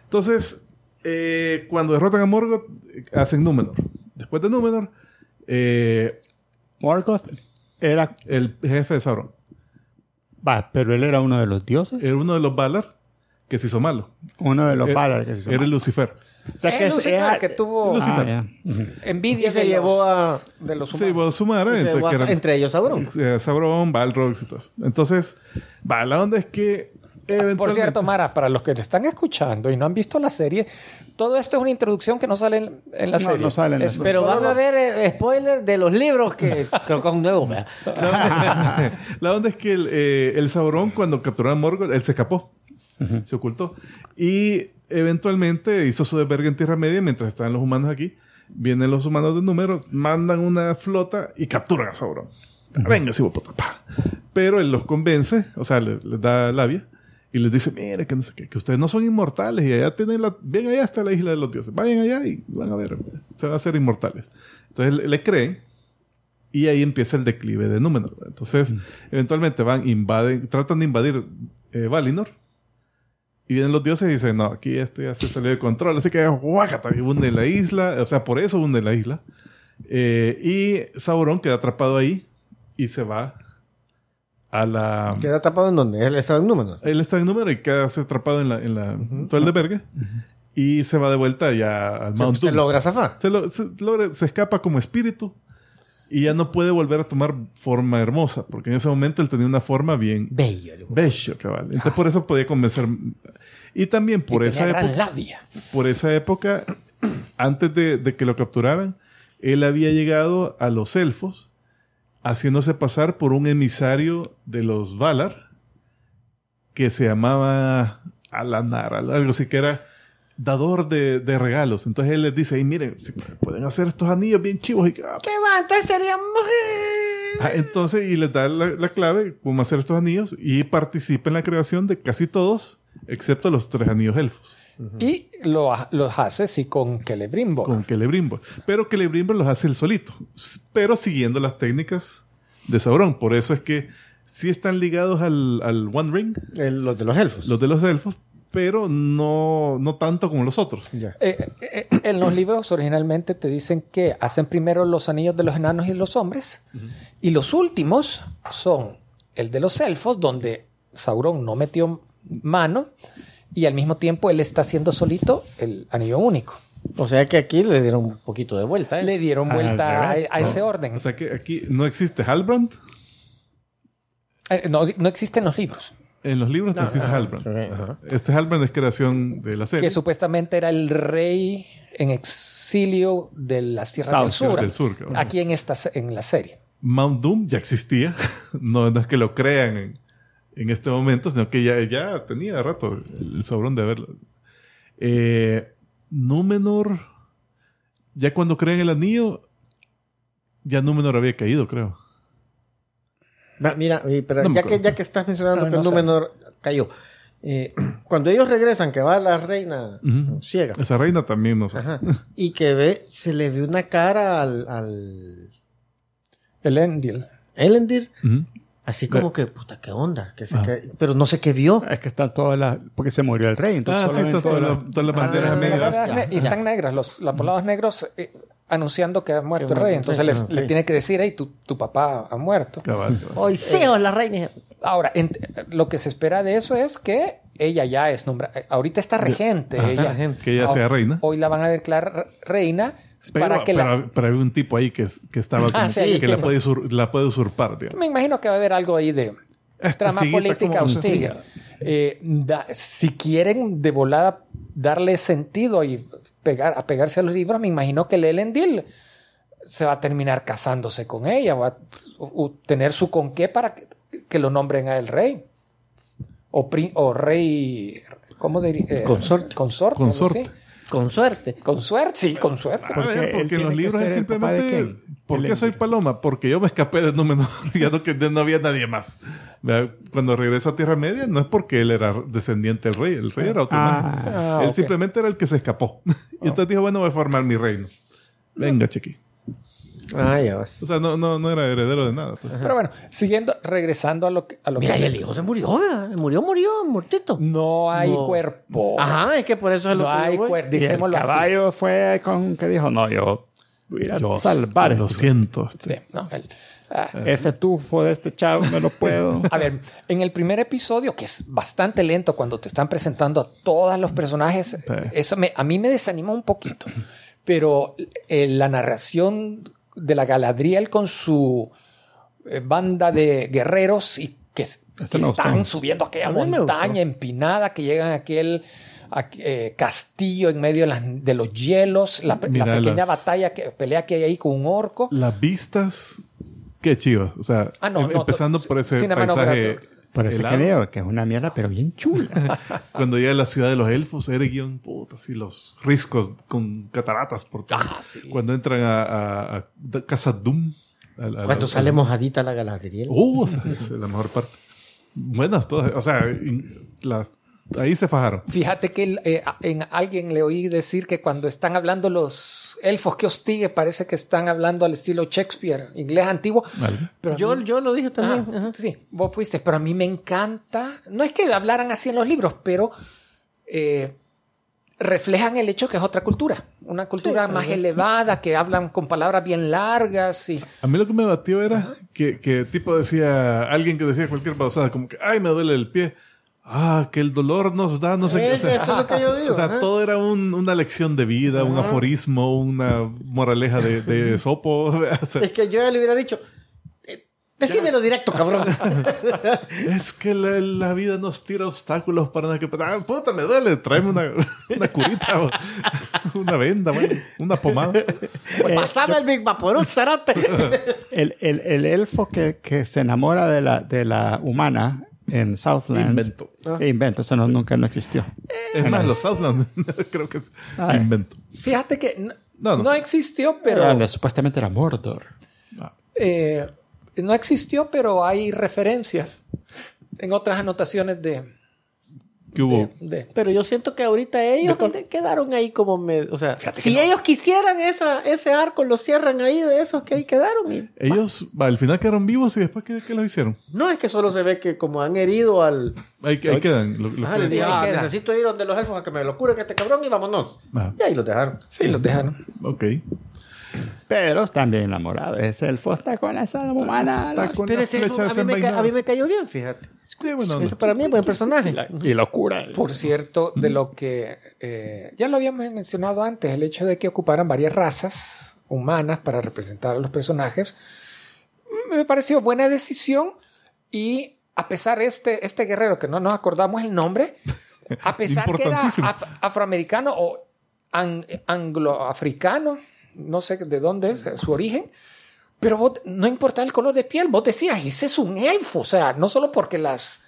Entonces, eh, cuando derrotan a Morgoth, hacen Númenor. Después de Númenor, eh, Morgoth era... el jefe de Sauron Va, pero él era uno de los dioses. era uno de los Valar que se hizo malo. Uno de los Era- Valar que se hizo Era mal. Lucifer. O sea, que Es es- Lucifer era- que tuvo Ah, envidia Y se llevó a. de los humanos. se llevó a- que era- entre ellos Sauron. Sauron, Balrogs y todo eso. Entonces, va, la onda es que... Por eventualmente- cierto, Mara, para los que le están escuchando y no han visto la serie, todo esto es una introducción que no sale en, en la No, serie. no sale en la Es serie. Pero solo van a ver eh, spoiler de los libros que [laughs] creo que es un nuevo. la onda es que el, eh, el Sauron, cuando capturó a Morgoth, él se escapó. Se ocultó. Y eventualmente hizo su desvergue en Tierra Media mientras estaban los humanos aquí. Vienen los humanos de número, mandan una flota y capturan a Sauron. Venga, sí, puta, pa. Pero él los convence, o sea, le- les, da labia y les dice, mire, que, no sé qué, que ustedes no son inmortales y allá tienen la... Bien, allá está la isla de los dioses. Vayan allá y van a ver, se van a hacer inmortales. Entonces le, le creen y ahí empieza el declive de Númenor. Entonces, eventualmente van, invaden, tratan de invadir eh, Valinor. Y vienen los dioses y dicen, no, aquí esto ya se salió de control. Así que, guácata, hunde la isla. O sea, por eso hunde la isla. Eh, y Sauron queda atrapado ahí y se va a la... Queda tapado en donde él estaba en Númenor. Él está en número y queda atrapado en la... En la todo el de verga. Y se va de vuelta ya al Mount Se Doom. logra zafar. Se, lo- se logra- se escapa como espíritu y ya no puede volver a tomar forma hermosa, porque en ese momento él tenía una forma bien Bello. el- bello, cabal. Entonces por eso podía convencer. Y también por y esa época, labia. por esa época, antes de, de que lo capturaran, él había llegado a los elfos haciéndose pasar por un emisario de los Valar que se llamaba Alanar, algo así que era dador de, de regalos. Entonces él les dice, "Ey, miren, si pueden hacer estos anillos bien chivos. Y, ah, ¿Qué va? Entonces seríamos. Ah, entonces, y les da la, la clave cómo hacer estos anillos y participa en la creación de casi todos, excepto los tres anillos elfos, Y lo, los hace sí con Celebrimbor. con Celebrimbor. Pero Celebrimbor los hace él solito, pero siguiendo las técnicas de Sauron. Por eso es que sí están ligados al, al One Ring, El- los de los elfos. los de los elfos, pero no, no tanto como los otros. Ya. Eh, eh, eh, en los libros originalmente te dicen que hacen primero los anillos de los enanos y los hombres, y los últimos son el de los elfos, donde Sauron no metió mano, y al mismo tiempo él está haciendo solito el anillo único. O sea que aquí le dieron un poquito de vuelta. ¿eh? Le dieron vuelta a, ese orden. O sea que aquí no existe Halbrand. Eh, no, no existen los libros. En los libros no existe Halbrand. Ajá. Este Halbrand es creación de la serie. que supuestamente era el rey en exilio de las tierras South, del sur. del sur, aquí en, esta, en la serie. Mount Doom ya existía. [laughs] no, no es que lo crean en, en este momento, sino que ya, ya tenía rato el sobrón de verlo. Eh, Númenor, ya cuando crean el anillo, ya Númenor había caído, creo. Va, Mira, eh, pero No ya, que, ya que estás mencionando No, que no el sé. Númenor cayó. eh, [clears throat] cuando ellos regresan, que va la reina ciega. Esa reina también no sabe. Ajá, [laughs] y que ve, se le ve una cara al, al El Endil. Elendil, Ujú. Así como Eh. que, puta, qué onda. Que se Ah. que- pero no sé qué vio. Es que están todas las... Porque se murió el rey. Entonces Ah, sí, solamente todas la- todas las Ah, banderas negras. y están negras, los, los poblados negros eh, anunciando que ha muerto el rey. Entonces sí, les- ah, le tiene que decir, hey, tu, tu papá ha muerto. Cabal, cabal. Hoy Seo, la reina. Ahora, en- lo que se espera de eso es que ella ya es nombrada. Ahorita está regente. Ah, está regente. Que ella sea reina. Hoy la van a declarar reina Pero, para que pero, la... pero hay un tipo ahí que, que estaba como- [laughs] Ah, sí, que la puede, usur- la puede usurpar, digamos. Me imagino que va a haber algo ahí de Esta trama política hostil. Eh, da- si quieren de volada darle sentido y pegar, a pegarse a los libros, me imagino que el Elendil se va a terminar casándose con ella, va a u- tener su con qué para que, que lo nombren a el rey. O, pri- o rey, ¿cómo diría? Eh, Consorte. Consorte. Consorte. así. Con suerte. Con suerte, sí, con suerte. Ah, Porque en los libros es simplemente. ¿Por qué soy paloma? Porque yo me escapé de Númenor. [laughs] ya no, que no había nadie más. Cuando regresa a Tierra Media, no es porque él era descendiente del rey. El rey era otro Ah. man. O sea, Ah, él simplemente era el que se escapó. [laughs] y entonces dijo, bueno, voy a formar mi reino. Venga, chiqui. Ah, ya vas. O sea, no, no, no era heredero de nada. pues. Pero bueno, siguiendo, regresando a lo que... A lo Mira, que y el hijo se murió, ¿verdad? Murió, murió, muertito. No hay No. cuerpo. Ajá, es que por eso es lo No que yo hay cuerpo. El así. caballo fue con que dijo, no, yo voy a ir a Yo salvar lo este- siento. Sí, no, el- ah, Ese tufo de este chavo me lo puedo. [laughs] A ver, en el primer episodio, que es bastante lento cuando te están presentando a todos los personajes, eso me- a mí me desanimó un poquito. Pero eh, la narración de la Galadriel con su eh, banda de guerreros y que, gustó. están subiendo aquella montaña empinada, que llegan a aquel a- eh, castillo en medio de, las- de los hielos, la, pequeña las- batalla, que, pelea que hay ahí con un orco. Las vistas, qué chivas. O sea, Ah, no, em- no, empezando por ese paisaje. Por eso que digo que es una mierda, pero bien chula. [laughs] Cuando llega a la ciudad de los elfos, Eregion, puta, así los riscos con cataratas por todo. Ah, sí. Cuando entran a, a, a Casa Doom. a- a- Cuando sale mojadita la Galadriel. Uh, esa es la mejor parte. Buenas todas. O sea, las, ahí se fajaron. Fíjate que eh, en alguien le oí decir que cuando están hablando los elfos que hostigue, parece que están hablando al estilo Shakespeare, inglés antiguo. Vale. Pero Yo, mí- yo lo dije también. Ah, ajá. sí, vos fuiste, pero a mí me encanta. No es que hablaran así en los libros, pero eh, reflejan el hecho que es otra cultura, una cultura más elevada, que hablan con palabras bien largas y A mí lo que me batió era que, que tipo decía, alguien que decía cualquier pasada, como que, ay, me duele el pie. Ah, que el dolor nos da, no sé qué. O Eh, sea, eso es lo que yo [laughs] digo. o sea, ajá. todo era un- una lección de vida, un aforismo, una moraleja de, de [laughs] sopo. [laughs] O sea, Es que yo ya le hubiera dicho. eh, Decímelo directo, cabrón. Es que la, la vida nos tira obstáculos para nada que... Ah, puta, me duele. Tráeme una, una curita, o una venda, bueno, una pomada. Pues Pasame el Big Vaporuz, cerote. el, el, el elfo que, que se enamora de la, de la humana en Southland. Invento. Invento, eso no, nunca no existió. Es más, los Southland [laughs] creo que es Ay. invento. fíjate que no, No, no no sé. existió, pero... Pero supuestamente era Mordor. Eh, no existió, pero hay referencias en otras anotaciones de... Que hubo... de- de- Pero yo siento que ahorita ellos quedaron ahí como... me- o sea, Fíjate si que no. ellos quisieran esa, ese arco, lo cierran ahí de esos que ahí quedaron. y- Ellos va, al final quedaron vivos y después, ¿qué, qué lo hicieron? no es que solo se ve que como han herido al... Ahí, ahí quedan. lo- lo Ah, que- les dije, Ah, "Ah, queda. necesito ir donde los elfos a que me lo curen este cabrón y vámonos. Ah, Y ahí los dejaron. sí, los dejaron. ok. Pero están bien enamorados. Ese elfo está con esa humana. Está con Pero las ese elfo a mí, me ca- a mí me cayó bien, fíjate. Sí, bueno, no. Ese para mí es buen personaje. Y locura. Por cierto, de lo que eh, ya lo habíamos mencionado antes, el hecho de que ocuparan varias razas humanas para representar a los personajes, me pareció buena decisión y a pesar este, este guerrero, que no nos acordamos el nombre, a [laughs] pesar que era af- afroamericano o an- angloafricano, no sé de dónde es eh, su origen, pero vos- no importa el color de piel, vos decías, ese es un elfo, o sea, no solo porque las...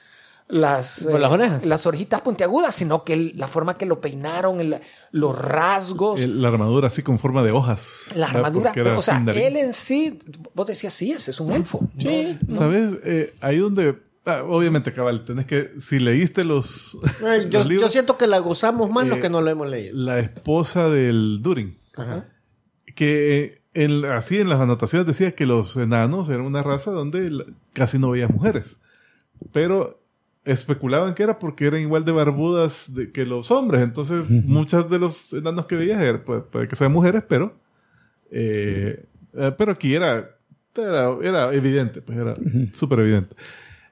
Las, Por las orejas. las orejitas puntiagudas, sino que el- la forma que lo peinaron, el- los rasgos, El- la armadura así con forma de hojas. la armadura. Era o sea, Sindarin. él en sí, vos decías, sí, ese es un elfo. Sí. ¿Sabes? Eh, ahí donde... ah, obviamente, cabal, tenés que... Si leíste los, Ay, [laughs] Yo, los libros, yo siento que la gozamos más lo Eh, que no lo hemos leído. la esposa del Durin, Ajá. Que eh, así en las anotaciones decía que los enanos eran una raza donde casi no veía mujeres. Pero especulaban que era porque eran igual de barbudas de- que los hombres. Entonces, muchas de los enanos que veías eran, puede, puede que sean mujeres, pero... eh, eh, pero aquí era, era, era evidente, pues era súper evidente.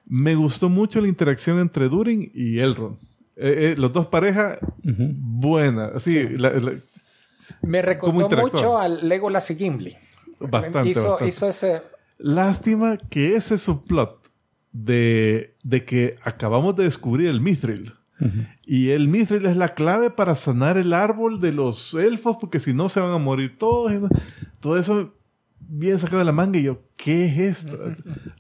Me gustó mucho la interacción entre Durin y Elrond. Eh, los dos parejas, buena. Así, la- la- Me recordó mucho al Legolas y Gimli. bastante, hizo, bastante. hizo ese... Lástima que ese subplot de, de que acabamos de descubrir el Mithril. Y el Mithril es la clave para sanar el árbol de los elfos, porque si no se van a morir todos. Todo eso bien sacado de la manga. Y yo, ¿qué es esto?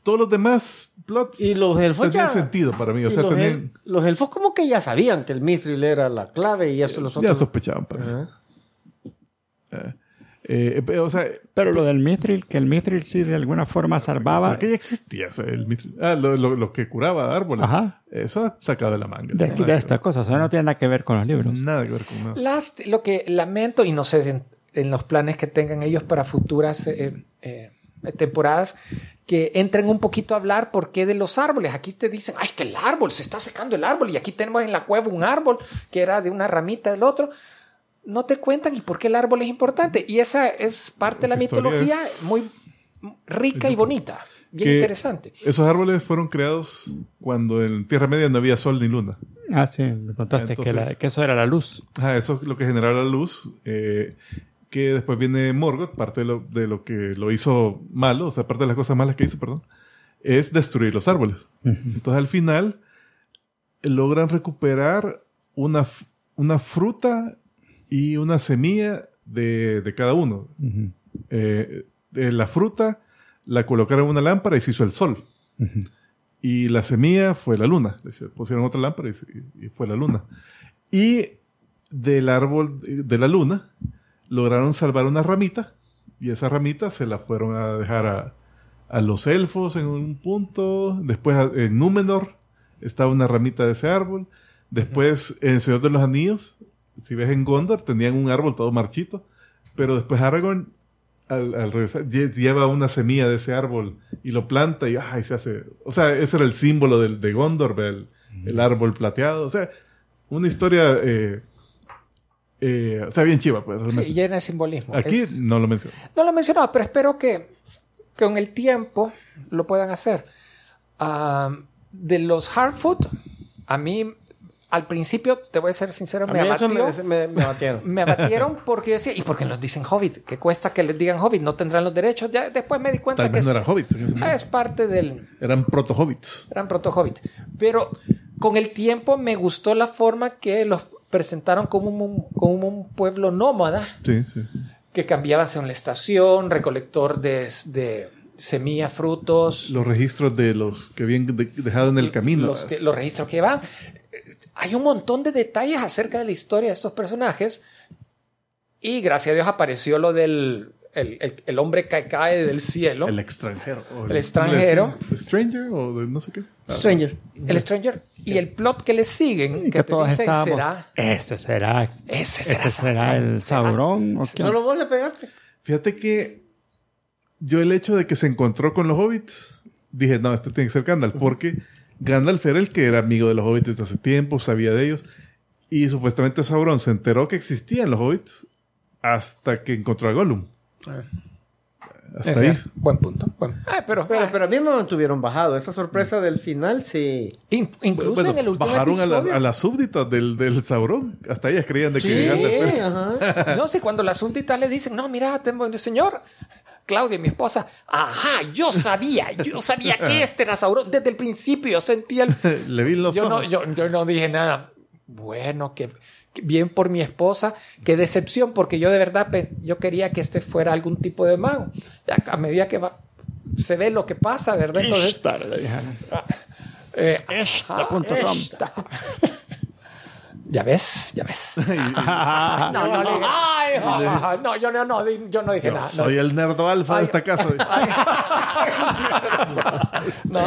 Todos los demás plots Y los elfos tenían ya... sentido para mí. O sea, los, el- tenían, los elfos como que ya sabían que el mithril era la clave y eso los ya otros... sospechaban, parece. Ajá. Eh, o sea, Pero lo del Mithril, que el Mithril sí de alguna forma salvaba. porque ya existía o sea, el Mithril. Ah, lo, lo- lo que curaba árboles. Ajá. Eso sacado de la manga. De, de que esta cosa. O sea, no tiene nada que ver con los libros. Nada que ver con nada. Last- lo que lamento, y no sé en, en los planes que tengan ellos para futuras eh, eh, temporadas, que entren un poquito a hablar por qué de los árboles. Aquí te dicen, ay, que el árbol, se está secando el árbol, y aquí tenemos en la cueva un árbol que era de una ramita del otro. No te cuentan y por qué el árbol es importante. Y esa es parte de la mitología es- muy rica y bonita, bien interesante. Esos árboles fueron creados cuando en Tierra Media no había sol ni luna. Ah, sí, me contaste que, Entonces- la- que eso era la luz. Ajá, eso es lo que generaba la luz. eh, que después viene Morgoth, parte de lo, de lo que lo hizo malo, o sea, parte de las cosas malas que hizo, perdón, es destruir los árboles. Entonces al final logran recuperar una, una fruta y una semilla de, de cada uno. Eh, de la fruta la colocaron en una lámpara y se hizo el sol. Y la semilla fue la luna. Pusieron otra lámpara y, se- y fue la luna. Y del árbol de la luna lograron salvar una ramita. Y esa ramita se la fueron a dejar a, a los elfos en un punto. Después a- en Númenor estaba una ramita de ese árbol. Después en El Señor de los Anillos, si ves en Gondor, tenían un árbol todo marchito. Pero después Aragorn, al, al regresar, lle- lleva una semilla de ese árbol y lo planta y ay, se hace. O sea, ese era el símbolo del, de Gondor, el, el árbol plateado. O sea, una historia. eh, eh, o sea, bien chiva, pues. realmente. Sí, llena de simbolismo. Aquí Es- no lo menciono. No lo he mencionado, pero espero que con el tiempo lo puedan hacer. Ah, de los hard food, a mí al principio, te voy a ser sincero, A me mí eso abatió. me, me, me batieron. [laughs] Me abatieron porque yo decía, ¿y por qué nos dicen hobbit? Que cuesta que les digan hobbit, no tendrán los derechos. Ya después me di cuenta Tal que vez no es, eran hobbits. ah, es parte del, Eran proto-hobbits. eran proto hobbit. Pero con el tiempo me gustó la forma que los presentaron como un, como un pueblo nómada Sí, sí, sí. que cambiaba según la estación, recolector de, de semillas, frutos, Los registros de los que habían de- dejado en el camino. los, que- los registros que van. Hay un montón de detalles acerca de la historia de estos personajes. Y gracias a Dios apareció lo del el, el- el hombre que cae del cielo. El El, extranjero. o El extranjero. ¿El stranger o de no sé qué? Stranger. Stranger. Y el plot que le siguen, Y que, que te todos dicen estábamos. será. Ese será. Ese será, Ese será el Sauron. Solo vos le pegaste. Fíjate que yo el hecho de que se encontró con los hobbits, dije, no, este tiene que ser Gandalf, porque Gandalf era el que era amigo de los hobbits desde hace tiempo, sabía de ellos, y supuestamente Sauron se enteró que existían los hobbits hasta que encontró a Gollum. Hasta ahí. Buen punto. Buen- Ah, pero, Pero, ah, pero a mí me mantuvieron bajado. Esa sorpresa del final, sí. in- incluso Bueno, en el último bajaron a, la- episodio. a las súbditas del, del Sauron. Hasta ellas creían de que Sí, ajá. [laughs] No sé, cuando las súbditas le dicen, no, mira, tengo, señor, Claudia, mi esposa, ajá, yo sabía, yo sabía que este era Sauron. Desde el principio yo sentía el... [laughs] Le vi los Yo no, ojos. yo, yo no dije nada. Bueno, que, que bien por mi esposa, qué decepción, porque yo de verdad yo quería que este fuera algún tipo de mago. Ya a medida que va, se ve lo que pasa, ¿verdad? Entonces, eh, ajá, Ishtar. Ya ves, ya ves. [laughs] No, no, le dije, ay, no, yo no, no, di- yo no dije Yo nada. soy el nerdo alfa de esta casa. [laughs] No,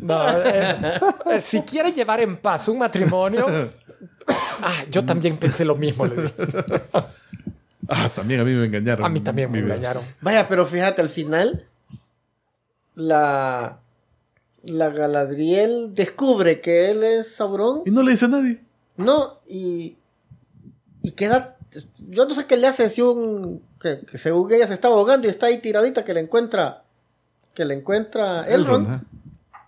no, eh, eh, si quiere llevar en paz un matrimonio, [laughs] ah, yo también pensé lo mismo. le dije. ah, también a mí me engañaron. A mí también me engañaron. Vaya, pero fíjate, al final, la, la Galadriel descubre que él es Sauron. Y no le dice a nadie. No, y, y queda. Yo no sé qué le hace si un. Que, que según ella se estaba ahogando y está ahí tiradita que le encuentra. Que le encuentra Elrond. ajá.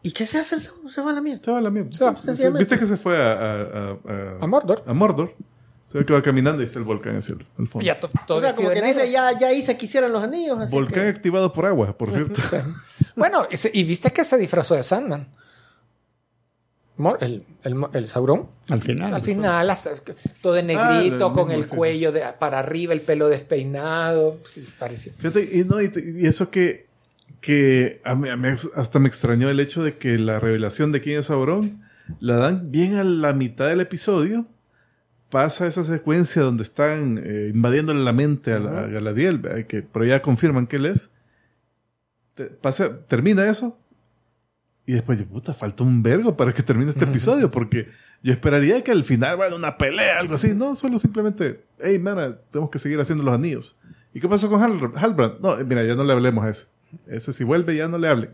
¿Y qué se hace? el? Se va a la mierda. Se va a la mierda. Se va. ¿Viste que se fue a, a, a- A Mordor. A Mordor. Se ve que va caminando y está el volcán hacia el, al fondo. Ya to- todo O sea, como que dice, ya, ya hice que hicieran los anillos. Así Volcán que- activado por agua, por [laughs] cierto. Bueno, y, se- y viste que se disfrazó de Sandman. El, el, el Sauron. Al final. Al final, todo de negrito, Ah, con el sí. cuello de, para arriba, el pelo despeinado. Sí, parecía. Fíjate, y, no, y, y eso que, que a mí, a mí hasta me extrañó el hecho de que la revelación de quién es Sauron la dan bien a la mitad del episodio. Pasa esa secuencia donde están eh, invadiéndole la mente a, la, a Galadriel, que pero ya confirman que él es. Te- pasa, termina eso. Y después, yo, puta, falta un vergo para que termine este episodio, porque yo esperaría que al final, bueno, una pelea, algo así. No, solo simplemente, hey, mana, tenemos que seguir haciendo los anillos. ¿Y qué pasó con Hal- Halbrand? No, eh, mira, ya no le hablemos a ese. Ese si vuelve, ya no le hable.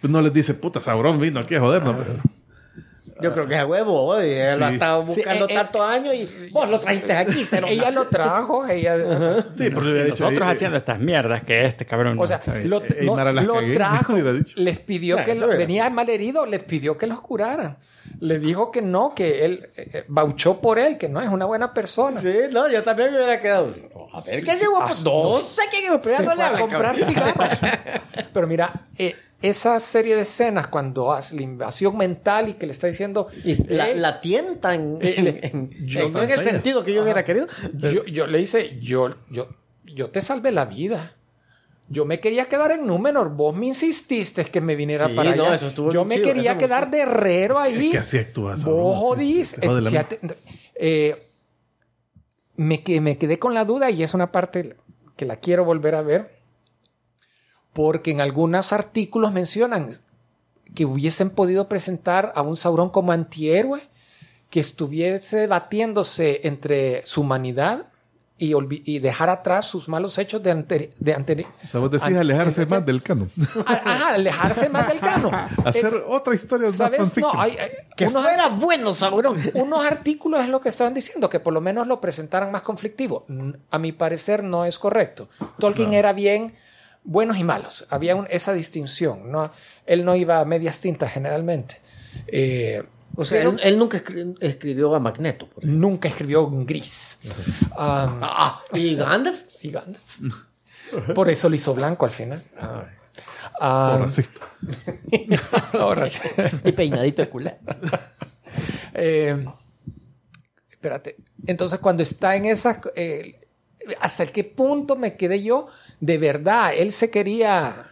Pues no les dice, puta, Sauron vino aquí a jodernos. Yo creo que es a huevo, él lo ha estado buscando Sí, eh, eh, tantos años y vos lo trajiste aquí. [laughs] Ella lo trajo, ella. Sí, por eso había dicho, Nosotros eh, haciendo estas mierdas que este cabrón. O sea, lo, eh, no, lo cagué, [laughs] trajo, les pidió Ya, que lo- venía mal herido, les pidió que los curaran. Le dijo que no, que él eh, eh, bauchó por él, que no es una buena persona. Sí, no, yo también me hubiera quedado. A ver, ¿qué llegó? No sé qué llegó, pero a comprar cigarros. [laughs] Pero mira, eh, esa serie de escenas cuando hace la invasión mental y que le está diciendo... Y la, eh, la tientan Eh, [laughs] en, yo en- no en el sentido que yo hubiera querido. yo, yo le dice, yo, yo, yo te salvé la vida. Yo me quería quedar en Númenor. Vos me insististe que me viniera Sí, para no, allá. eso estuvo yo me chido, quería quedar de herrero ahí. que así actúa Sauron, Vos jodís. eh, me, me quedé con la duda y es una parte que la quiero volver a ver. Porque en algunos artículos mencionan que hubiesen podido presentar a un Sauron como antihéroe que estuviese debatiéndose entre su humanidad y, dejar atrás sus malos hechos de ante- de anteri- O sea, vos decís alejarse más del canon. Ajá, alejarse más del canon. [laughs] Hacer Es- otra historia más ¿Sabes? fanfiction. No, hay, hay- Que unos, fuera bueno, Sauron. unos artículos es lo que estaban diciendo, que por lo menos lo presentaran más conflictivo. A mi parecer no es correcto. Tolkien era bien buenos y malos. Había un- esa distinción. ¿no? Él no iba a medias tintas generalmente. Eh, O sea, pero él, él nunca escri- escribió a Magneto. por nunca escribió en gris. Um, Ah, ¿Y [laughs] Gandalf? y Gandalf. Por eso lo hizo blanco al final. Por Ah, [laughs] racista. Y peinadito de culé. Eh, espérate. Entonces, cuando está en esa. eh, ¿Hasta qué punto me quedé yo? De verdad, él se quería.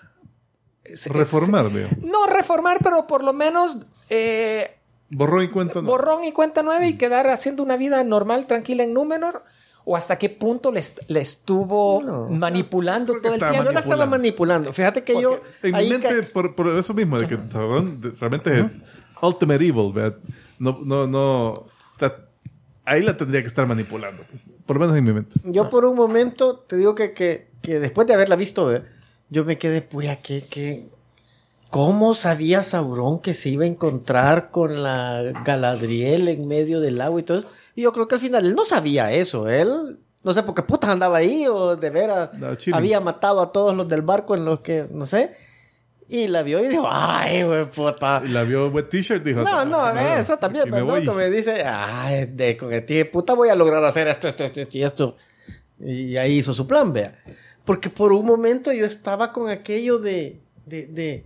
se- Reformar, se- no reformar, pero por lo menos. eh, Borrón y cuenta no. borrón y cuenta nueva y quedar haciendo una vida normal, tranquila en Númenor. ¿O hasta qué punto le, est- le estuvo No. manipulando todo el estaba tiempo? Yo la estaba manipulando. Fíjate que yo. En mi mente, por, por eso mismo, de que realmente es Ultimate Evil, ¿verdad? No, no, no. o sea, ahí la tendría que estar manipulando. Por lo menos en mi mente. Yo por un momento te digo que, que, que después de haberla visto, ¿eh? yo me quedé, pues, ¿a qué, qué? ¿Cómo sabía Sauron que se iba a encontrar con la Galadriel en medio del agua y todo eso? Y yo creo que al final él no sabía eso. Él, no sé por qué putas andaba ahí o de veras No, había matado a todos los del barco en los que, no sé. Y la vio y dijo, ay, güey, puta. Y la vio wet t-shirt dijo. No, no, "Ah, eso también, me pero voy". no, me dice, ay, de con tío, puta voy a lograr hacer esto, esto, esto, esto y esto. Y ahí hizo su plan, vea. Porque por un momento yo estaba con aquello de. de, de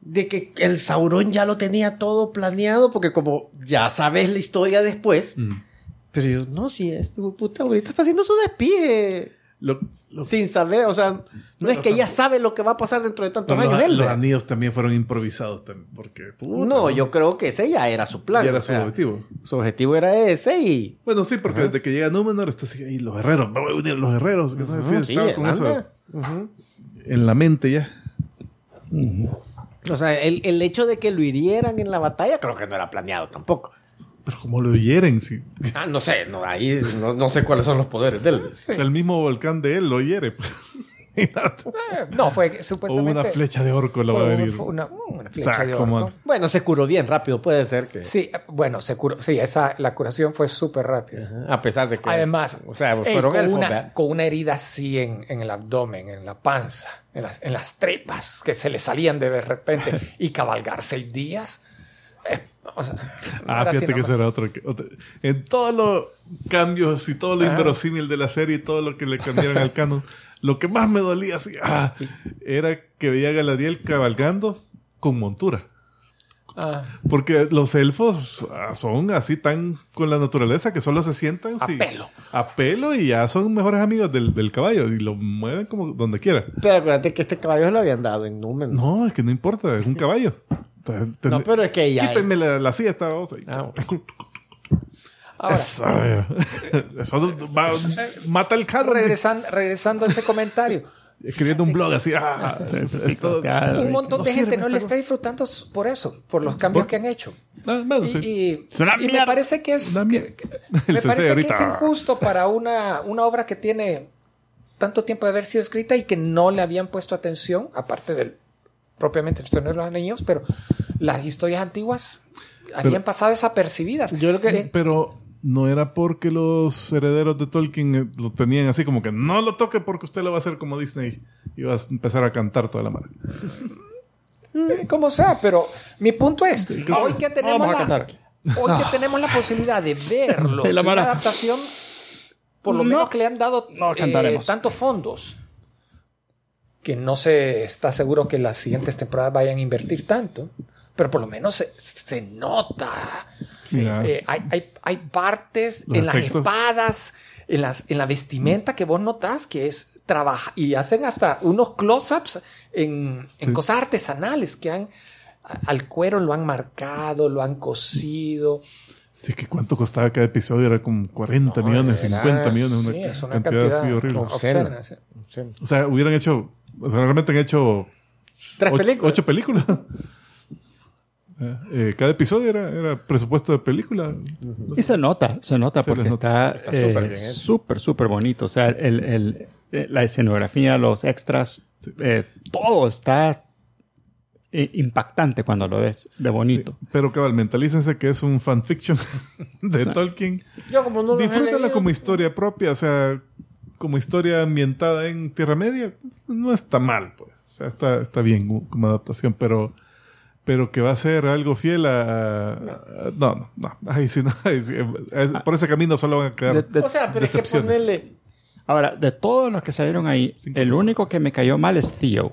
de que el Sauron ya lo tenía todo planeado, porque como ya sabes la historia después, Mm. pero yo, no, si es tu puta, ahorita está haciendo su despide Lo- lo- sin saber, o sea, no es que ya sabe lo que va a pasar dentro de tantos los, años él. los anillos también fueron improvisados también, porque puta, No, yo creo que ese ya era su plan. ya era o su sea, objetivo. Su objetivo era ese y... Bueno, sí, porque desde que llega Númenor está así, "Ay, los herreros, me voy a unir a los herreros. sí, estaba con eso en la mente ya. O sea, el, el hecho de que lo hirieran en la batalla creo que no era planeado tampoco. Pero como lo hieren, sí. Ah, no sé, no, ahí no, no sé cuáles son los poderes de él. O sea, el mismo volcán de él lo hiere. [laughs] Eh, no, fue que o supuestamente... una flecha de orco lo va a venir. una, una flecha Ah, de orco. Bueno, se curó bien rápido, puede ser que... Sí, eh, bueno, se curó. Sí, esa, la curación fue súper rápida. A pesar de que... Además, o sea, ey, fueron con, elfos, una, con una herida así en, en el abdomen, en la panza, en las, en las tripas, que se le salían de repente, [laughs] y cabalgar seis días. eh, o sea, Ah, sí fíjate no que era otro, que- otro- En todos los cambios y todo lo Ah. inverosímil de la serie y todo lo que le cambiaron al canon, lo que más me dolía así, ah, era que veía a Galadriel cabalgando con montura. Ah, Porque los elfos ah, son así tan con la naturaleza que solo se sientan A sí, pelo. a pelo y ya son mejores amigos del, del caballo y lo mueven como donde quiera. Pero acuérdate que este caballo se lo habían dado en Númenor. No, es que no importa, es un caballo. No, pero es que ya... Quítenme la, la silla esta babosa. Ah, [laughs] ahora, Eso, eso va- mata el carro. regresan- regresando a ese comentario. [laughs] Escribiendo un blog así. Ah, Un montón no de gente no le está disfrutando por eso, por los cambios ¿Por? que han hecho. Ah, Y, sí. y- Es una y me parece que es, que- que- [laughs] me parece que es injusto para una, una obra que tiene tanto tiempo de haber sido escrita y que no le habían puesto atención, aparte del propiamente el Señor de los Anillos, pero las historias antiguas habían pasado desapercibidas. Yo creo que- De- Pero no era porque los herederos de Tolkien eh, lo tenían así como que no lo toque porque usted lo va a hacer como Disney y vas a empezar a cantar toda la mano. Eh, como sea, pero mi punto es, hoy que tenemos Vamos a la, cantar. hoy que tenemos la posibilidad de [laughs] verlo, la una adaptación, por lo No. menos que le han dado No eh, tantos fondos, que no se está seguro que las siguientes temporadas vayan a invertir tanto, pero por lo menos se, se nota. Eh, hay, hay, hay partes Los en las espadas, en, las, en la vestimenta que vos notas que es trabaja y hacen hasta unos close-ups en, en Sí. cosas artesanales que han al cuero lo han marcado, lo han cosido. Sí, que cuánto costaba cada episodio, era como 40 millones, Era- 50 millones, una, sí, es una cantidad, cantidad así horrible. obscena. O sea, hubieran hecho, o sea, realmente han hecho Tres ocho, películas. ocho películas. [laughs] Eh, eh, cada episodio era, era presupuesto de película. Y se nota, se nota Se porque nota. está Está eh, súper súper, súper bonito. O sea, el, el- eh, la escenografía, los extras, eh, todo está impactante cuando lo ves de bonito. Pero cabal, mentalícense que es un fanfiction [laughs] de Tolkien. Yo como no leído, como historia propia, o sea, como historia ambientada en Tierra Media, no está mal, pues. O sea, está, está bien como adaptación, pero, pero que va a ser algo fiel a... a- no, no, no. Ahí sí, no. ahí sí. Es- por ese camino solo van a quedar... De- de- O sea, pero es que ponerle... Ahora, de todos los que salieron ahí, Cinco el único que me cayó mal es Theo.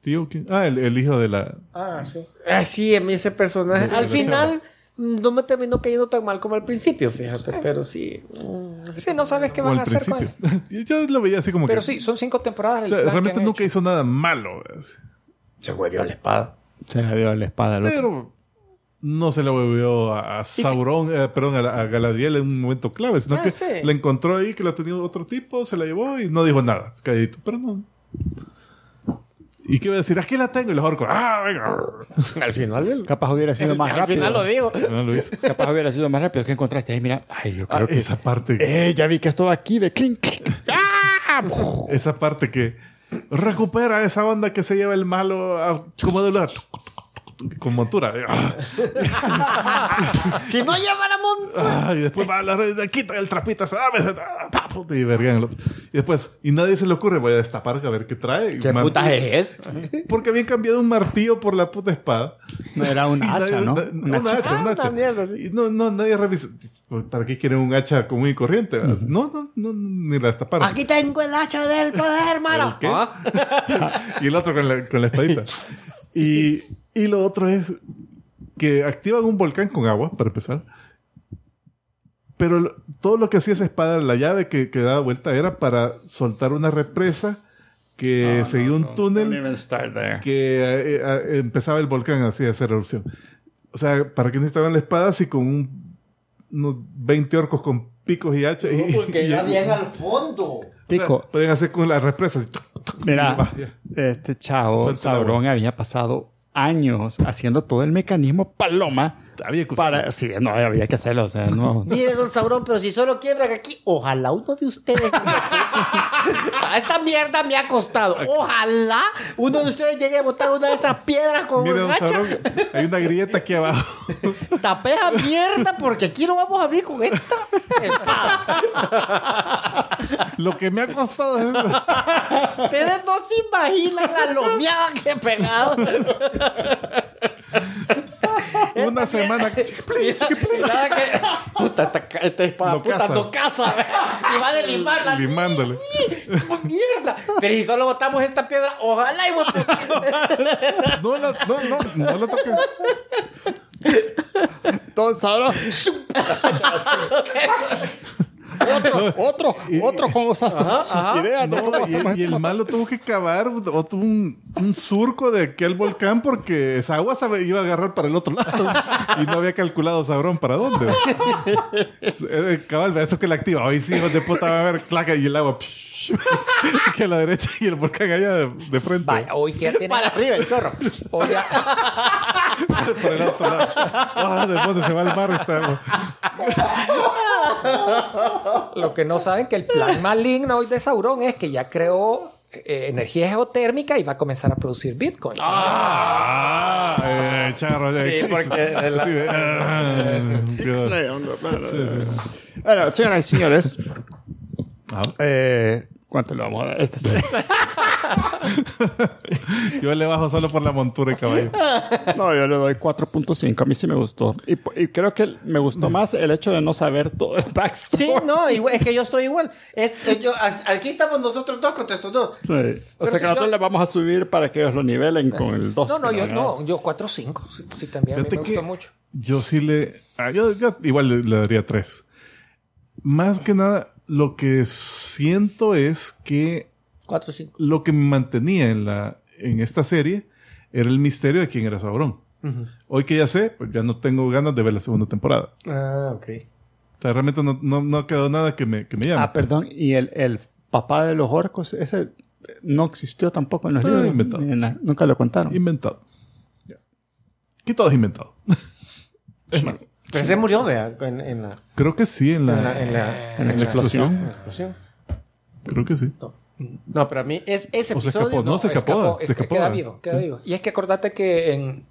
Tío, ¿quién? Ah, el, el hijo de la... Ah, sí. Ah, sí, a mí ese personaje. Sí, al final no me terminó cayendo tan mal como al principio, fíjate. Pero sí. mm, Sí, no sabes qué van a hacer con él. [laughs] Yo lo veía así como Pero que... sí, son cinco temporadas. o sea, realmente nunca hecho. hizo nada malo. Se huevió la espada. Se le dio la espada al otro. Pero no se le volvió a, a Sauron, eh, perdón, a, a Galadriel en un momento clave, sino Ah, que sí. la encontró ahí, que la tenía otro tipo, se la llevó y no dijo nada, calladito. Pero no. ¿Y qué iba a decir? Aquí la tengo y los orcos. ¡Ah, venga! Al final, el- Capaz hubiera sido más al rápido. final lo digo. No lo hizo. Capaz hubiera sido más rápido. ¿Qué encontraste ahí? Mira, ay, yo creo Ah, que... esa parte, Eh, ya vi que esto va aquí, ve, clink, clink. ¡Ah! esa parte que recupera esa onda que se lleva el malo a- como de la con montura. Ah, [laughs] si no llevara monta. ah, y después va a la red, quita el trapito, ah, y verga en el otro. Y después, y nadie se le ocurre, voy a destapar a ver qué trae. ¿Qué Mar- puta es? Porque habían cambiado un martillo por la puta espada. No, era un Y hacha, nadie- ¿no? na- Un Una hacha. hacha, un Ah, hacha. una mierda, sí. Y no, no, nadie revisa. ¿Para qué quieren un hacha común y corriente? No, no, no, ni la destaparon. Aquí tengo el hacha del poder, hermano. ¿El qué? Ah. [laughs] y el otro con la, con la espadita. [laughs] Y, y lo otro es que activan un volcán con agua, para empezar. Pero lo- todo lo que hacía esa espada, la llave que, que daba vuelta, era para soltar una represa que seguía un túnel que eh, eh, empezaba el volcán así a hacer erupción. O sea, ¿para qué necesitaban la espada si con un- unos 20 orcos con picos y hachas? y- Porque y- ya bien al fondo. o sea, Pico, pueden hacer con las represas. mira, [laughs] Va, ya. este chavo, la Sauron, había pasado años haciendo todo el mecanismo paloma Había que usar- para... Sí, no, había que hacerlo, o sea, no... [laughs] Mire, don Sabrón, pero si solo quiebran aquí, ojalá uno de ustedes. [laughs] Esta mierda me ha costado. Ojalá uno de ustedes llegue a botar una de esas piedras con Mire, un hacha. Hay una grieta aquí abajo. [laughs] Tapé esa mierda porque aquí no vamos a abrir con esta. Lo que me ha costado es eso. Ustedes no se imaginan la lomeada que he pegado. una semana. [laughs] Nada que- Puta, esta, esta espada No puta casa. no casa. [laughs] Y va a derribarla. Limándole. ¡Mierda! Pero si solo botamos esta piedra, ojalá y [laughs] No, la, no, no, no la toques. Don Sauron... otro, otro, otro con sus ideas No, hacemos y, y el malo tuvo que cavar otro, un, un surco de aquel volcán porque esa agua se iba a agarrar para el otro lado y no había calculado Sabrón para dónde. [laughs] Eh, Cabal, eso que la activa. Hoy sí, hijos de puta, va a haber claca y el agua [laughs] que a la derecha y el volcán allá de, de frente. Vaya, hoy que ya tiene. Para arriba el chorro. hoy ya- [laughs] por el otro lado. Ah, de dónde se va el mar agua. Lo que no saben que el plan maligno hoy de Sauron es que ya creó eh, energía geotérmica y va a comenzar a producir Bitcoin. Ah, eh, charro. Sí, porque la- Sí, ah. Bueno, señoras y señores, Ah, eh, ¿cuánto le vamos a dar? Este [laughs] Yo le bajo solo por la montura y caballo. No, yo le doy 4.5. A mí sí me gustó. Y, y creo que me gustó más el hecho de no saber todo el backstory. Sí, no, igual- es que yo estoy igual. Es- eh, yo- aquí estamos nosotros dos contra estos dos. Sí. O Pero sea si que nosotros yo- le vamos a subir para que ellos lo nivelen con el 2. No, no, yo no, yo 4 o 5. Sí, sí, también a mí Fíjate me que gustó mucho. yo sí le... ah, yo, yo igual le, le daría tres. Más que nada, lo que siento es que 4 5. lo que me mantenía en, la, en esta serie era el misterio de quién era Sauron. Hoy que ya sé, pues ya no tengo ganas de ver la segunda temporada. Ah, ok. O sea, realmente no, no, no ha quedado nada que me, que me llame. Ah, perdón. Y el, el papá de los orcos, ese no existió tampoco en los Ah, libros. inventado. Ni en la- nunca lo contaron. Inventado. Ya. Aquí todo es inventado. [laughs] es más, Pero se murió, vea, en, en la, creo que sí en la, en la, en la- en la explosión. en la explosión. Creo que sí. No, pero a mí es ese O se episodio. escapó, no, se escapó. es se escapó. queda vivo, queda vivo. Y es que acordate que en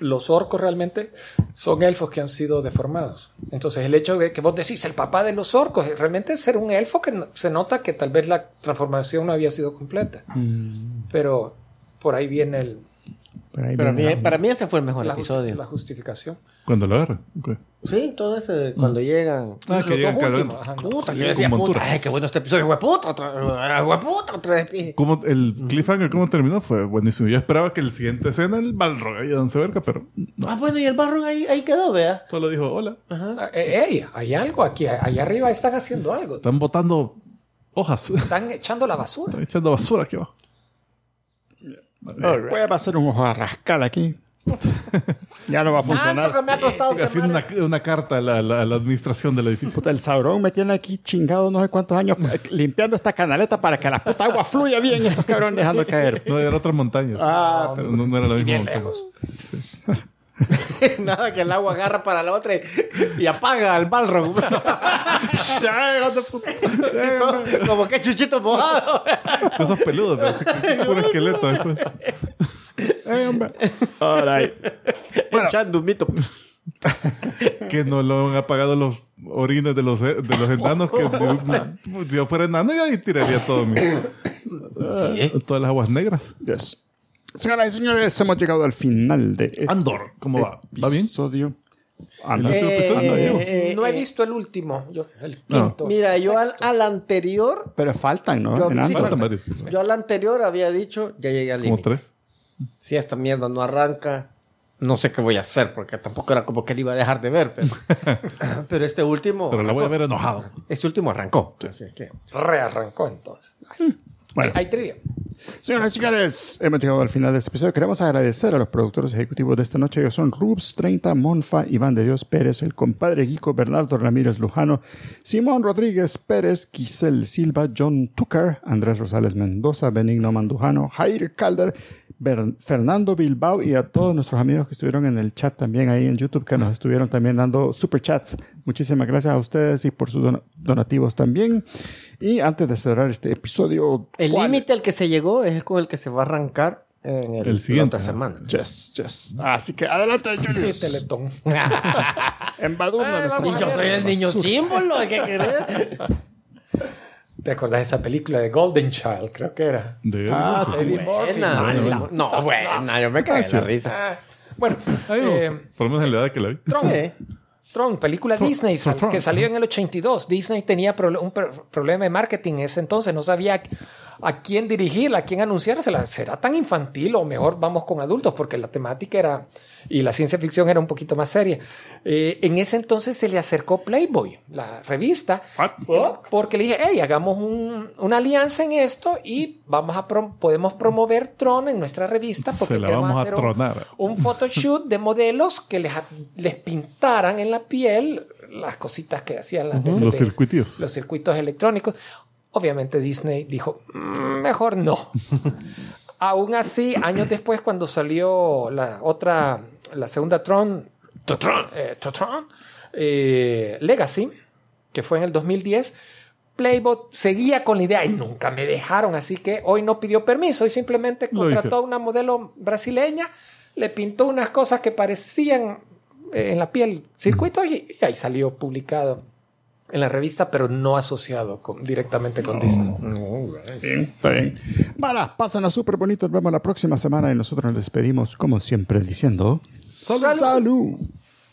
los orcos realmente son elfos que han sido deformados. Entonces el hecho de que vos decís el papá de los orcos, realmente es ser un elfo que no- se nota que tal vez la transformación no había sido completa. Mm. Pero por ahí viene el, Pero mí- para mí ese fue el mejor la, justi- episodio. la justificación. Cuando lo agarra. Sí, todo ese de cuando llegan. Ah, Los que llegan dos cargando. últimos, ajá. Puta, yo decía, puta, ay, qué bueno este episodio, hueputa, otra, hueputa, otra vez. ¿Cómo, el cliffhanger, ¿cómo terminó? Fue buenísimo. Yo esperaba que el siguiente escena, el Balrog ahí donde se verga, pero no. Ah, bueno, y el barro ahí, ahí quedó, vea. Solo dijo, hola. Ah, eh, ey, hay algo aquí, allá arriba están haciendo algo. Están botando hojas. Están echando la basura. Están echando basura aquí abajo. Puede pasar un ojo a rascal aquí. [laughs] ya no va a que funcionar. me ha costado Haciendo una, una carta a la, la- a la administración del edificio. Puta, el Sauron me tiene aquí chingado no sé cuántos años eh, limpiando esta canaleta para que la puta agua fluya bien y estos cabrones dejando caer. No, era otra montaña. Ah, Pero no, no era la misma montaña. lejos. [laughs] Nada, que el agua agarra para la otra y, y apaga al balro. [laughs] ya, hijo de puta. Y todo, como que chuchito mojado. De esos peludos, pero así que [laughs] puro esqueleto después. Hombre. All right. Echando un mito. que no lo han apagado los orines de los, de los enanos. Que si yo fuera enano, yo ahí tiraría todo mi, todas las aguas negras. Yes. Señoras y señores, hemos llegado al final de este Andor, ¿cómo va? ¿Va bien? episodio. Andor. está chivo. eh, no he eh, visto el último, yo, el No. quinto. Mira, yo al, al anterior, Pero faltan, ¿no? Yo- En sí, Andor. Faltan varios. yo al anterior había dicho, ya llegué al Como límite. tres. Si esta mierda no arranca, no sé qué voy a hacer, porque tampoco era como que le iba a dejar de ver, pero, [laughs] pero este último, Pero la voy a ver enojado. este último arrancó. Así es que, Rearrancó entonces. Bueno. Hay trivia. Señoras y señores, hemos llegado al final de este episodio. Queremos agradecer a los productores ejecutivos de esta noche. Ellos son Rubs 30, Monfa, Iván de Dios Pérez, el compadre Guico, Bernardo Ramírez Lujano, Simón Rodríguez Pérez, Giselle Silva, John Tucker, Andrés Rosales Mendoza, Benigno Mandujano, Jair Calder, Fernando Bilbao y a todos nuestros amigos que estuvieron en el chat también ahí en YouTube, que nos estuvieron también dando super chats. Muchísimas gracias a ustedes y por sus don- donativos también. Y antes de cerrar este episodio, el límite al que se llegó es el con el que se va a arrancar en el, El siguiente. la otra semana. Yes, yes. Así que adelante, Sí, Julius. Teletón. [laughs] Embadurna Ay, nuestra vamos Y yo soy el niño símbolo, ¿qué querés? [laughs] ¿Te acordás de esa película de Golden Child? Creo que era. De Ah, sí. Eddie Murphy. Bueno. No, buena, yo me caí en la risa. Ah, bueno, eh. Por lo menos en la edad que la vi. Tron. Tron, película Tron, Disney Tron, Tron. que salió en el 82. Disney tenía prole- un pro- problema de marketing en ese entonces, no sabía a quién dirigirla, a quién anunciársela. ¿Será tan infantil o mejor vamos con adultos? Porque la temática era y la ciencia ficción era un poquito más seria. Eh, en ese entonces se le acercó Playboy, la revista, What? porque le dije, hey, hagamos un- una alianza en esto y vamos a prom- podemos promover Tron en nuestra revista porque Se la queremos vamos a hacer un- tronar. un photoshoot de modelos que les, les pintaran en la piel las cositas que hacían las Los circuitos. los circuitos electrónicos. Obviamente Disney dijo, "Mm, mejor no. [laughs] Aún así, años después, cuando salió la otra, la segunda Tron, Tron, eh, Tron, eh, Legacy, que fue en el 2010, Playbot seguía con la idea y nunca me dejaron, así que hoy no pidió permiso y simplemente contrató a una modelo brasileña, le pintó unas cosas que parecían eh, en la piel circuitos y, y ahí salió publicado en la revista, pero no asociado con- directamente con Disney. Bien, está bien. Bueno, pásenla súper bonito. Nos vemos la próxima semana y nosotros nos despedimos, como siempre, diciendo: ¡Salud!